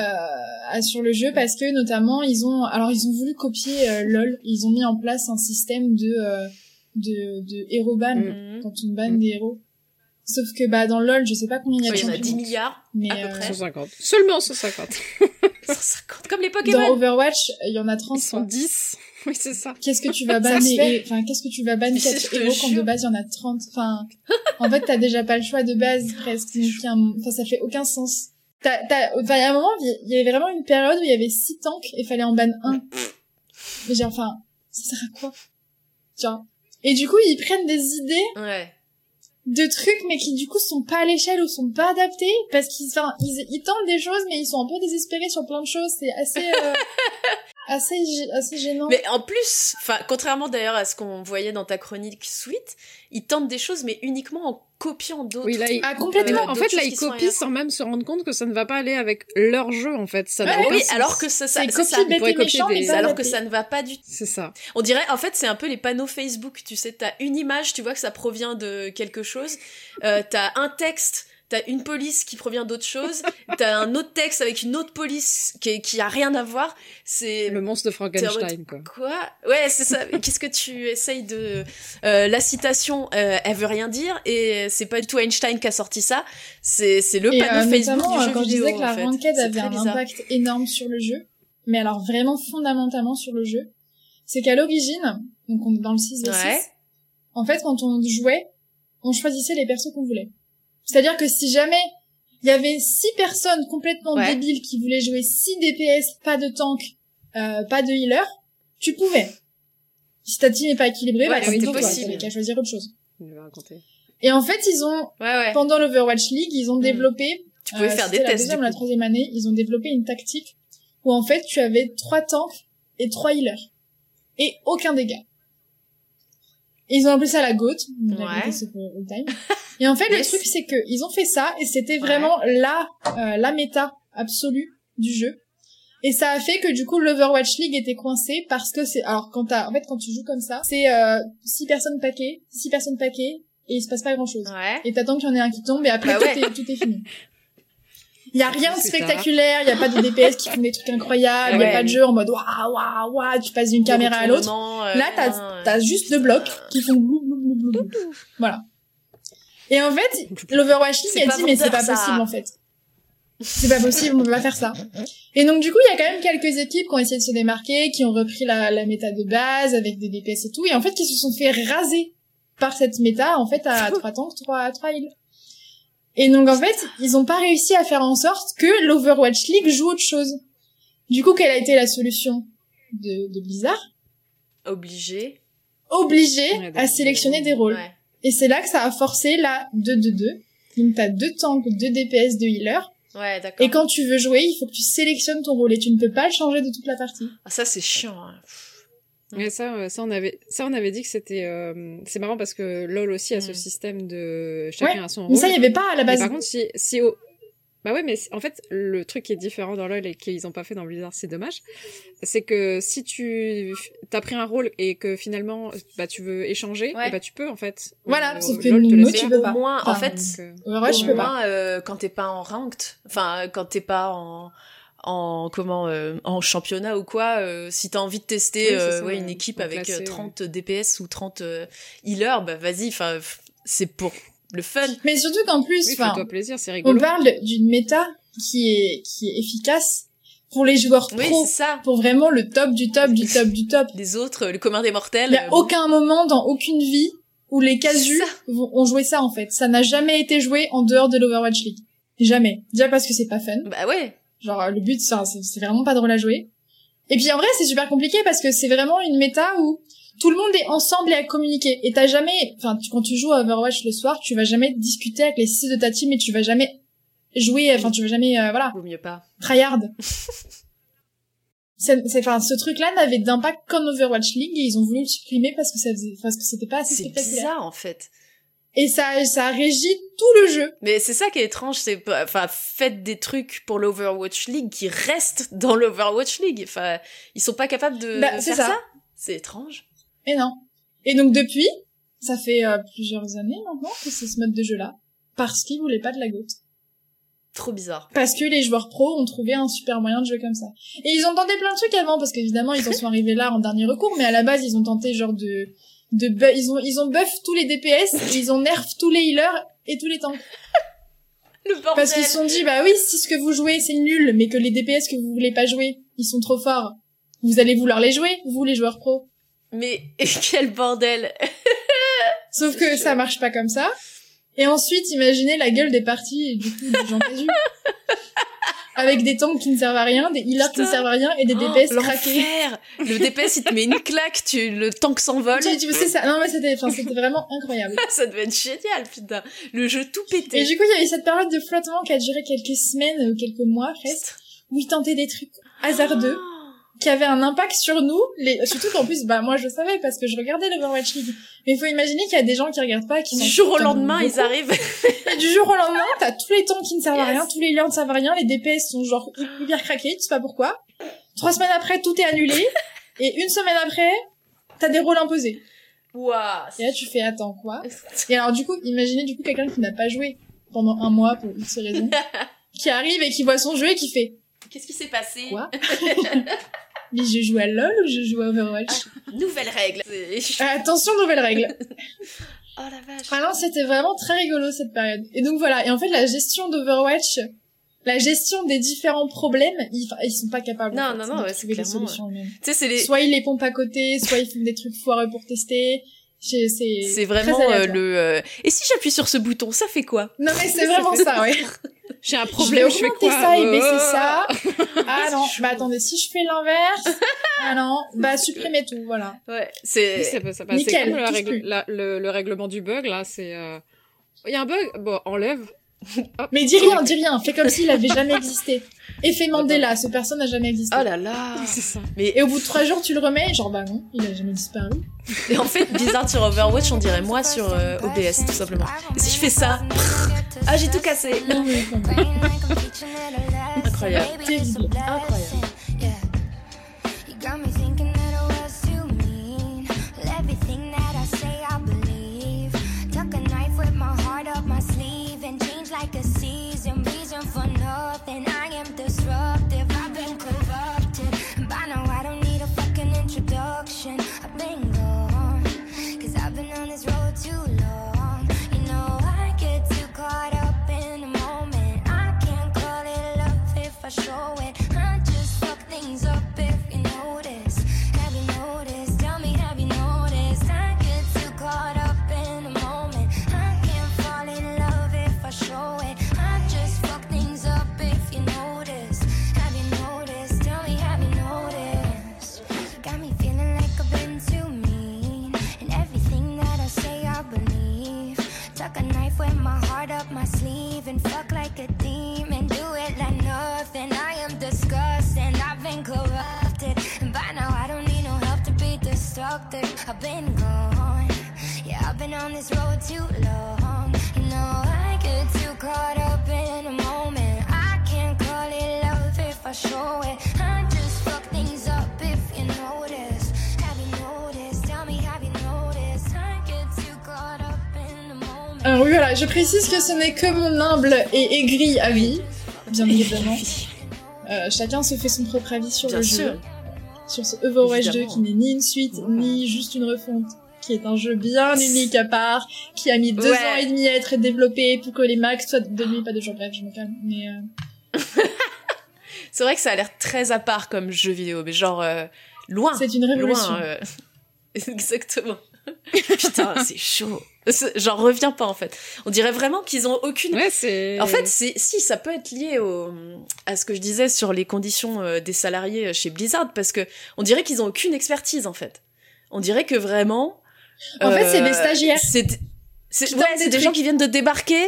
euh, sur le jeu parce que notamment ils ont alors ils ont voulu copier euh, LOL ils ont mis en place un système de euh, de de héros ban Mhm. quand on banne des héros sauf que bah dans LOL je sais pas combien il y a Oh, de il y en a champions, 10 milliards, mais à peu euh, près. 150. Seulement 150. 150, comme les dans Pokémon. Overwatch il y en a 30 Ils sont 10. Oui, c'est ça. qu'est-ce que tu vas banner enfin qu'est-ce que tu vas ban Mais quatre je te héros quand de base il y en a 30 enfin en fait t'as déjà pas le choix de base presque enfin ça fait aucun sens T'as- t'as- enfin, il y a un moment, il y avait vraiment une période où il y avait six tanks et fallait en ban un. Mais genre, enfin, ça sert à quoi? Genre. Et du coup, ils prennent des idées Ouais. de trucs, mais qui du coup sont pas à l'échelle ou sont pas adaptés, parce qu'ils, enfin, ils, ils tentent des choses, mais ils sont un peu désespérés sur plein de choses. C'est assez, euh, assez, assez gênant. Mais en plus, enfin, contrairement d'ailleurs à ce qu'on voyait dans ta chronique Sweet, ils tentent des choses, mais uniquement en copiant d'autres. Oui, là, ils- Ah, complètement. Euh, en d'autres fait, là, ils copient sans même se rendre compte que ça ne va pas aller avec leur jeu, en fait. Ça Ouais, Oui, sens. alors que ça, ça, c'est ça. copier méchant, des- alors que ça ne va pas du tout. C'est ça. On dirait, en fait, c'est un peu les panneaux Facebook. Tu sais, t'as une image, tu vois que ça provient de quelque chose. Euh, t'as un texte, t'as une police qui provient d'autre chose. t'as un autre texte avec une autre police qui, qui a rien à voir. C'est Le monstre de Frankenstein, quoi. Quoi? Ouais, c'est ça. Qu'est-ce que tu essayes de... Euh, la citation, euh, elle veut rien dire, et c'est pas du tout Einstein qui a sorti ça, c'est c'est le Et, panneau euh, Facebook du jeu quand vidéo, je disais que la en fait. ranked C'est avait un bizarre. impact énorme sur le jeu, mais alors vraiment fondamentalement sur le jeu, c'est qu'à l'origine, donc on est dans le 6 v 6, Ouais. en fait, quand on jouait, on choisissait les persos qu'on voulait. C'est-à-dire que si jamais il y avait six personnes complètement Ouais. débiles qui voulaient jouer 6 DPS, pas de tank, euh, pas de healer, tu pouvais. Si ta team n'est pas équilibrée, Ouais, bah, c'était possible. qu'à choisir autre chose. Et en fait, ils ont, Ouais, ouais. pendant l'Overwatch League, ils ont Mm. développé Tu pouvais euh, faire des la tests, deuxième du ou la troisième année, ils ont développé une tactique où en fait tu avais trois tanks et trois healers et aucun dégât. Et ils ont appelé ça la GOAT. La Ouais. All time. Et en fait, Yes. le truc c'est que ils ont fait ça et c'était vraiment la euh, la méta absolue du jeu. Et ça a fait que du coup l'Overwatch League était coincé parce que c'est alors quand t'as en fait quand tu joues comme ça, c'est euh, six personnes paquées, six personnes paquées et il se passe pas grand chose Ouais. et t'attends qu'il y en ait un qui tombe et après Bah tout, ouais. est, tout est fini. Il y a rien de spectaculaire, il y a pas de DPS qui font des trucs incroyables, il y a Ouais. pas de jeu en mode waouh waouh waouh, tu passes d'une caméra à l'autre. euh, Là, t'as t'as juste deux blocs qui font glou glou glou. glou. Voilà. Et en fait, l'Overwatch League a dit mais c'est pas ça. possible en fait. C'est pas possible, on peut pas faire ça. Et donc du coup, il y a quand même quelques équipes qui ont essayé de se démarquer, qui ont repris la, la méta de base avec des DPS et tout, et en fait qui se sont fait raser par cette méta en fait à trois tanks, trois trois heals. Et donc en fait, ils ont pas réussi à faire en sorte que l'Overwatch League joue autre chose. Du coup, quelle a été la solution de, de Blizzard? Obligé. Obligé à sélectionner des rôles. Ouais. Et c'est là que ça a forcé la 2-2-2. Donc t'as deux tanks, deux DPS, deux healers. Ouais, d'accord. Et quand tu veux jouer, il faut que tu sélectionnes ton rôle et tu ne peux pas le changer de toute la partie. Ah, ça, c'est chiant. hein. Mais ça, euh, ça on avait, ça on avait dit que c'était, euh, c'est marrant parce que LoL aussi a ce Mm. système de chacun Ouais, a son Mais rôle. ça, il y avait pas à la Mais base. par contre, si, si au... Bah ouais, mais en fait, le truc qui est différent dans LoL et qu'ils ont pas fait dans Blizzard, c'est dommage, c'est que si tu t'as pris un rôle et que finalement, bah tu veux échanger, Ouais. bah tu peux en fait. Voilà, Euh, sauf que LoL te nous, laisse tu peux au pas. moins, en fait, Donc, euh, au tu peux pas. euh, quand t'es pas en ranked, enfin, quand t'es pas en, en comment, euh, en championnat ou quoi, euh, si t'as envie de tester Oui, euh, ça, ouais, ouais. une équipe avec classé, euh, 30 DPS ou 30 euh, healers, bah vas-y, enfin, c'est pour le fun. Mais surtout qu'en plus, oui, plaisir, c'est on parle d'une méta qui est, qui est efficace pour les joueurs Oui, pro. c'est ça. Pour vraiment le top du top du top du top. Les autres, le commun des mortels. Il y a euh, aucun moment dans aucune vie où les casus ont joué ça en fait. Ça n'a jamais été joué en dehors de l'Overwatch League. Jamais. Déjà parce que c'est pas fun. Bah ouais. Genre euh, le but c'est vraiment pas drôle à jouer. Et puis en vrai c'est super compliqué parce que c'est vraiment une méta où tout le monde est ensemble et à communiquer. Et t'as jamais, enfin tu- quand tu joues à Overwatch le soir, tu vas jamais discuter avec les six de ta team et tu vas jamais jouer, enfin tu vas jamais, euh, voilà, Vaut mieux pas. tryhard. C'est, enfin, ce truc-là n'avait d'impact qu'en Overwatch League et ils ont voulu le supprimer parce que ça faisait, parce que c'était pas assez C'est bizarre en fait. Et ça, ça régit tout le jeu. Mais c'est ça qui est étrange, c'est enfin, faites des trucs pour l'Overwatch League qui restent dans l'Overwatch League. Enfin, ils sont pas capables de Bah, faire ça. C'est étrange. Et non. Et donc depuis, ça fait euh, plusieurs années maintenant que c'est ce mode de jeu-là. Parce qu'ils voulaient pas de la goutte. Trop bizarre. Parce que les joueurs pros ont trouvé un super moyen de jouer comme ça. Et ils ont tenté plein de trucs avant, parce qu'évidemment, ils en sont arrivés là en dernier recours, mais à la base, ils ont tenté genre de... de bu- ils ont ils ont buff tous les DPS, et ils ont nerf tous les healers et tous les tanks. Le bordel. Parce qu'ils se sont dit, bah oui, si ce que vous jouez, c'est nul, mais que les DPS que vous voulez pas jouer, ils sont trop forts, vous allez vouloir les jouer, vous, les joueurs pros. Mais quel bordel. Sauf que ça marche pas comme ça. Et ensuite, imaginez la gueule des parties, du coup, des gens casus. Avec des tanks qui ne servent à rien, des healers qui ne servent à rien, et des Oh, DPS craqués. l'enfer. Le DPS, il te met une claque, tu, le tank s'envole. Tu, tu c'est ça. Non, mais c'était, enfin, c'était vraiment incroyable. ça devait être génial, putain. Le jeu tout pété. Et du coup, il y a eu cette période de flottement qui a duré quelques semaines ou quelques mois, presque, où ils tentaient des trucs hasardeux, qui avaient un impact sur nous, les, surtout qu'en plus, bah, moi, je savais parce que je regardais l'Overwatch League. Mais il faut imaginer qu'il y a des gens qui regardent pas, qui Du jour au lendemain, ils arrivent. Et du jour au lendemain, t'as tous les tanks qui ne servent à rien, tous les liens ne servent à rien, les DPS sont genre hyper craqués, tu sais pas pourquoi. Trois semaines après, tout est annulé. et une semaine après, t'as des rôles imposés. Waouh. Et là, tu fais, attends, quoi? Et alors, du coup, imaginez du coup quelqu'un qui n'a pas joué pendant un mois pour X raisons, qui arrive et qui voit son jeu et qui fait, Qu'est-ce qui s'est passé? Quoi? Mais je joue à LoL ou je joue à Overwatch? Nouvelle règle. Euh, attention, nouvelle règle. Oh la vache. Ah non, c'était vraiment très rigolo cette période. Et donc voilà, et en fait la gestion d'Overwatch, la gestion des différents problèmes, ils, ils sont pas capables Non, en fait, non, non, de ouais, c'est clairement. Tu sais, c'est les. Soit ils les pompent à côté, soit ils font des trucs foireux pour tester. C'est c'est C'est très vraiment euh, le. euh, Et si j'appuie sur ce bouton, ça fait quoi? Non mais c'est vraiment ça, ouais. J'ai un Je vais problème, je, fais augmenter quoi? ça et Oh. baisser ça. Ah non, bah attendez, si je fais l'inverse, ah non, bah supprimez tout, voilà. Ouais. Oui, C'est. C'est Nickel, comme règle- la- le, le règlement du bug, là, c'est... euh, Il y a un bug, bon, enlève. Mais dis rien, dis rien, fais comme s'il avait jamais existé. Effet Mandela, ce personne n'a jamais existé. Oh là là. C'est ça. Mais Et au bout de trois jours, tu le remets, genre bah non, il a jamais disparu. et en fait, bizarre sur Overwatch, on dirait moi sur euh, OBS, tout simplement. Et si je fais ça, ah j'ai tout cassé. Incroyable. Terrible. Incroyable. Précise que ce n'est que mon humble et aigri avis, bien évidemment. Euh, chacun se fait son propre avis sur Bien le sûr. jeu, sur ce Overwatch 2 Évidemment. qui n'est ni une suite, ni juste une refonte, qui est un jeu bien unique à part, qui a mis deux Ouais. ans et demi à être développé pour que les max soient de nuit, pas de jour, bref, je me calme. Mais euh, C'est vrai que ça a l'air très à part comme jeu vidéo, mais genre euh, loin. c'est une révolution. Loin. Exactement. Putain, c'est chaud. J'en reviens pas en fait. On dirait vraiment qu'ils ont aucune. Ouais, c'est... En fait, c'est si ça peut être lié au à ce que je disais sur les conditions euh, des salariés chez Blizzard parce que on dirait qu'ils ont aucune expertise en fait. On dirait que vraiment. En fait, c'est des euh, stagiaires C'est ouais, des des gens qui viennent de débarquer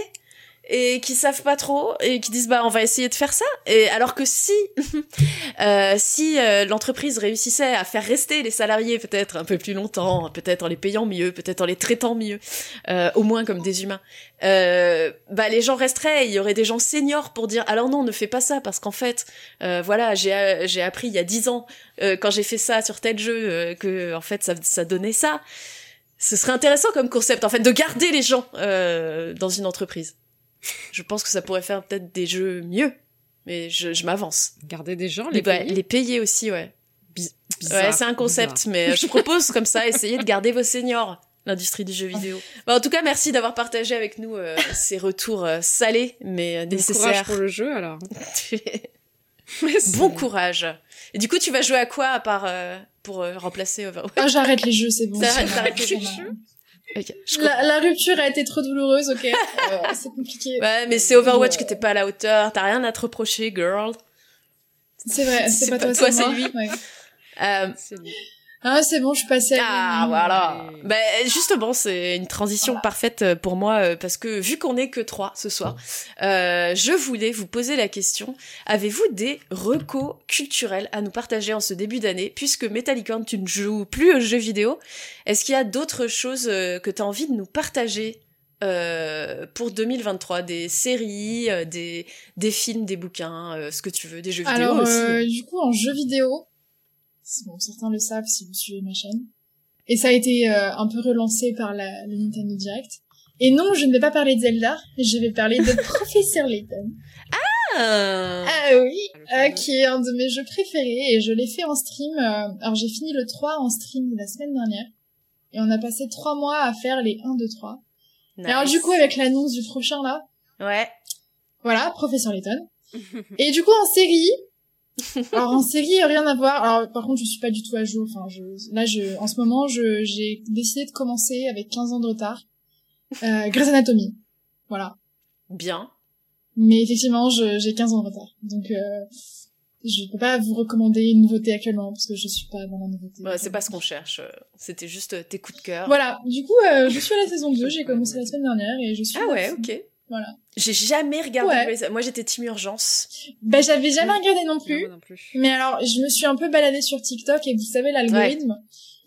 et qui savent pas trop et qui disent bah on va essayer de faire ça. Et alors que si euh, si euh, l'entreprise réussissait à faire rester les salariés peut-être un peu plus longtemps peut-être en les payant mieux peut-être en les traitant mieux euh, au moins comme des humains euh, bah les gens resteraient. Il y aurait des gens seniors pour dire alors non ne fais pas ça parce qu'en fait euh, voilà j'ai j'ai appris il y a dix ans euh, quand j'ai fait ça sur tel jeu euh, que en fait ça ça donnait ça. Ce serait intéressant comme concept en fait de garder les gens euh, dans une entreprise je pense que ça pourrait faire peut-être des jeux mieux, mais je, je m'avance. Garder des gens, Les, bah, payer les payer aussi, ouais. Bizarre, ouais, c'est un concept, bizarre. mais je propose comme ça, essayez de garder vos seniors, l'industrie du jeu vidéo. Bah, en tout cas, merci d'avoir partagé avec nous euh, ces retours euh, salés, mais euh, Bon courage nécessaires. pour le jeu alors. bon courage. Et du coup, tu vas jouer à quoi à part euh, pour euh, remplacer Overwatch? Ah, j'arrête les jeux, c'est bon. T'arrêtes- les jeux La, la rupture a été trop douloureuse, ok. Euh, c'est compliqué. Ouais, mais c'est Overwatch Euh, que t'es pas à la hauteur, t'as rien à te reprocher, girl. C'est vrai, c'est pas, pas toi, toi, c'est lui. Ouais. Euh, C'est lui. Ah, c'est bon, je suis passée à Ah voilà. Ben justement, c'est une transition Voilà. parfaite euh, pour moi euh, parce que vu qu'on est que trois ce soir, euh, je voulais vous poser la question avez-vous des recos culturels à nous partager en ce début d'année? Puisque Metallicorn tu ne joues plus aux jeux vidéo Est-ce qu'il y a d'autres choses que tu as envie de nous partager euh, pour 2023 des séries, des des films, des bouquins, euh, ce que tu veux, des jeux vidéo Alors, aussi? euh, du coup, en jeu vidéo, bon, certains le savent si vous suivez ma chaîne, et ça a été euh, un peu relancé par la, le Nintendo Direct. Et non, je ne vais pas parler de Zelda, je vais parler de Professeur Layton. Ah. Ah oui, euh, qui est un de mes jeux préférés, et je l'ai fait en stream. euh, alors, j'ai fini le 3 en stream la semaine dernière, et on a passé trois mois à faire les 1, 2, 3. Et alors, du coup, avec l'annonce du prochain, là, ouais. Voilà, Professeur Layton. Et du coup, en série, alors en série, rien à voir. Alors, par contre, je suis pas du tout à jour. Enfin, je, là, je, en ce moment, je, j'ai décidé de commencer avec 15 ans de retard. Euh, Grey's Anatomy. Voilà. Bien. Mais effectivement, je, j'ai 15 ans de retard. Donc, euh, je peux pas vous recommander une nouveauté actuellement parce que je suis pas dans la nouveauté. Ouais, c'est pas ce qu'on cherche. C'était juste tes coups de cœur. Voilà. Du coup, euh, je suis à la saison 2. J'ai commencé la semaine dernière et je suis. Ah ouais, ok. Voilà. J'ai jamais regardé Ouais. Moi, j'étais team urgence. Bah, j'avais jamais regardé non plus. moi non plus. Mais alors, je me suis un peu baladée sur TikTok et vous savez, l'algorithme,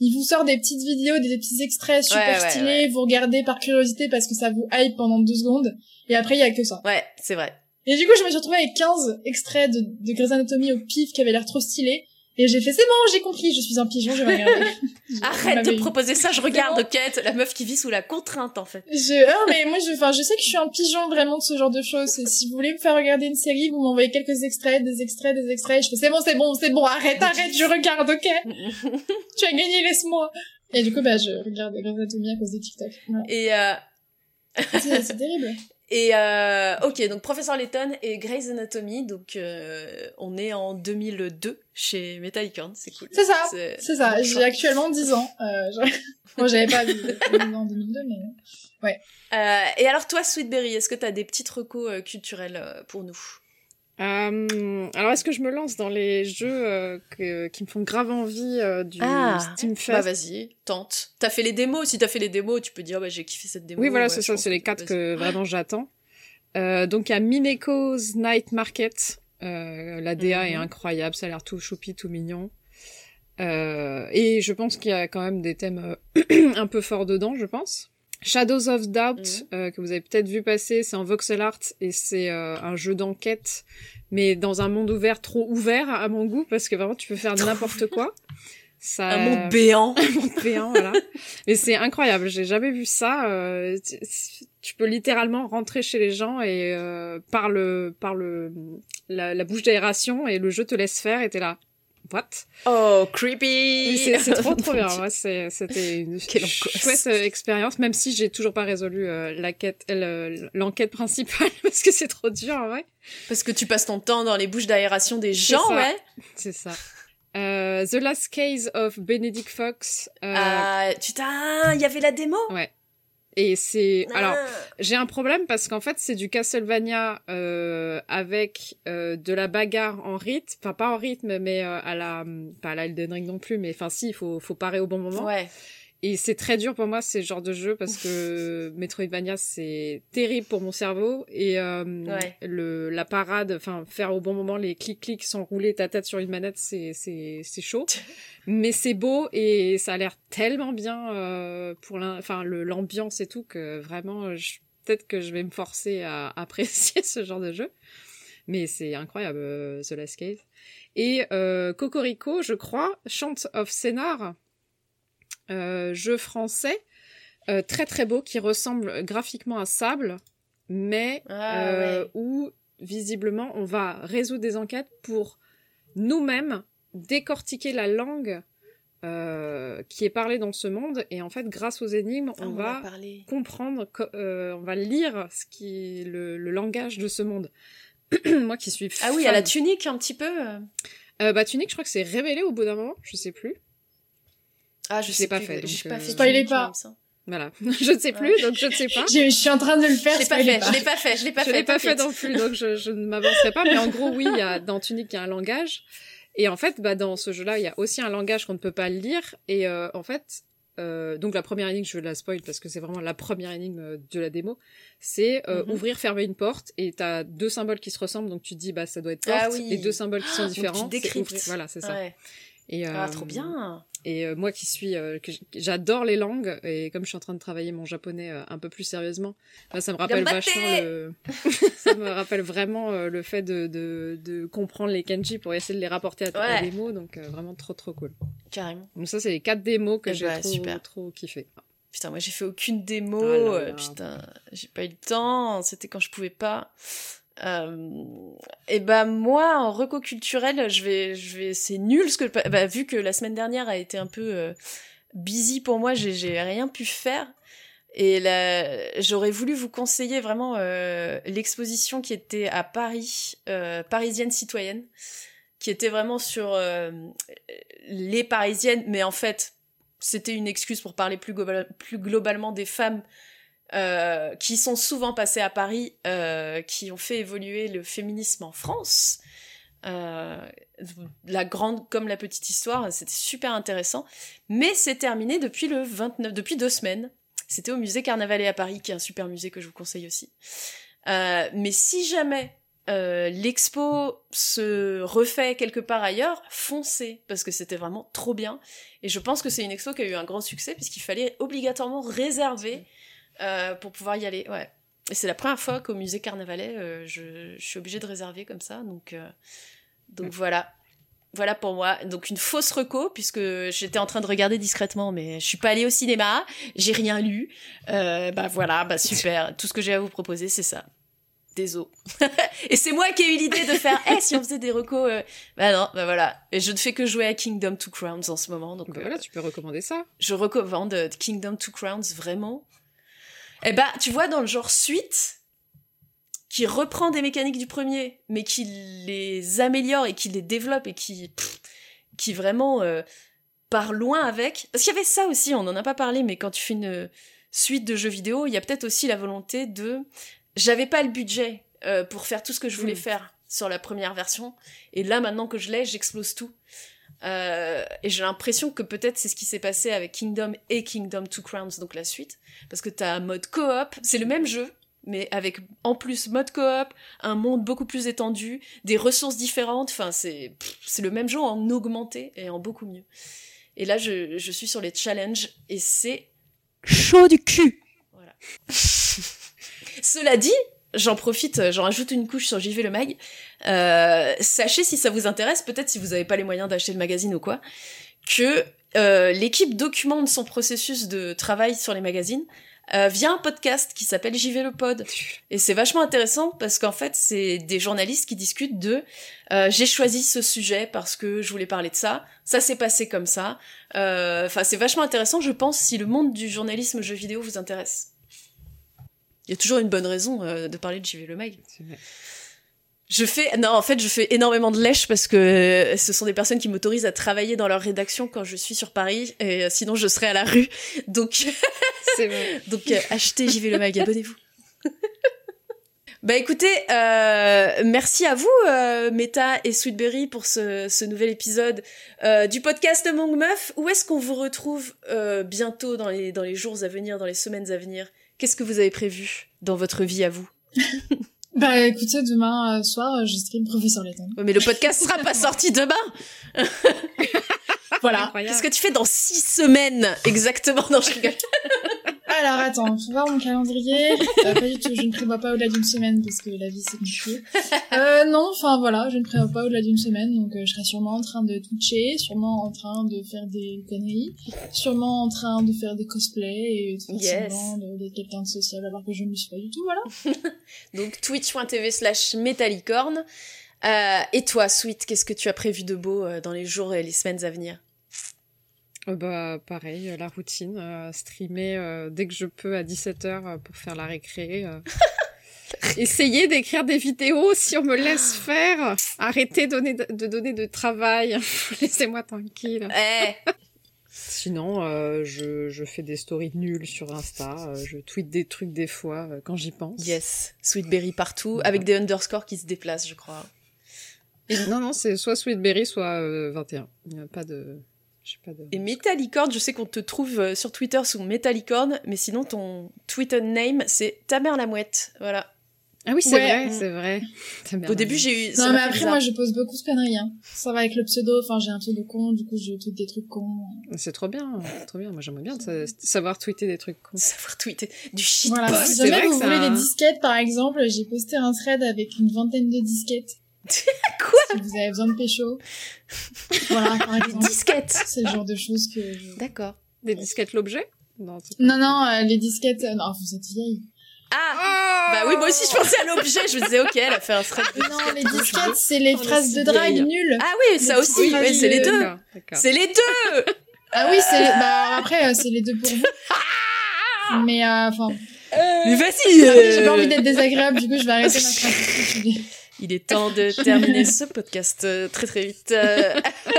il vous sort des petites vidéos, des petits extraits super ouais, stylés, vous regardez par curiosité parce que ça vous hype pendant deux secondes, et après, il y a que ça. Ouais, c'est vrai. Et du coup, je me suis retrouvée avec 15 extraits de, de Grey's Anatomy au pif qui avaient l'air trop stylés, et j'ai fait, c'est bon, j'ai compris, je suis un pigeon, je vais regarder. Arrête de proposer ça, je regarde. Kate, la meuf qui vit sous la contrainte, en fait. Je, ah, mais moi, je, enfin, je sais que je suis un pigeon vraiment de ce genre de choses. Et si vous voulez me faire regarder une série, vous m'envoyez quelques extraits, des extraits, des extraits. Je fais, c'est bon, c'est bon, c'est bon, arrête, arrête, je regarde, ok? tu as gagné, laisse-moi. Et du coup, bah, je regarde Grey's Anatomy à cause de TikTok. Et, euh, C'est c'est terrible. Et euh, ok, donc Professeur Layton et Grey's Anatomy, donc euh, on est en 2002 chez Metallicorn, c'est cool. C'est ça. C'est ça. J'ai actuellement 10 ans. Euh, Moi, j'avais pas 10 ans en 2002, mais... Euh, et alors toi, Sweetberry, est-ce que t'as des petites recos euh, culturelles euh, pour nous? Euh, alors, est-ce que je me lance dans les jeux euh, que, qui me font grave envie euh, du Steam Fest? bah vas-y, tente. T'as fait les démos, si t'as fait les démos, tu peux dire bah j'ai kiffé cette démo. Oui, voilà, ouais, c'est ça, c'est les quatre que vraiment j'attends. Euh, donc, il y a Mineko's Night Market. Euh, la DA est Mhm. incroyable, ça a l'air tout choupi, tout mignon. Euh, et je pense qu'il y a quand même des thèmes un peu forts dedans, je pense. Shadows of Doubt, euh, que vous avez peut-être vu passer, c'est en voxel art et c'est euh, un jeu d'enquête, mais dans un monde ouvert, trop ouvert à mon goût, parce que vraiment tu peux faire n'importe quoi. Ça... Un monde béant. un monde béant, voilà. Mais c'est incroyable, j'ai jamais vu ça. euh, tu- tu peux littéralement rentrer chez les gens et euh, par le par le la, la bouche d'aération et le jeu te laisse faire et t'es là. What? Oh, creepy C'est trop trop bien. Ouais, c'est- C'était une Quelle angoisse. chouette euh, expérience, même si j'ai toujours pas résolu euh, la quête, euh, le- l'enquête principale parce que c'est trop dur en vrai. Parce que tu passes ton temps dans les bouches d'aération des gens, ça. ouais. C'est ça. Euh, The Last Case of Benedict Fox. euh, Ah, putain, il y avait la démo? Ouais. Et c'est alors Ah. j'ai un problème parce qu'en fait c'est du Castlevania euh, avec euh, de la bagarre en rythme, enfin pas en rythme mais euh, à la pas à la Elden Ring non plus mais enfin si il faut faut parer au bon moment. Ouais. Et c'est très dur pour moi ces genres de jeux parce que Metroidvania c'est terrible pour mon cerveau et euh, Ouais. le la parade, enfin faire au bon moment les clics clics sans rouler ta tête sur une manette c'est c'est c'est chaud. Mais c'est beau et ça a l'air tellement bien euh, pour enfin l'ambiance et tout que vraiment peut-être que je vais me forcer à apprécier ce genre de jeu. Mais c'est incroyable euh, The Last Cave. Et euh, Cocorico, je crois, Chant of Scénar, jeu français, euh, très très beau, qui ressemble graphiquement à Sable, mais Ah, euh, ouais. où visiblement on va résoudre des enquêtes pour nous-mêmes décortiquer la langue euh, qui est parlée dans ce monde. Et en fait, grâce aux énigmes, Ah, on va comprendre, co- euh, on va lire ce qui est le, le langage de ce monde. Moi qui suis Ah oui, à la tunique un petit peu. euh. Euh, bah Tunic, je crois que c'est révélé au bout d'un moment, je sais plus. Ah, je Je sais l'ai pas plus, fait, donc, pas euh, fait. Tunique, pas. Voilà, je ne sais plus, donc je ne sais pas. Je, je suis en train de le faire. Je l'ai pas fait. Je l'ai pas fait. Je l'ai pas je fait. l'ai pas fait t'inquiète. non plus, donc je, je ne m'avancerai pas. Mais en gros, oui, il y a, dans Tunic, il y a un langage. Et en fait, bah, dans ce jeu-là, il y a aussi un langage qu'on ne peut pas lire. Et euh, en fait, euh, donc la première énigme, je la spoil parce que c'est vraiment la première énigme de la démo. C'est euh, Mhm. ouvrir, fermer une porte. Et t'as deux symboles qui se ressemblent, donc tu te dis, bah, ça doit être porte. Ah oui. Et deux symboles qui sont Donc tu différents. c'est décryptes. ouvrir. Voilà, c'est ça. Ouais. Et, Ah, euh, trop bien. Et euh, moi qui suis, euh, j'adore les langues, et comme je suis en train de travailler mon japonais euh, un peu plus sérieusement, bah, ça me rappelle vachement le... ça me rappelle vraiment le fait de, de, de comprendre les kanji pour essayer de les rapporter à, à Ouais. des mots, donc vraiment trop trop cool. Carrément. Donc ça c'est les quatre démos que Eh j'ai bah, trop, super. trop kiffé. Putain, moi j'ai fait aucune démo. Ah là là. putain, j'ai pas eu le temps. C'était quand je pouvais pas. Euh, et bah moi en reco culturel, je vais, je vais, c'est nul ce que, bah, vu que la semaine dernière a été un peu euh, busy pour moi, j'ai, rien pu faire. Et là, j'aurais voulu vous conseiller vraiment euh, l'exposition qui était à Paris, Parisienne citoyenne, qui était vraiment sur les Parisiennes, mais en fait, c'était une excuse pour parler plus globalement des femmes euh, qui sont souvent passées à Paris, euh, qui ont fait évoluer le féminisme en France. Euh, la grande comme la petite histoire, c'était super intéressant. Mais c'est terminé depuis le 29, depuis deux semaines. C'était au musée Carnavalet à Paris, qui est un super musée que je vous conseille aussi. Euh, mais si jamais euh, l'expo se refait quelque part ailleurs, foncez, parce que c'était vraiment trop bien. Et je pense que c'est une expo qui a eu un grand succès, puisqu'il fallait obligatoirement réserver euh, pour pouvoir y aller. Ouais. Et c'est la première fois qu'au musée Carnavalet, euh, je, je suis obligée de réserver comme ça. Donc, euh, donc voilà. Voilà pour moi. Donc une fausse reco, puisque j'étais en train de regarder discrètement, mais je suis pas allée au cinéma, j'ai rien lu. Euh, bah voilà, bah super. Tout ce que j'ai à vous proposer, c'est ça. Désolé. Et c'est moi qui ai eu l'idée de faire, eh, si on faisait des recos, euh, bah non, bah voilà. Et je ne fais que jouer à Kingdom Two Crowns en ce moment, donc euh, voilà, tu peux recommander ça. je recommande Kingdom Two Crowns vraiment. Eh bah, tu vois, dans le genre suite, qui reprend des mécaniques du premier, mais qui les améliore et qui les développe et qui, pff, qui vraiment euh, part loin avec. Parce qu'il y avait ça aussi, on n'en a pas parlé, mais quand tu fais une suite de jeux vidéo, il y a peut-être aussi la volonté de. J'avais pas le budget euh, pour faire tout ce que je voulais Mm. faire sur la première version, et là maintenant que je l'ai, j'explose tout. Euh, et j'ai l'impression que peut-être c'est ce qui s'est passé avec Kingdom et Kingdom Two Crowns, donc la suite. Parce que t'as un mode coop, c'est le même jeu, mais avec en plus mode coop, un monde beaucoup plus étendu, des ressources différentes, enfin c'est c'est le même jeu en augmenté et en beaucoup mieux. Et là je, je suis sur les challenges et c'est chaud du cul. Voilà. Cela dit, j'en profite, euh, j'en rajoute une couche sur JV le mag. Euh, sachez si ça vous intéresse, peut-être si vous n'avez pas les moyens d'acheter le magazine ou quoi, que euh, l'équipe documente son processus de travail sur les magazines euh, via un podcast qui s'appelle JV le pod. Et c'est vachement intéressant parce qu'en fait, c'est des journalistes qui discutent de j'ai choisi ce sujet parce que je voulais parler de ça, ça s'est passé comme ça. Enfin, c'est vachement intéressant, je pense, si le monde du journalisme jeu vidéo vous intéresse. Il y a toujours une bonne raison euh, de parler de JV le mag. Je fais non en fait je fais énormément de lèche parce que ce sont des personnes qui m'autorisent à travailler dans leur rédaction quand je suis sur Paris et euh, sinon je serais à la rue donc vrai. donc euh, achetez JV le mag abonnez-vous. Bah écoutez, euh, merci à vous, euh, Meta et Sweetberry, pour ce, ce nouvel épisode euh, du podcast Among Meuf. Où est-ce qu'on vous retrouve euh, bientôt dans les, dans les jours à venir, dans les semaines à venir? Qu'est-ce que vous avez prévu dans votre vie à vous? Bah écoutez, demain euh, soir, euh, je stream Professeur Layton. Ouais, Mais le podcast sera pas sorti demain Voilà. Qu'est-ce que tu fais dans six semaines exactement? Non, je rigole. Alors attends, faut voir mon calendrier. Euh, pas du tout, je ne prévois pas au-delà d'une semaine parce que la vie c'est compliqué. Euh, non, enfin voilà, je ne prévois pas au-delà d'une semaine, donc euh, je serai sûrement en train de twitcher, sûrement en train de faire des conneries, sûrement en train de faire des cosplays et de faire Yes. d'être quelqu'un de social alors que je ne le suis pas du tout, voilà. Donc twitch.tv slash métallicorne. Euh, et toi, Sweet, qu'est-ce que tu as prévu de beau euh, dans les jours et les semaines à venir? Bah pareil, euh, la routine, euh, streamer euh, dès que je peux à 17h pour faire la récré. euh. Essayer d'écrire des vidéos si on me laisse faire. Arrêtez donner de, de donner de travail. Laissez-moi tranquille. Eh Sinon, euh, je, je fais des stories nulles sur Insta. euh, je tweete des trucs des fois euh, quand j'y pense. Yes, Sweetberry partout, avec des underscores qui se déplacent, je crois. Non, non, c'est soit Sweetberry, soit euh, 21. Il n'y a pas de... Pas de... Et Metallicorn, je sais qu'on te trouve euh, sur Twitter sous Metallicorn, mais sinon ton Twitter name, c'est ta mère la mouette. Voilà. Ah oui, c'est Ouais. vrai, c'est vrai. Au début, j'ai eu. ça Non m'a mais après bizarre. moi je pose beaucoup de conneries, hein. Ça va avec le pseudo, enfin j'ai un pseudo con, du coup je tweete des trucs cons. C'est trop bien, c'est trop bien. Moi, j'aimerais bien sa- savoir tweeter des trucs cons. Savoir tweeter du shit Voilà, si jamais vous voulez des disquettes par exemple, j'ai posté un thread avec une vingtaine de disquettes. Quoi Si vous avez besoin de pécho. Voilà, par exemple. Disquette. C'est le genre de choses que je... D'accord. Des disquettes l'objet Non, Non, non, euh, les disquettes... euh, non, vous êtes vieille. Ah Bah oui, moi aussi je pensais à l'objet, je me disais, ok, elle a fait un thread de Non, les disquette. disquettes, c'est les phrases de drague nulles. Ah oui, ça Les aussi, oui, c'est les de- deux. C'est les deux Ah oui, c'est... Bah après, euh, c'est les deux pour vous. Mais, euh, enfin... Mais vas-y J'ai pas envie d'être désagréable, du coup, je vais arrêter ma phrase. Il est temps de terminer ce podcast euh, très très vite. Euh,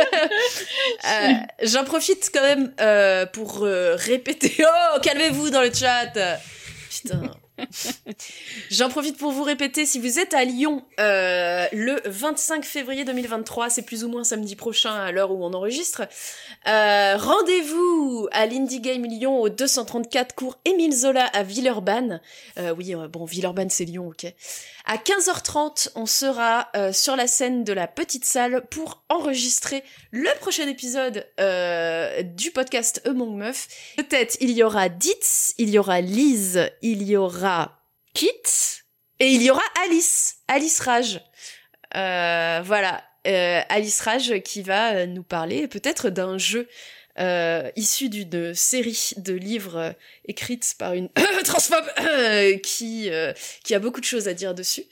euh, J'en profite quand même pour répéter. Oh, calmez-vous dans le chat. Putain. J'en profite pour vous répéter, si vous êtes à Lyon euh, le 25 février 2023, c'est plus ou moins samedi prochain à l'heure où on enregistre, euh, rendez-vous à l'Indie Game Lyon au 234 cours Émile Zola à Villeurbanne. Euh, oui, bon, Villeurbanne c'est Lyon, ok. À 15h30, on sera euh, sur la scène de la petite salle pour enregistrer le prochain épisode euh, du podcast Among Meuf. Peut-être il y aura Ditz, il y aura Lise, il y aura Kit et il y aura Alice, Alice Rage. Euh, voilà, Alice Rage qui va nous parler peut-être d'un jeu euh, issu d'une série de livres euh, écrites par une transphobe euh, qui qui a beaucoup de choses à dire dessus.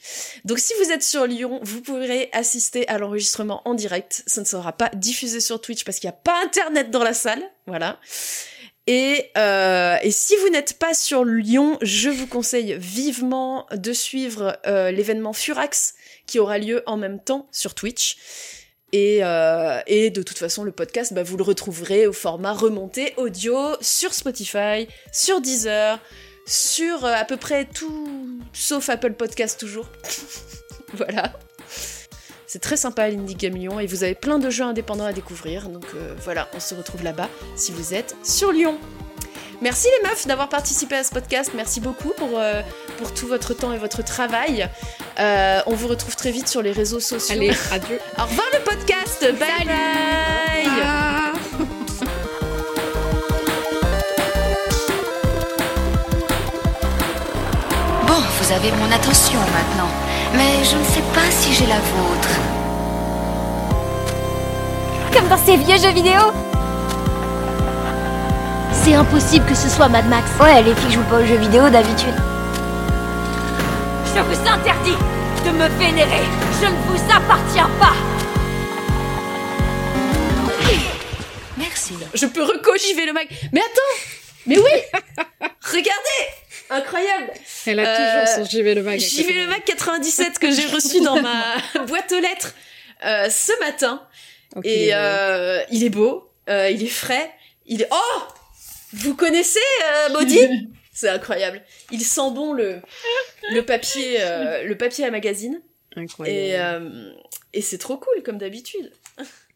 Donc si vous êtes sur Lyon, vous pourrez assister à l'enregistrement en direct. Ça ne sera pas diffusé sur Twitch parce qu'il n'y a pas internet dans la salle. Voilà. Et, et si vous n'êtes pas sur Lyon, je vous conseille vivement de suivre l'événement Furax qui aura lieu en même temps sur Twitch. Et, euh, et de toute façon, le podcast, bah, vous le retrouverez au format remonté audio sur Spotify, sur Deezer, sur euh, à peu près tout, sauf Apple Podcast toujours. voilà. C'est très sympa l'Indie Game Lyon et vous avez plein de jeux indépendants à découvrir. Donc euh, voilà, on se retrouve là-bas si vous êtes sur Lyon. Merci les meufs d'avoir participé à ce podcast. Merci beaucoup pour, euh, pour tout votre temps et votre travail. Euh, on vous retrouve très vite sur les réseaux sociaux. Allez, adieu. Au revoir le podcast. Bye bye. Ah Bon, vous avez mon attention maintenant, mais je ne sais pas si j'ai la vôtre. Comme dans ces vieux jeux vidéo C'est impossible que ce soit Mad Max. Ouais, les filles jouent pas aux jeux vidéo d'habitude. Je vous interdis de me vénérer. Je ne vous appartiens pas. Merci. Je peux recogiver le mag. Mais attends Mais oui Regardez Incroyable Elle a Euh, toujours son JV le mag. de le. Mac 97 que j'ai reçu dans ma boîte aux lettres euh, ce matin. Et euh, euh, il est beau, euh, il est frais, il est... Oh Vous connaissez euh, Maudit C'est incroyable. Il sent bon le, le papier, euh, le papier à magazine. Incroyable. Et, euh, et c'est trop cool, comme d'habitude.